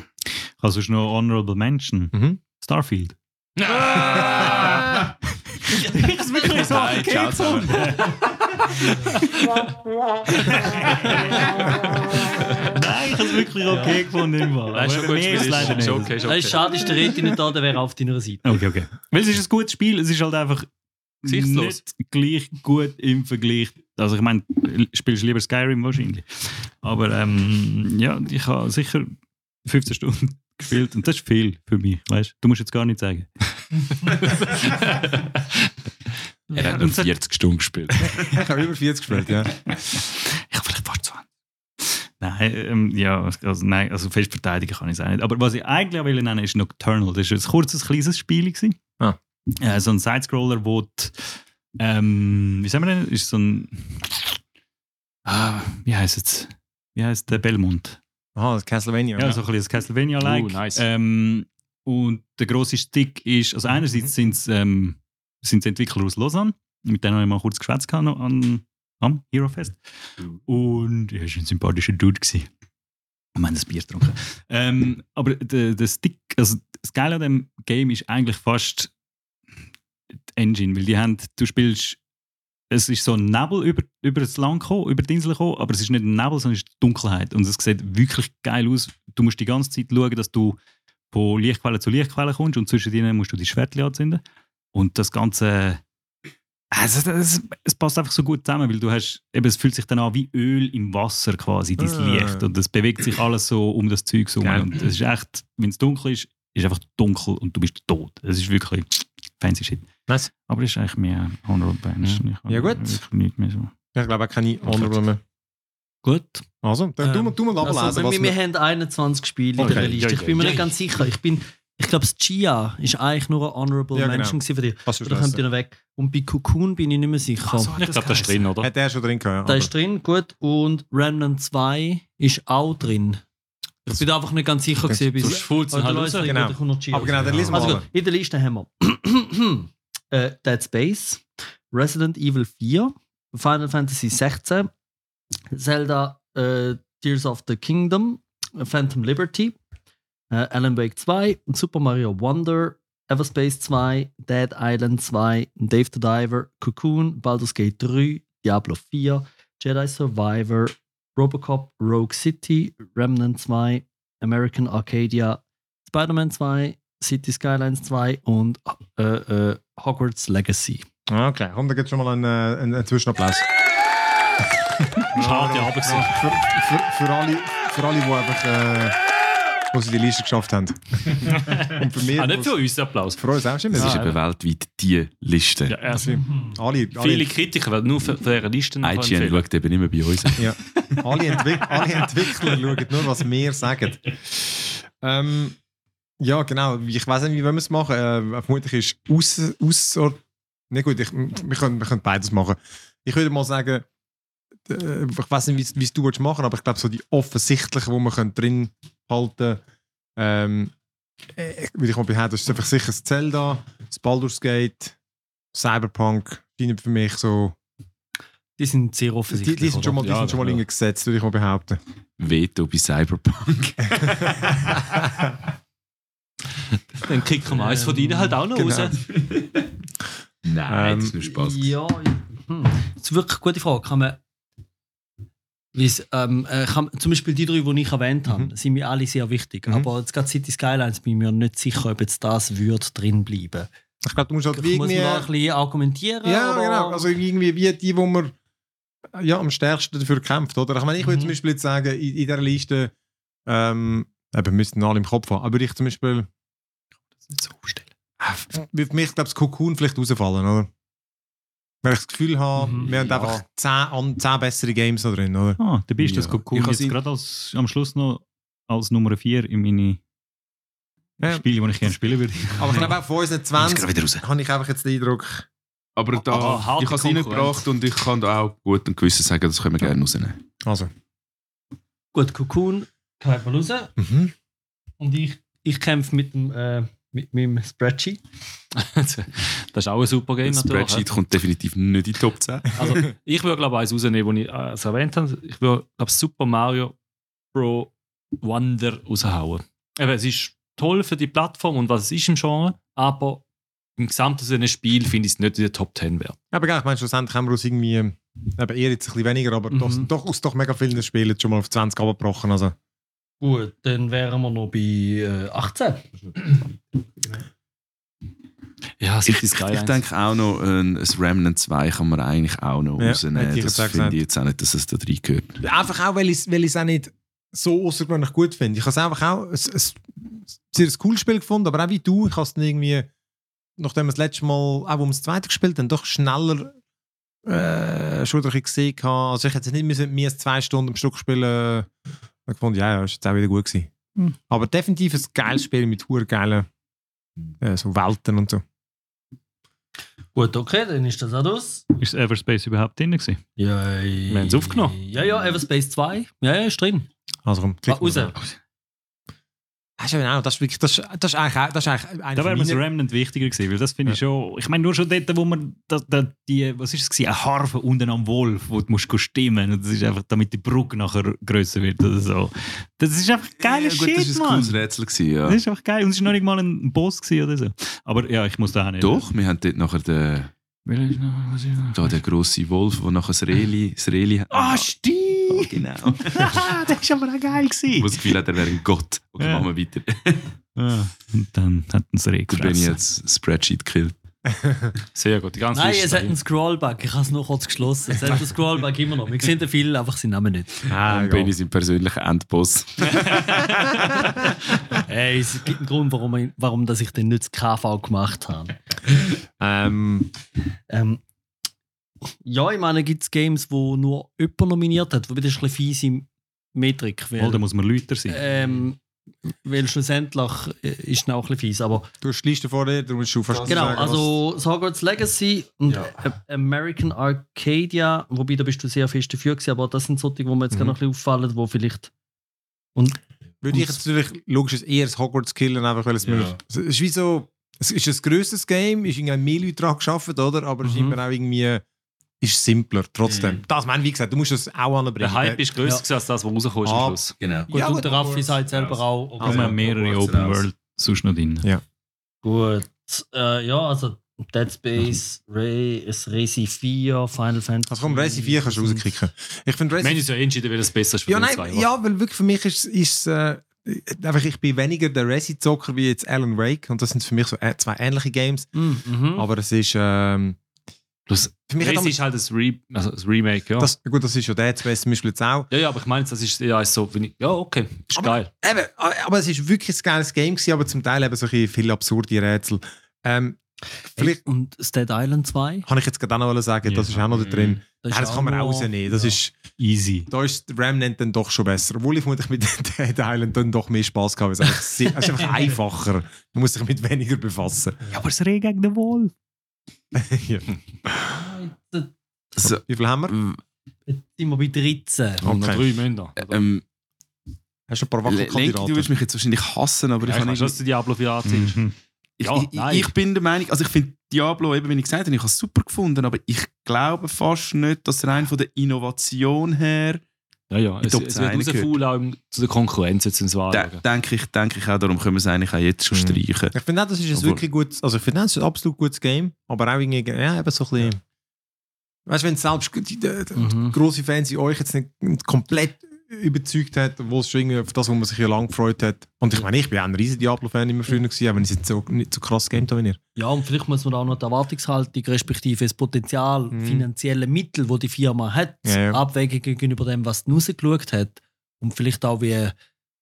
Also ist noch Honorable Mention. Mhm. Starfield. Nein, ich es wirklich so Nein, ciao zusammen. Nein, ich habe es wirklich okay gefunden. Im Fall. Nein, ist schon gut ist leider ist nicht. okay, ist ist okay. schade, ist der Reti nicht da, der wäre auf deiner Seite. Okay, okay. Weil es ist ein gutes Spiel, es ist halt einfach nicht gleich gut im Vergleich. Also ich meine, spielst du lieber Skyrim wahrscheinlich. Aber ähm, ja, ich habe sicher 15 Stunden gespielt und das ist viel für mich, weißt du? musst jetzt gar nicht sagen. Er hat nur 40 Stunden gespielt. Ich habe über 40 gespielt, ja. Ich habe vielleicht fast 20. Nein, ähm, ja, also, nein, also fest verteidigen kann ich es auch nicht. Aber was ich eigentlich auch will nennen ist Nocturnal. Das war ein kurzes, kleines Spiel. gewesen. Ah. Äh, so ein Sidescroller, wo die, ähm, wie sagen wir denn, ist so ein, ah, wie heißt es? Wie heißt der Belmont? Aha, das Castlevania. Ja, so ein bisschen das Castlevania-like. Oh, nice. ähm, und der grosse Stick ist, also einerseits sind es ähm, sind's Entwickler aus Lausanne, mit denen habe ich mal kurz geschwätzt noch an, am Hero Fest. Und ja, ist ein sympathischer Dude gewesen. Ich meine, das Bier getrunken. Ähm, aber der, der Stick, also das Geile an dem Game ist eigentlich fast die Engine, weil die haben, du spielst, es ist so ein Nebel über, über das Land gekommen, über die Insel gekommen, aber es ist nicht ein Nebel, sondern es ist Dunkelheit. Und es sieht wirklich geil aus. Du musst die ganze Zeit schauen, dass du von Lichtquelle zu Lichtquelle kommst und zwischen denen musst du die Schwertchen anzünden. Und das Ganze, also das, es passt einfach so gut zusammen, weil du hast, eben, es fühlt sich dann an wie Öl im Wasser quasi, dieses Ah. Licht. Und es bewegt sich alles so um das Zeug herum. Geil. Und es ist echt, wenn es dunkel ist, ist einfach dunkel und du bist tot. Es ist wirklich fancy shit. Nice. Aber es ist eigentlich mehr Honorable Mention. Ja, gut. Nicht mehr so. Ich glaube auch keine Honorable mehr. Gut. Also, dann tu mal, tu mal ablesen, Also, was wir, wir haben 21 Spiele in Okay. der Liste. Ja, Ich bin mir ja, nicht ja. ganz sicher. Ich bin, ich glaube, das Gia ist eigentlich nur ein Honorable Ja, genau. Mention für dich. was Oder kommt ihr noch weg? Und bei Cocoon bin ich nicht mehr sicher. ich glaube, das ist drin, oder? Hat er schon drin ja, ist drin, gut. Und Remnant 2 ist auch drin. Ich bin einfach nicht ganz sicher, gewesen, bis Oder halt raus. Genau. Aber genau, dann lesen wir Also in der Liste haben wir äh, Dead Space, Resident Evil 4, Final Fantasy 16, Zelda äh, Tears of the Kingdom, Phantom Liberty, äh, Alan Wake 2, Super Mario Wonder, Everspace 2, Dead Island 2, Dave the Diver, Cocoon, Baldur's Gate 3, Diablo 4, Jedi Survivor, Robocop, Rogue City, Remnant 2, American Arcadia, Spider-Man 2, City Skylines 2 und äh, äh, Hogwarts Legacy. Okay, komm, da gibt es schon mal einen, äh, einen, einen Zwischenapplaus. Schade, aber Ja, für, für, für, alle, für alle, die einfach äh, wo sie die Liste geschafft haben. Und für mich. Ah, nicht für uns, Applaus. Für uns auch stimmt. Es Das ist eben weltweit die Liste. Ja, also, alle, viele alle, Kritiker werden nur für, für ihre Listen IGN empfehlen. schaut eben immer bei uns. ja, alle, Entwick alle Entwickler schauen nur, was wir sagen. Ähm, ja, genau. Ich weiß nicht, wie wir es machen. Äh, vermutlich ist aus, aus Ne gut, ich, wir, können, wir können beides machen. Ich würde mal sagen, äh, ich weiß nicht, wie es du willst machen, aber ich glaube, so die offensichtlichen, die wir können drin halten ähm, äh, würde ich mal behaupten, das ist einfach sicher das Zelda, das Baldur's Gate, Cyberpunk, die für mich so. Die sind sehr Die, offensichtlich. die sind schon mal, die Ja, sind schon mal ja. gesetzt, würde ich mal behaupten. Veto bei Cyberpunk. Dann kicken wir eins von denen halt auch noch Genau. raus. Nein, das ist Ähm, nur Spaß. Ja, hm. das ist wirklich eine gute Frage. Kann man, ähm, äh, kann, zum Beispiel die drei, die ich erwähnt habe, Mhm. sind mir alle sehr wichtig. Mhm. Aber jetzt gerade City Skylines bin ich mir nicht sicher, ob jetzt das würde drin bleiben. Ich glaube, du musst halt Muss man irgendwie. da ein bisschen argumentieren? Ja, oder? genau. Also irgendwie wie die, wo man ja, am stärksten dafür kämpft, oder? Ich meine, ich würde Mhm. zum Beispiel jetzt sagen, in, in dieser Liste, ähm, eben, müssten alle im Kopf haben, aber ich zum Beispiel, Nicht so aufstellen. würde für mich, glaube ich, das Cocoon vielleicht rausfallen, oder? Weil ich das Gefühl habe, Mhm, wir haben ja. einfach zehn, zehn bessere Games da drin, oder? Ah, bist Ja. das Cocoon Ich habe jetzt gerade als, am Schluss noch als Nummer 4 in meine Ja. Spiele, die ich gerne spielen würde. Aber ich glaube auch von unseren Ist gerade 20 wieder raus. habe ich einfach jetzt den Eindruck, Aber da, Aber harte ich habe es reingebracht und ich kann da auch gut und gewissen sagen, das können wir gerne rausnehmen. also. Gut, Cocoon kann man raus. Mhm. Und ich, ich kämpfe mit dem äh, mit meinem Spreadsheet. das ist auch ein super Game Das natürlich. Spreadsheet kommt definitiv nicht in die Top 10. Also, ich würde, glaube ich, eins rausnehmen, das ich äh, es erwähnt habe. Ich würde, glaube Super Mario Pro Wonder raushauen. Eben, es ist toll für die Plattform und was es ist im Genre, aber im gesamten Sinne Spiel finde ich es nicht in der Top 10 wert. Aber gell, ich meine, schlussendlich haben wir uns irgendwie, eben eher jetzt ein bisschen weniger, aber Mhm. doch, doch, aus doch mega vielen Spielen schon mal auf 20 abgebrochen. Also. Gut, dann wären wir noch bei äh, 18. Ja, Ich, City ich, ich denke auch noch, ein, ein Remnant 2 kann man eigentlich auch noch Ja, rausnehmen. Das jetzt auch finde ich jetzt auch nicht, dass es da rein gehört. Einfach auch, weil ich es auch nicht so außergewöhnlich gut finde. Ich habe es einfach auch ein, ein, sehr ein cooles Spiel gefunden, aber auch wie du, ich habe es dann irgendwie, nachdem wir das letzte Mal, auch das zweite gespielt haben, doch schneller äh, schon durch gesehen. Also ich hätte jetzt nicht müssen, mehr als zwei Stunden am Stück spielen äh, und gefunden, ja, ja, ist jetzt auch wieder gut gewesen. Hm. Aber definitiv ein geiles Spiel mit hure geilen äh, so Welten und so. Gut, okay, dann ist das auch das. Ist Everspace überhaupt drin gewesen? Ja, Wir haben es aufgenommen. Ja, ja, Everspace 2. Ja, ja, ist drin. Also komm, Ah, klick mal raus. drauf. Das ist, ja genau, das ist wirklich, das, das ist eigentlich, auch- das ist eigentlich einer Da wäre mir das Remnant wichtiger gewesen, weil das finde ich schon. Ich meine, nur schon dort, wo man da, da, die, was ist es gewesen, eine Harfe unten am Wolf, wo du musst go stimmen und das ist einfach, damit die Brücke nachher größer wird oder so. Das ist einfach geiler ja, gut, Shit, das war ein Mann. cooles Rätsel. Gewesen, ja. Das ist einfach geil und es ist noch nicht mal ein Boss gewesen oder so. Aber ja, ich muss da auch nicht. Doch, wir haben dort nachher den, da den grossen Wolf, der nachher das Reli, das Reli. Ah, stimmt! Genau. das ist aber auch geil Wo gewesen. das Gefühl hat, er wäre ein Gott. Okay, Ja. machen wir weiter. Ah, und dann hat uns Reh Der Benny gefressen. hat das Spreadsheet gekillt. Sehr gut. Die ganze Nein, Liste es hat einen Scrollback. Ich habe es noch kurz geschlossen. Es hat einen Scrollback immer noch. Wir sehen den viel, einfach seinen Namen nicht. Ah, Und ja. Benny sein persönlicher Endboss. Ey, es gibt einen Grund, warum, ich, warum dass ich den nicht das KV gemacht habe. Ähm, Ähm, ja, ich meine, gibt es Games, wo nur jemand nominiert hat, wobei das ist ein bisschen fiese Metrik. Voll, da Weil, muss man Lüter sein. ähm, weil schlussendlich äh, ist es auch ein bisschen fies. Aber du hast die Liste vor dir, du musst fast genau, sagen, also Hogwarts Legacy und Ja. American Arcadia, wobei da bist du sehr fest dafür gewesen, aber das sind solche, wo mir jetzt Mhm. gerade noch ein bisschen auffallen, wo vielleicht. Und würde ich jetzt natürlich logisch eher das Hogwarts killen, einfach weil es Ja. mir, es ist wie so, es ist ein grösseres Game, ist irgendwie mehr Leute dran geschafft, oder? Aber es ist Mhm. immer auch irgendwie, ist simpler trotzdem. Mhm. Das meine wie gesagt, du musst es auch anbringen. Der Hype ist grösser Ja. als das, was rausgekommen ist am Ah. Schluss. Genau. gut, Ja, und gut, der Raffi sagt selber auch. Da Okay. haben wir ja, mehrere Open raus. World sonst noch drin. Ja. Gut. Äh, ja, also Dead Space, Ray, es Resi 4, Final Fantasy. Also komm, Racing 4 kannst du rauskicken. Ich finde Wir haben Racing uns ja entschieden, wer das besser ist für Ja, nein, zwei. ja, weil wirklich für mich ist es äh, einfach, ich bin weniger der Resi-Zocker wie jetzt Alan Wake und das sind für mich so äh, zwei ähnliche Games, Mhm. Mhm. aber es ist ähm, Plus, für mich ist halt das, Re also das Remake, ja. das, gut, das ist ja Dead Space zum Beispiel jetzt auch. ja, ja, aber ich meine, das ist ja so, wenn ich, ja, okay, ist Aber- geil. Eben, aber es ist wirklich ein geiles Game gewesen, aber zum Teil eben so ein bisschen viele absurde Rätsel. Ähm, vielleicht Und das Dead Island 2? kann ich jetzt gerade auch noch sagen, das Ja. ist auch noch da drin. Das, Nein, das ist kann man auch rausnehmen. Das ja. ist, Easy. da ist der Remnant dann doch schon besser. Obwohl ich vermutlich mit Dead Island dann doch mehr Spaß gehabt habe. Es ist einfach, es einfacher. Man muss sich mit weniger befassen. Ja, aber das Reh gegen den Wolf. ja. So, Wie viel haben wir? Jetzt sind wir bei 13. Oh. Und noch Okay. drei Münder. ähm, Hast du ein paar Lenk, du Wackelkandidaten? wirst mich jetzt wahrscheinlich hassen, aber Ja, ich kann nicht. dass du Diablo 4 anziehst. Mhm. Ich, Ja, ich, nein. ich bin der Meinung, also ich finde Diablo, eben wie ich gesagt habe, ich habe es super gefunden, aber ich glaube fast nicht, dass rein von der Innovation her, Ja, ja, es, es 10 wird rausfallen auch im- zu der Konkurrenz jetzt ins de, Wahl. denke ich, denke ich auch, darum können wir es eigentlich auch jetzt schon Mhm. streichen. Ich finde auch, das ist ein Obwohl- wirklich gut, also ich finde das ist ein absolut gutes Game, aber auch irgendwie, ja, eben so ein bisschen, weißt du, wenn selbst die, die, die Mhm. grosse Fans in euch jetzt nicht komplett überzeugt hat, wo es schon irgendwie auf das, wo man sich ja lange gefreut hat. Und ich meine, ich bin auch ein riesen Diablo-Fan immer früher gewesen, aber wenn ich es jetzt so, nicht so krass game habe wie ihr. Ja, und vielleicht muss man auch noch die Erwartungshaltung, respektive das Potenzial, Mhm. finanzielle Mittel, die die Firma hat, Ja, ja. abwägen gegenüber dem, was die rausgeschaut hat. Und vielleicht auch, wie,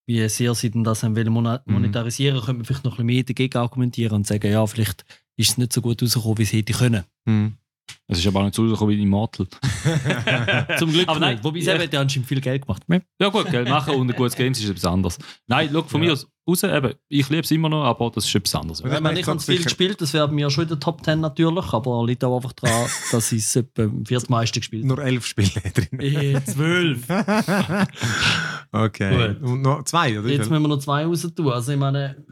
wie sehr sie denn das Mhm. monetarisieren, könnte man vielleicht noch ein bisschen mehr dagegen argumentieren und sagen, ja, vielleicht ist es nicht so gut rausgekommen, wie es hätte können. Hm. Es ist aber auch nicht so rausgekommen wie Immortal. Zum Glück Aber nein, nicht. Wobei, ja. sie hat ja anscheinend viel Geld gemacht. Ja gut, Geld machen und ein gutes Game ist etwas anderes. Nein, schau, von mir aus raus, eben, ich liebe es immer noch, aber das ist etwas anderes. Wenn man ich nicht ganz viel gespielt, das wäre mir schon in der Top 10 natürlich, aber liegt auch einfach daran, dass ich es etwa am viertmeisten gespielt Nur elf Spiele drin. habe. Zwölf. okay. Gut. Und noch zwei, oder? Jetzt müssen wir noch zwei raus tun. Also ich meine,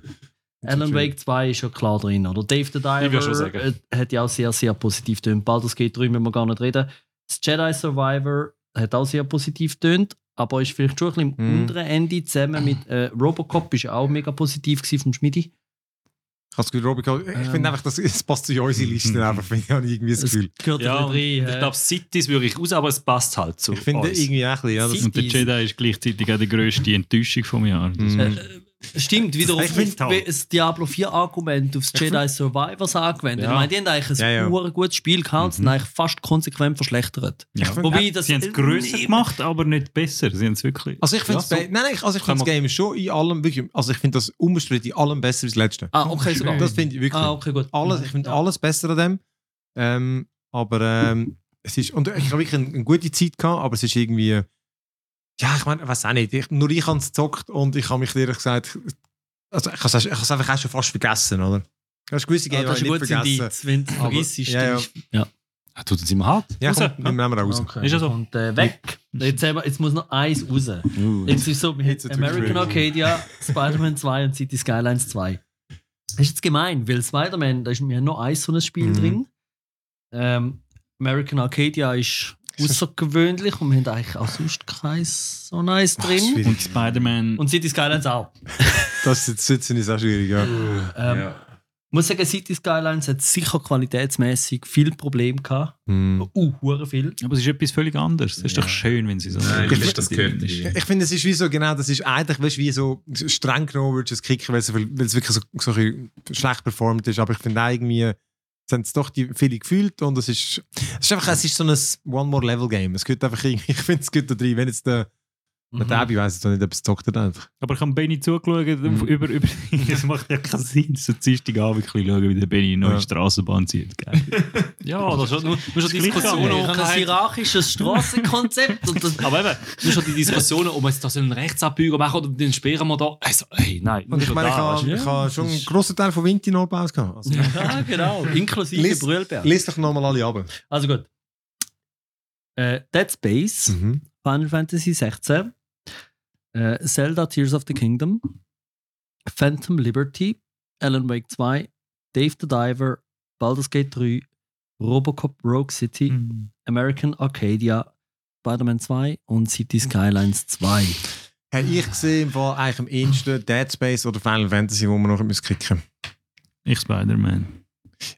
Alan Wake 2 ist ja klar drin. Oder Dave the Diver äh, hat ja auch sehr, sehr positiv tönt. Baldur's Gate 3 müssen wir gar nicht reden. Das Jedi Survivor hat auch sehr positiv tönt, aber ist vielleicht schon ein bisschen im Mhm. unteren Ende zusammen mit äh, Robocop ist ja auch mega positiv gewesen vom Schmidi. Ich habe das Robin, ich Ähm. finde einfach, das, es passt zu unserer Liste einfach, finde ich, habe ich irgendwie das Es Gefühl. gehört ja, drin. ich äh, glaube, Cities würde ich raus, aber es passt halt zu Ich finde irgendwie auch ein bisschen, ja, das, Und der. Jedi ist gleichzeitig auch die grösste Enttäuschung vom Jahr. Das Mhm. Äh, Stimmt, wieder Das ist Diablo 4 Argument aufs Jedi Survivors angewendet. Ja. Ich meine, die haben eigentlich ein Ja, ja. gutes Spiel gehabt und sind eigentlich fast konsequent verschlechtert. Ja. Wobei das Sie haben es grösser gemacht, aber nicht besser. Sie haben es wirklich. Also ich finde Ja, so. nein, nein, ich- also ich finde das Game schon in allem wirklich, also ich finde das unbestritten in allem besser als das letzte. Ah, okay, sogar. Das finde ich wirklich. Ah, okay, gut. alles, ich finde Ja. alles besser an dem. Ähm, aber ähm, es ist, und ich habe wirklich eine, eine gute Zeit gehabt, aber es ist irgendwie, ja, ich meine, weiß auch nicht, ich, nur ich habe es gezockt und ich habe mich ehrlich gesagt, also ich habe es einfach auch schon fast vergessen, oder? Du hast gewisse Ah, Games das ist ich nicht vergessen. Indiz, wenn du Aber- vergisst. ja, ja. ja. Ah, Tut es immer hart. Ja, Raus. komm, nehmen wir raus. Okay. Ist ja so. Und äh, weg. Jetzt, wir, jetzt muss noch eins raus. Uh. Jetzt ist so, wir Jetzt American Arcadia, Spider-Man 2 und City Skylines 2. Das ist jetzt gemein, weil Spider-Man, da ist haben noch ein so ein Spiel Mhm. drin. Ähm, American Arcadia ist außergewöhnlich und wir haben eigentlich auch sonst kein so nice drin. Und Spider-Man. Und City Skylines auch. Das ist jetzt ist auch schwierig, ja. Ähm, Ja. muss sagen, City Skylines hat sicher qualitätsmäßig viel Probleme gehabt. Hm. Uh, hure viel. aber es ist etwas völlig anderes. Es ist doch schön, wenn sie so. Nein, ich ich finde, finde, das gehört nicht. Ich finde, es ist wie so, genau, das ist eigentlich, weißt, du, wie so streng genommen würdest du es kicken, weil es, weil es wirklich so, so schlecht performt ist. Aber ich finde auch irgendwie, es haben es doch die viele gefühlt und es ist, es ist einfach, es ist so ein One-More-Level-Game. Es geht einfach ich finde, es geht da drin, wenn jetzt der, Mhm. der Abi weiss jetzt auch nicht, ob es zockt hat einfach. Aber ich habe Benny zugeschaut, Mhm. über, über, das macht ja keinen Sinn. So Dienstagabend ein bisschen schauen, wie der Benny eine neue Ja. Straßenbahn zieht. Ja, das ist nur, nur schon Diskussionen. habe ein hierarchisches und das, Aber eben, nur schon die Diskussionen, ob wir jetzt da so einen Rechtsabbieger machen oder den sperren wir da. Also, hey, nein. Und ich meine, ich da, habe ich habe schon einen grossen Teil von Vinti noch gebaut. gehabt. Also, ja, genau. Inklusive Lies- Brühlberg. Lies doch nochmal alle ab. Also gut. Äh, Dead Space, Mhm. Final Fantasy 16, äh, Zelda Tears of the Kingdom, Phantom Liberty, Alan Wake 2, Dave the Diver, Baldur's Gate 3, Robocop Rogue City, Mhm. American Arcadia, Spider-Man 2 und City Skylines 2. Habe ich gesehen, im Fall eigentlich am ehesten Dead Space oder Final Fantasy, wo man noch müssen kicken Ich Spider-Man.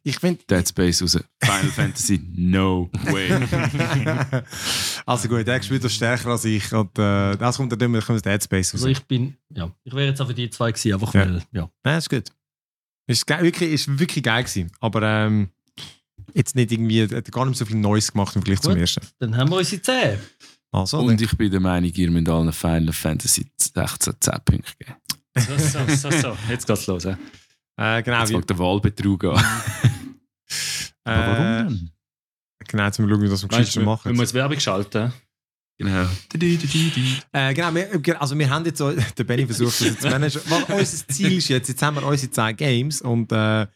Ich finde, Dead Space raus. Final Fantasy, no way. also gut, der spielt das stärker als ich. Und äh, das kommt dann immer kommt Dead Space raus. Also ich bin, ja, ich wäre jetzt auch für die zwei gewesen, einfach Ja. weil, ja. Nein, ist gut. Ist, ge- wirklich, ist wirklich geil gewesen. Aber ähm, jetzt nicht irgendwie, hat gar nicht so viel Neues gemacht im Vergleich zum Gut. ersten. Dann haben wir unsere 10. Also, Und ich bin der Meinung, ihr müsst allen Final Fantasy 16 10 Punkte geben. So, so, so, so. Jetzt geht's los. He. Äh, genau, Jetzt wie, fängt der Wahlbetrug an. Aber warum äh, denn? Genau, zum schauen, wie wir das am Weißt, geschicktesten wir, machen. wir müssen Werbung schalten. genau. Äh, genau, wir, also wir haben jetzt, so- der Benny versucht das jetzt zu managen. Weil unser Ziel ist jetzt, jetzt haben wir unsere 10 Games und äh,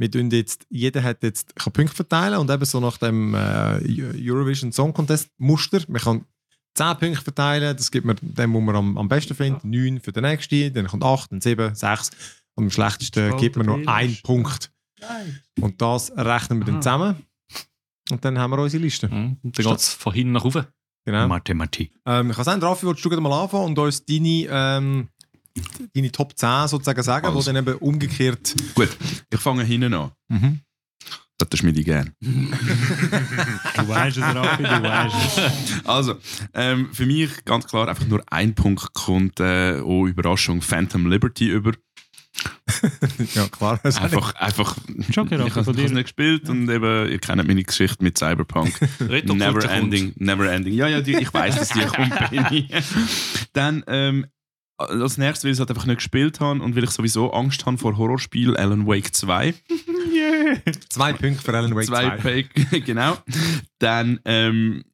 wir tun jetzt, jeder hat jetzt, kann Punkte verteilen und eben so nach dem äh, Eurovision Song Contest Muster, man kann 10 Punkte verteilen, das gibt man dem, wo man am, am besten findet, 9 für den nächsten, dann kommt 8, dann 7, 6 und am schlechtesten gibt man noch einen Punkt. Und das rechnen wir dann zusammen und dann haben wir unsere Liste. Mhm. Dann geht's von hinten nach oben. Genau. Mathematik. Ähm, ich kann sagen, Raffi, willst du gerade mal anfangen und uns deine, ähm, deine Top 10 sozusagen sagen, Also. wo dann eben umgekehrt. Gut, ich fange hinten an. Mhm. Das ist mir die gern. Du weißt es, Raffi, du weißt es. Also, ähm, für mich ganz klar einfach nur ein Punkt kommt, äh, oh Überraschung, Phantom Liberty über. ja, klar. Also Einfach, einfach, Schon ich habe dir. nicht gespielt und eben, ihr kennt meine Geschichte mit Cyberpunk. Never ending, never ending. Ja, ja, die, ich weiß, dass die kommt, Benny. Dann, ähm, als nächstes, weil ich es halt einfach nicht gespielt habe und weil ich sowieso Angst habe vor Horrorspielen, Alan Wake 2. Zwei Punkte für Alan Wake 2. Zwei genau. Dann, ähm,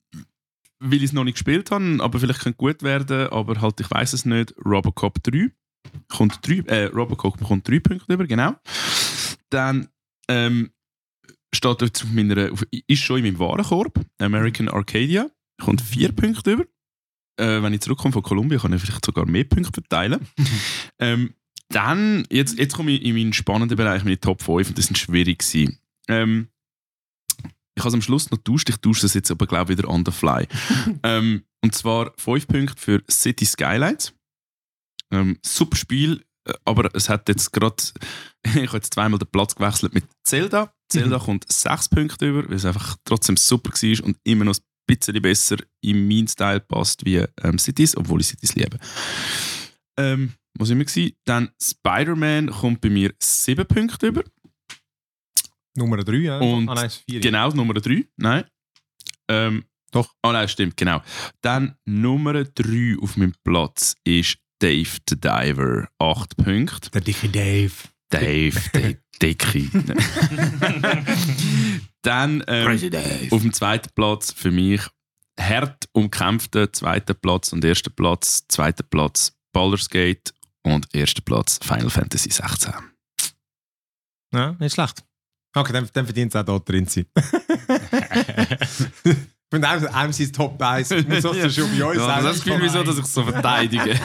weil ich es noch nicht gespielt habe, aber vielleicht könnte gut werden, aber halt, ich weiß es nicht, Robocop 3. Kommt drei, äh, Robocop bekommt drei Punkte über, genau. Dann ähm, steht dort auf meiner, auf, ist schon in meinem Warenkorb, American Arcadia, kommt vier Punkte über. Äh, wenn ich zurückkomme von Kolumbien, kann ich vielleicht sogar mehr Punkte verteilen. ähm, dann, jetzt, jetzt komme ich in meinen spannenden Bereich, meine Top 5, und das sind schwierig gewesen. Ähm, ich habe es am Schluss noch getauscht, ich tausche das jetzt aber, glaube ich, wieder on the fly. ähm, und zwar 5 Punkte für City Skylines. Ähm, super Spiel, äh, aber es hat jetzt gerade, ich habe jetzt zweimal den Platz gewechselt mit Zelda. Zelda kommt 6 Punkte über, weil es einfach trotzdem super war und immer noch ein bisschen besser in meinen Style passt wie ähm, Cities, obwohl ich Cities liebe. Ähm, was immer gewesen? Dann Spider-Man kommt bei mir 7 Punkte über. Nummer 3, ja. Und ah, nein, 4. Genau, Nummer 3. Nein. Ähm, Doch. Oh nein, stimmt, genau. Dann Nummer 3 auf meinem Platz ist Dave the Diver. 8 Punkte. Der dicke Dave. Dave, der Dicke. Dann ähm, auf dem zweiten Platz für mich hart umkämpfter zweiter Platz und erster Platz, zweiter Platz Baldur's Gate und erster Platz Final Fantasy 16. Ja, nicht schlecht. Okay, dann, dann verdient es auch dort drin sein. Ich finde einem, einem sein Top 1. Muss das schon bei uns Ja, das ist Gefühl, wieso, dass ich es so verteidige.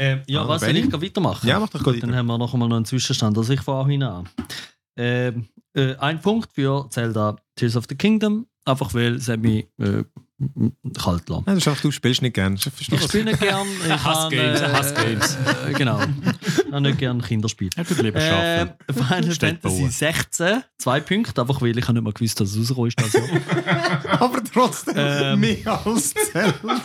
Ähm, ja, Ah, was soll ich weitermachen? Ja, mach doch gut Dann haben wir noch einmal noch einen Zwischenstand. Also ich fange hin an. Ähm, äh, ein Punkt für Zelda Tears of the Kingdom, einfach weil es hat mich äh, kalt lassen. Nein, das ist einfach, du spielst nicht gern. Ich spiele nicht gern. Ich Hassgames, habe, Hassgames. Äh, genau. Ich habe nicht gern Kinderspiele. Er tut lieber Äh, arbeiten. Final Städte Fantasy bauen. 16, zwei Punkte, einfach weil ich habe nicht mehr gewusst, dass es rausgekommen ist. Jahr. Aber trotzdem Ähm. mehr als Zelda.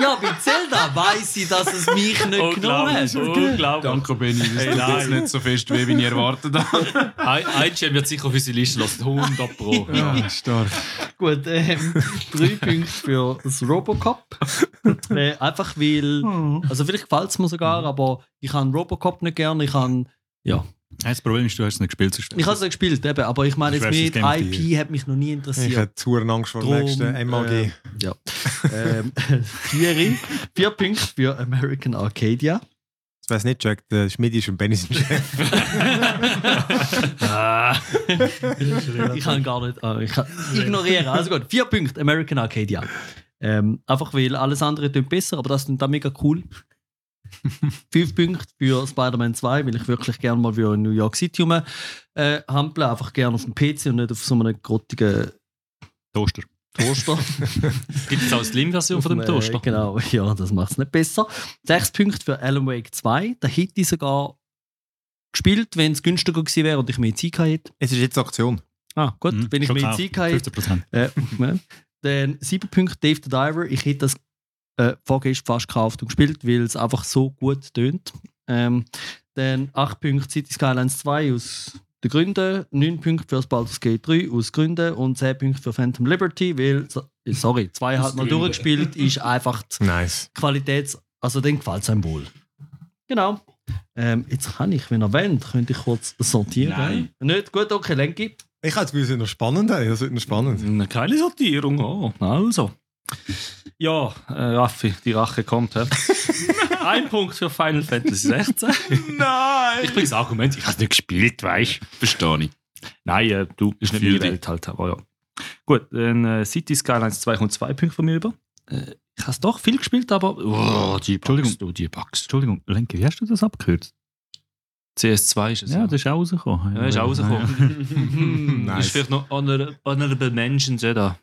ja, bei Zelda weiss ich, dass es mich nicht genommen hat. Unglaublich. Danke, Benny. Das Hey, tut jetzt nicht so fest weh, wie ich erwartet habe. Ein, ein Gem wird sicher auf unsere Liste lassen. 100 Pro. Ja, stark. Gut, ähm, drei Punkte für das Robocop. äh, einfach weil, also vielleicht gefällt es mir sogar, aber ich habe Robocop nicht gern. Ich habe ja, Das Problem ist, du hast es nicht gespielt. ich habe es nicht gespielt, eben, aber ich meine, jetzt mit IP hat mich noch nie Ich interessiert. hätte zu Angst vor dem nächsten MAG. äh, ja. ähm, vier, vier Punkte für American Arcadia. Das weiß nicht, Jack. Der Schmidt ist ein Benny Chef. ich kann gar nicht. ah, ich kann ignorieren. Also gut, vier Punkte, American Arcadia. Ähm, einfach weil alles andere klingt besser, aber das klingt auch mega cool. Fünf Punkte für Spider-Man 2, weil ich wirklich gerne mal wieder in New York City rum äh. Einfach gerne auf dem PC und nicht auf so einem grottigen Toaster. Toaster. Gibt es auch eine Slim-Version von dem Toaster? Genau, ja, das macht es nicht besser. Sechs Punkte für Alan Wake 2. Da hätte ich sogar gespielt, wenn es günstiger gewesen wäre und ich mehr Zeit gehabt hätte. Es ist jetzt Aktion. Ah, gut, Mhm, wenn ich mehr gekauft. Zeit hätte. 15%. Äh. Dann sieben Punkte Dave the Diver. Ich hätte das äh, vorgestern fast gekauft und gespielt, weil es einfach so gut tönt. Ähm, dann acht Punkte City Skylines 2 aus den Gründen, neun Punkte für Baldur's Gate 3 aus Gründen und zehn Punkte für Phantom Liberty, weil, äh, sorry, zwei hat mal durchgespielt, ist einfach Nice. Qualitäts-, also dann gefällt es einem wohl. Genau. Ähm, jetzt kann ich, wenn er wollt, könnte ich kurz sortieren. Nein. Nicht? Gut, okay, Lenki. Ich hätte es noch spannend. ey. Das wird noch spannend. Eine geile Sortierung, oh. Also. Ja, äh, Raffi, die Rache kommt. hä? Ein Punkt für Final Fantasy 16. Nein! Ich bringe das Argument, ich habe es nicht gespielt, weißt du. Verstehe ich. Nein, äh, du, ist nicht meine. Welt halt. Aber ja. Gut, dann äh, City Skylines 2 kommt zwei Punkte von mir über. Äh, ich habe es doch viel gespielt, aber. Oh, die Bugs, Entschuldigung. du, die Bugs. Entschuldigung, Lenke, wie hast du das abgekürzt? CS2 ist es. Ja, das ist auch rausgekommen. Ja, ist auch rausgekommen. Nice. Ist vielleicht noch honor Honorable Mentions, ja, da.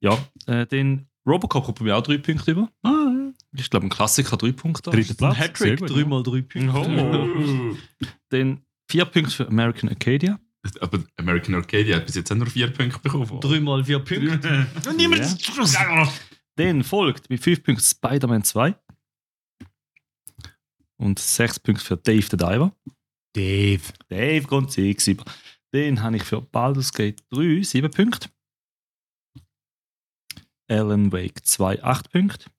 Ja, äh, den Robocop kommt bei mir auch drei Punkte über. Ah, ja. Ich glaube, ein Klassiker drei Punkte. Dritter Platz. Hattrick, dreimal drei Punkte. Oh. Dann vier Punkte für American Arcadia. Aber American Arcadia hat bis jetzt auch nur vier Punkte bekommen. Dreimal vier Punkte. Und niemand Dann folgt mit fünf Punkten Spider-Man 2. Und sechs Punkte für Dave the Diver. Dave. Dave kommt sechs über. Den habe ich für Baldur's Gate 3 7 Punkte. Alan Wake 2 8 Punkte.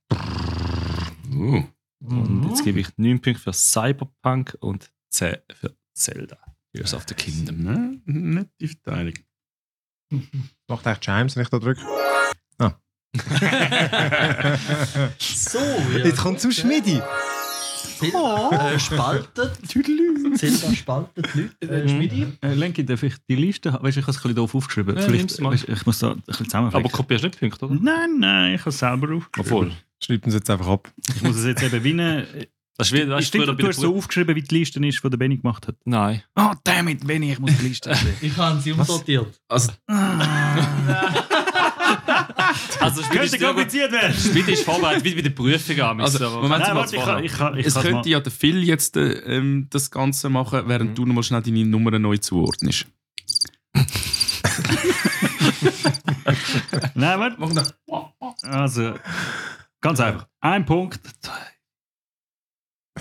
Uh. Und jetzt gebe ich 9 Punkte für Cyberpunk und 10 für Zelda. Tears of the Kingdom. Ne, nicht die Verteilung. Macht echt Chimes, wenn ich da drücke. So, ja. Jetzt kommt zum Schmidi. Zelda äh, spaltet. Zelda spaltet Leute. Äh, Schmidi. Äh, Lenki, darf ich die Liste haben? Weißt du, ich habe es ein bisschen doof aufgeschrieben. Vielleicht, weißt, ich muss da ein bisschen zusammenfassen. Aber kopierst du nicht Punkte, oder? Nein, nein, ich habe es selber aufgeschrieben. Obwohl. Schreibt uns jetzt einfach ab. Ich muss es jetzt eben winnen. Das ist wie, das Ich bei du hast so aufgeschrieben, wie die Liste ist, die der Benny gemacht hat. Nein. Oh, damn it, Benny, ich muss die Liste sehen. Ich habe sie umsortiert. Also, Also, Spiel ist, Könnte kompliziert werden. Spiel ist vorbereitet, wie bei der Prüfung an. Also, Moment, Nein, mal warte, ich kann, ich kann, ich es könnte mal- ja der Phil jetzt äh, ähm, das Ganze machen, während du nochmal schnell deine Nummern neu zuordnest. Nein, warte. Mach noch. Also, ganz einfach. Ein Punkt.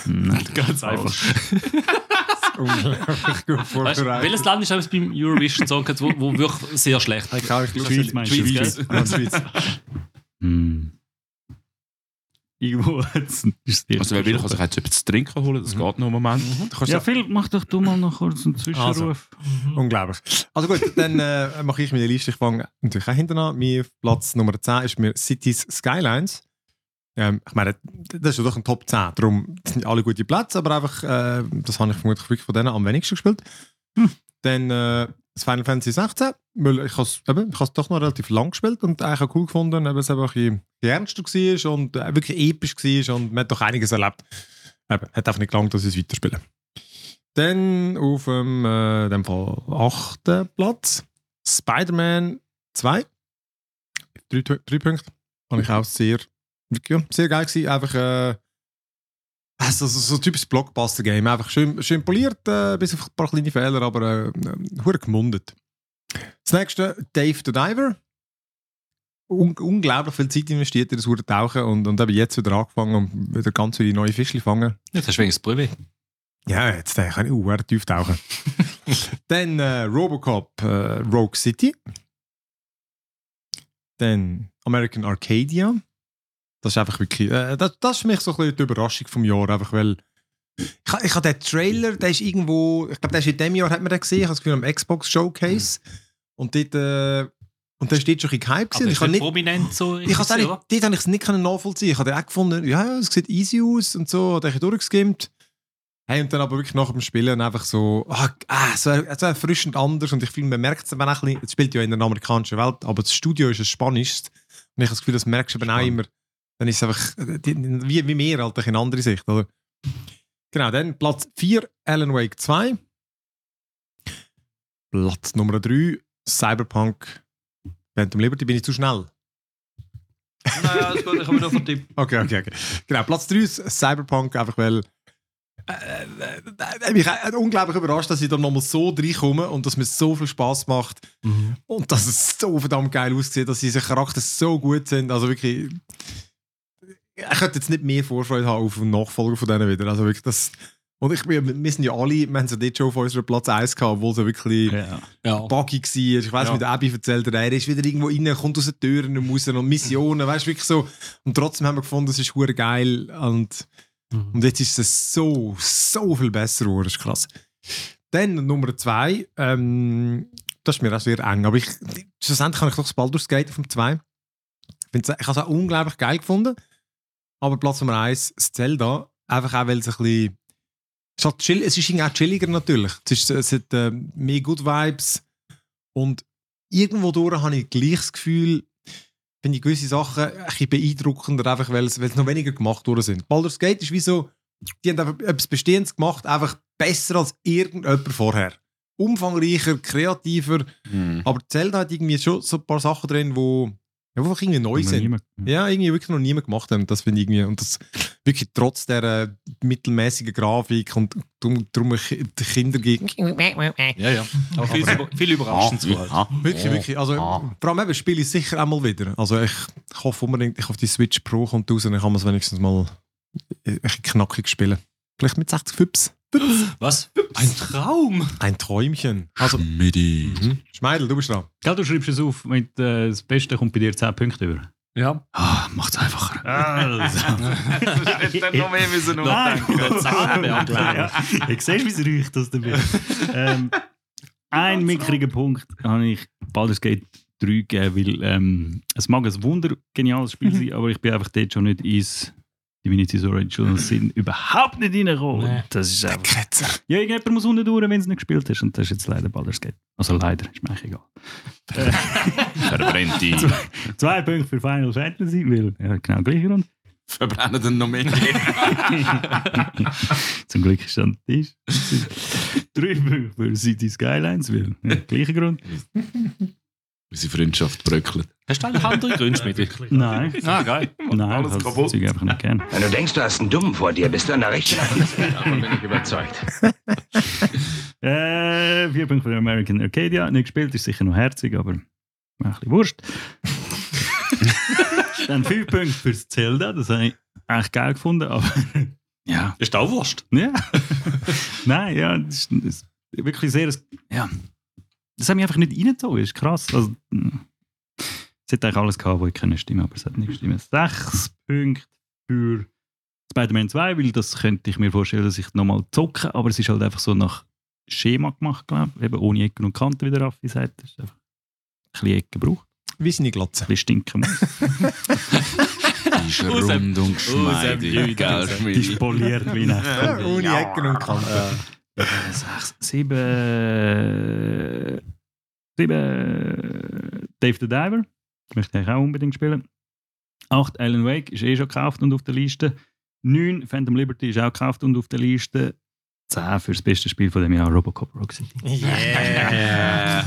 Nein, Ganz einfach. Unglaublich gut vorbereitet. welches Land ist alles beim Eurovision Song Contest, wo, wo wirklich sehr schlecht Ich kann ich Schweiz? Schweiz, Schweiz. Schweiz. Hm. Irgendwo jetzt ist die Also, wer will, kann sich jetzt etwas zu trinken holen, das geht noch einen Moment. Kannst Ja, Phil, mach doch du mal noch kurz einen Zwischenruf. Unglaublich. Also gut, dann äh, mache ich meine Liste. Ich fange natürlich auch hinten an. Mein Platz Nummer 10 ist mir Cities Skylines. Ähm, ich meine, das ist ja doch ein Top 10. Darum sind alle gute Plätze, aber einfach, äh, das habe ich vermutlich wirklich von denen am wenigsten gespielt. Dann äh, das Final Fantasy 16. Weil ich habe es habe doch noch relativ lang gespielt und eigentlich auch cool gefunden, weil es eben ein ernster war und äh, wirklich episch war und man hat doch einiges erlebt. Eben, hat einfach nicht gelangt, dass ich es weiterspiele. Dann auf dem äh, dem Fall achten Platz Spider-Man 2. Drei, Punkte. Fand ich auch sehr, ja, sehr geil gewesen. Einfach äh, also, so, so ein typisches Blockbuster-Game. Einfach schön, schön poliert, äh, bis auf ein paar kleine Fehler, aber äh, äh, gemundet. Das nächste, Dave the Diver. Un unglaublich viel Zeit investiert in das hure Tauchen und, und eben jetzt wieder angefangen und wieder ganz viele neue Fischchen fangen. Jetzt hast du wenigstens Prüfe. Ja, jetzt äh, kann ich uh, tief tauchen. Dann äh, Robocop äh, Rogue City. Dann American Arcadia. Das ist einfach wirklich. Äh, das, das ist für mich so ein bisschen die Überraschung vom Jahr. Einfach weil. Ich, ich habe den Trailer, der ist irgendwo. Ich glaube, der ist in diesem Jahr, hat man den gesehen. Ich habe das Gefühl, am Xbox Showcase. Und dort. Äh, und der steht schon ein. Aber gewesen. ist Ich habe nicht prominent so. Ich auch nicht, dort habe ich es nicht nachvollziehen. Ich habe auch gefunden, ja, es sieht easy aus und so, habe ich durchgeskimmt. Hey, und dann aber wirklich nach dem Spielen einfach so, ah, ah, so, so erfrischend anders. Und ich finde, man merkt es eben auch ein bisschen, es spielt ja in der amerikanischen Welt, aber das Studio ist ein spanisches. Und ich habe das Gefühl, das merkst du eben auch immer. Dann ist es einfach, äh, die- wie, wie mehr, halt, in andere Sicht, oder? Genau, dann Platz 4, Alan Wake 2. Platz Nummer 3, Cyberpunk Phantom Liberty. Bin ich zu schnell? Naja, das gut, ich habe wieder vertippt. Okay, okay, okay. Genau, Platz 3 ist Cyberpunk, einfach weil. Äh, äh, äh, mich hat unglaublich überrascht, dass ich da nochmal so reinkomme und dass mir so viel Spaß macht und dass es so verdammt geil aussieht, dass diese Charaktere so gut sind. Also wirklich. Ich könnte jetzt nicht mehr Vorfreude haben auf einen Nachfolger von denen wieder. Also wirklich, das. Und ich, wir, wir sind ja alle, wir haben es ja dort schon auf unserer Platz 1 gehabt, obwohl es ja wirklich Ja. Ja. buggy war. Ich weiß, Ja. der Abby erzählt er ist wieder irgendwo rein, kommt aus den Türen raus und Missionen, weißt wirklich so. Und trotzdem haben wir gefunden, es ist hure geil und, und jetzt ist es so, so viel besser geworden, das ist krass. Dann Nummer zwei, ähm, das ist mir auch sehr eng, aber ich, schlussendlich habe ich doch das Baldur's Gate auf dem 2. Ich, find's- ich habe es auch unglaublich geil gefunden, aber Platz Nummer eins, das Zelda, einfach auch, weil es ein bisschen es ist, chill, es ist irgendwie auch chilliger natürlich. Es, ist, es hat äh, mehr Good Vibes. Und irgendwo durch habe ich gleich das Gefühl, finde ich gewisse Sachen ein bisschen beeindruckender, einfach weil es, weil es noch weniger gemacht worden sind. Baldur's Gate ist wie so, die haben einfach etwas Bestehendes gemacht, einfach besser als irgendjemand vorher. Umfangreicher, kreativer. Hm. Aber Zelda hat irgendwie schon so ein paar Sachen drin, wo, ja, wo einfach irgendwie neu Noch sind. niemand- Ja, irgendwie wirklich noch niemand gemacht haben. Das finde ich irgendwie. Und das wirklich trotz der äh, mittelmäßigen Grafik und darum, darum die Kinder gegen. Ja, ja. Aber viel, über- viel überraschend zu halt. Wirklich, wirklich. Also, Ah. vor allem eben spiele ich sicher einmal wieder. Also, ich, ich hoffe unbedingt, ich auf die Switch Pro kommt raus und ich kann es wenigstens mal ein knackig spielen. Vielleicht mit 60 Fips. Was? Ein Traum! Ein Träumchen. Also, Midi. mhm. Schmeidel, du bist dran. Gell, du schreibst es auf, mit, äh, das Beste kommt bei dir 10 Punkte über. Ja. Ah, macht's einfacher. Also. Dann noch mehr müssen nachdenken. Ich sehe, wie es riecht, das dabei. ähm, ein mickriger Punkt habe ich Baldur's Gate 3 gegeben, weil ähm, es mag ein wundergeniales Spiel sein, aber ich bin einfach dort schon nicht ins Divinity Original Sin überhaupt nicht reingekommen. Nee. Das ist einfach... Ja, irgendjemand muss unten durch, wenn es nicht gespielt hast. Und das ist jetzt leider Baldur's Gate. Also leider, ist mir eigentlich egal. Verbrennt die. Zwei Punkte für Final Fantasy, weil ja, genau gleicher Grund. Verbrennen dann noch mehr. Zum Glück ist an den Tisch. Drei Punkte für City Skylines, weil ja, gleicher Grund. Unsere Freundschaft bröckelt. Hast du eigentlich andere Gründe, Schmidt? Nein, Ah, geil. nein, alles ich habe kaputt. das Zeug einfach nicht gern. Wenn du denkst, du hast einen Dummen vor dir, bist du an der rechten. Davon bin ich überzeugt. Äh, vier Punkte für American Arcadia. Nicht gespielt, ist sicher noch herzig, aber ein bisschen wurscht. Dann fünf Punkte fürs Zelda, das habe ich eigentlich geil gefunden, aber ja. Ist auch Wurst. Ja. Nein, ja, das ist, das ist wirklich sehr. Ja. Das hat mich einfach nicht reingezogen, das ist krass. Also, mh. es hat eigentlich alles gehabt, wo ich keine Stimme, aber es hat nicht gestimmt. Sechs Punkte für Spider-Man 2, weil das könnte ich mir vorstellen, dass ich nochmal zocke, aber es ist halt einfach so nach Schema gemacht, glaube ich. Eben ohne Ecken und Kanten, wie der Raffi sagt. Das ist einfach ein bisschen Ecken braucht, Wie seine Glotze. ein bisschen stinken muss. Die ist rund und geschmeidig. Die ist poliert wie eine ohne Ecken und Kanten. Sechs, sieben, sieben, Dave the Diver, möchte ich auch unbedingt spielen. Acht, Alan Wake, ist eh schon gekauft und auf der Liste. Neun, Phantom Liberty ist auch gekauft und auf der Liste. Zehn für das beste Spiel von dem Jahr, Robocop Rogue City. Yeah.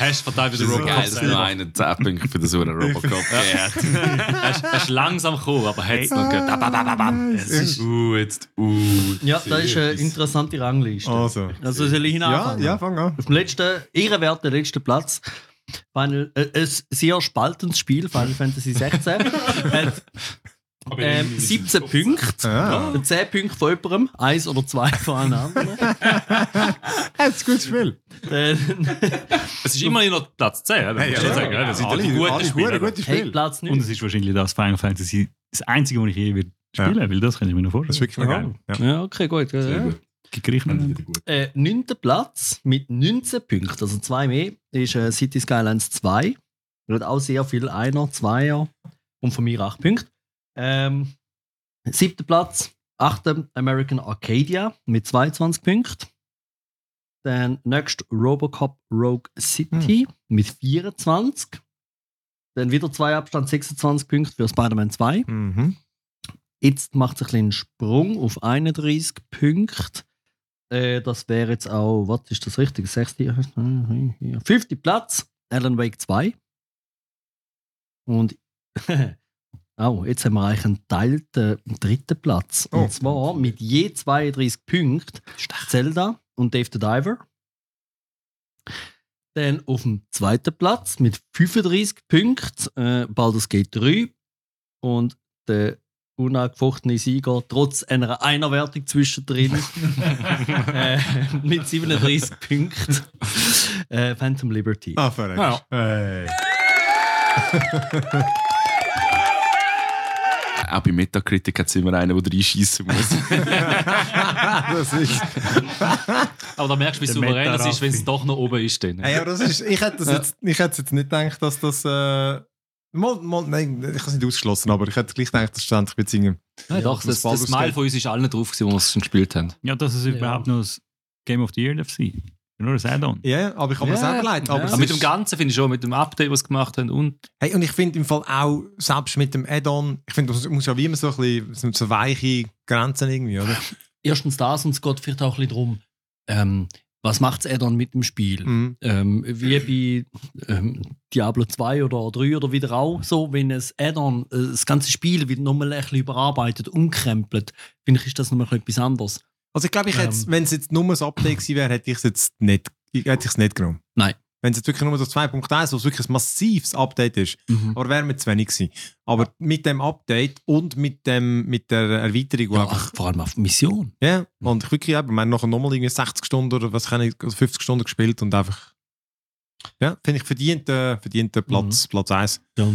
Hast du verdammt wieder Robocop geil, dass noch einen 10 Punkte für den Sauren Robocop. Hast hast langsam gekommen, aber hat es noch gehört. Es ist- Uh, jetzt, uh. Ja, das ist eine interessante Rangliste. Also. Also soll ich Ja, hinanfangen? ja, fang an. Auf dem letzten, ehrenwerten letzten Platz. Final, äh, ein sehr spaltendes Spiel, Final Fantasy 16. hat ähm, 17 Punkte. Ah. 10 Punkte von jemandem, eins oder zwei von allen anderen. Das ist ein gutes Spiel. Es ist immerhin noch Platz 10. oder? Hey, ich sagen, ja, das sind alle, ja gute alle Spiele. gute, gute hey. Platz Und 9. es ist wahrscheinlich das Final Fantasy, das einzige, was ich je wird spielen weil das kann ich mir noch Das ist vorstellen. wirklich geil. Ja. Ja, okay, gut. Sehr Ja. gut. Griechenland. Äh, neunter Platz mit 19 Punkten, also zwei mehr, ist äh, City Skylines 2. Hat auch sehr viel Einer, Zweier und von mir 8 Punkte. Ähm, siebter Platz, achter American Arcadia mit 22 Punkten. Dann next Robocop Rogue City mit 24. Dann wieder zwei Abstand, 26 Punkte für Spider-Man 2. Mhm. Jetzt macht es ein bisschen einen Sprung auf 31 Punkte. Äh, das wäre jetzt auch, was ist das richtig? 60, 50 Platz, Alan Wake 2. Und oh, jetzt haben wir eigentlich einen teilten dritten Platz. Oh. Und zwar mit je 32 Punkten Zelda und Dave the Diver. Dann auf dem zweiten Platz mit 35 Punkten äh, Baldur's Gate 3. Und der unangefochtene Sieger, trotz einer Einerwertung zwischendrin, äh, mit 37 Punkten. Äh, Phantom Liberty. Ah, verrückt. Ja. Hey. Auch bei Metacritic hat es immer einen, der reinschießen muss. das ist. Aber da merkst du, wie souverän das ist, wenn es doch noch oben ist. Dann. Hey, aber das ist ich hätte das jetzt, ich hätte jetzt nicht gedacht, dass das. Äh, mal, mal, nein, ich habe es nicht ausgeschlossen, aber ich hätte gleich gedacht, dass ständig bei. Ja, doch, das das, das von uns ist allen drauf, gewesen, wo wir es schon gespielt haben. Ja, dass es Ja. überhaupt noch das Game of the Year darf sein. Nur ein Add-on. Ja, aber ich habe mir Ja, das auch überlegt. Aber Aber mit dem Ganzen finde ich schon, mit dem Update, was sie gemacht haben und Hey, und ich finde im Fall auch, selbst mit dem Add-on, ich finde, es muss ja wie immer so ein bisschen so, weiche Grenzen irgendwie, oder? Erstens das und es geht vielleicht auch ein bisschen darum, ähm, was macht es Addon mit dem Spiel? Mhm. Ähm, wie bei ähm, Diablo 2 oder 3 oder wieder auch so, wenn es Addon, äh, das ganze Spiel wird nochmal ein bisschen überarbeitet, umkrempelt, finde ich, ist das nochmal etwas anderes. Also ich glaube, ich Ähm. wenn es jetzt nur ein Update gewesen wäre, hätte ich es jetzt nicht, hätte ich es nicht genommen. Nein. Wenn es jetzt wirklich nur so 2.1, was wirklich ein massives Update ist, Mhm. aber wäre mir zu wenig gewesen. Aber mit dem Update und mit, dem, mit der Erweiterung, wo Ja, ach, vor allem auf Mission. Ja, und ich wirklich, eben, wir haben nachher nochmal irgendwie 60 Stunden oder was kann ich, oder 50 Stunden gespielt und einfach, ja, finde ich verdient, äh, verdient Platz, Platz 1. Ja.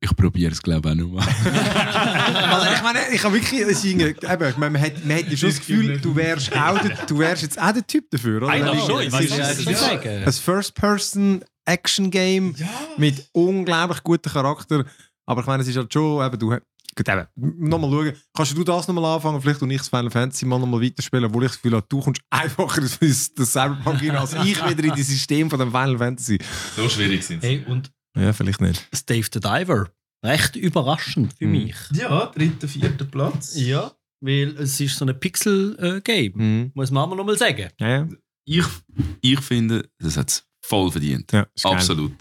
Ich probiere es, glaube ich, auch nochmal. Ich meine, ich habe wirklich, es ist irgendwie- eben, ich meine, man hat, man hat ja schon das Gefühl, du wärst, auch der, du wärst jetzt auch der Typ dafür, oder? Eigentlich schon, es ich weiß ist- nicht, ein First-Person-Action-Game mit unglaublich gutem Charakter. Aber ich meine, es ist halt schon, eben, du, gut, eben, nochmal schauen, kannst du das nochmal anfangen, vielleicht und ich das Final Fantasy mal nochmal weiterspielen, obwohl ich das Gefühl habe, du kommst einfacher das, das Cyberpunk rein, als ich wieder in das System von dem Final Fantasy. So schwierig sind Hey, und Ja, vielleicht nicht. Dave the Diver. Recht überraschend für Mhm. mich. Ja, dritter, vierter Platz. Ja, weil es ist so ein Pixel-Game. Mhm. Muss man mal sagen. Ja, ja. Ich, ich finde, das hat es voll verdient. ja ist geil. Absolut.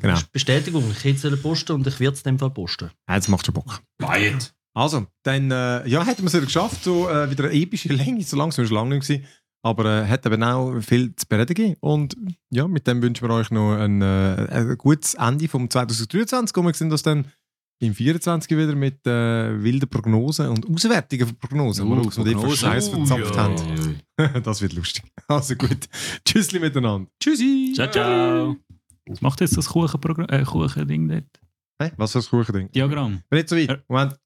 Genau. Bestätigung, ich hätte es posten und ich werde es in dem Fall posten. Ja, jetzt macht schon Bock. Weit. Also, dann äh, ja, hätten wir es wieder geschafft, so äh, wieder eine epische Länge, so langsam ist es lange nicht gewesen, aber äh, hat eben auch viel zu bereden gegeben. Und ja, mit dem wünschen wir euch noch ein, äh, ein gutes Ende vom 2023 und wir sehen das dann im 24 wieder mit äh, wilden Prognosen und Auswertungen von Prognosen, Uh, was wir dort für. Scheiß verzapft ja. haben. das wird lustig. Also gut. Tschüssli miteinander. Tschüssi. Ciao, ciao. Was macht jetzt das Kuchenprogramm, äh, Kuchending dort? Hey, was für ein Kuchending? Diagramm. Nicht so weit. Moment.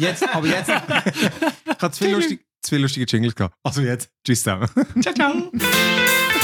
Jetzt, aber jetzt. ich hatte zu viel, lustig, zu viel lustige Jingles gehabt. Also jetzt. Tschüss zusammen. Ciao, ciao.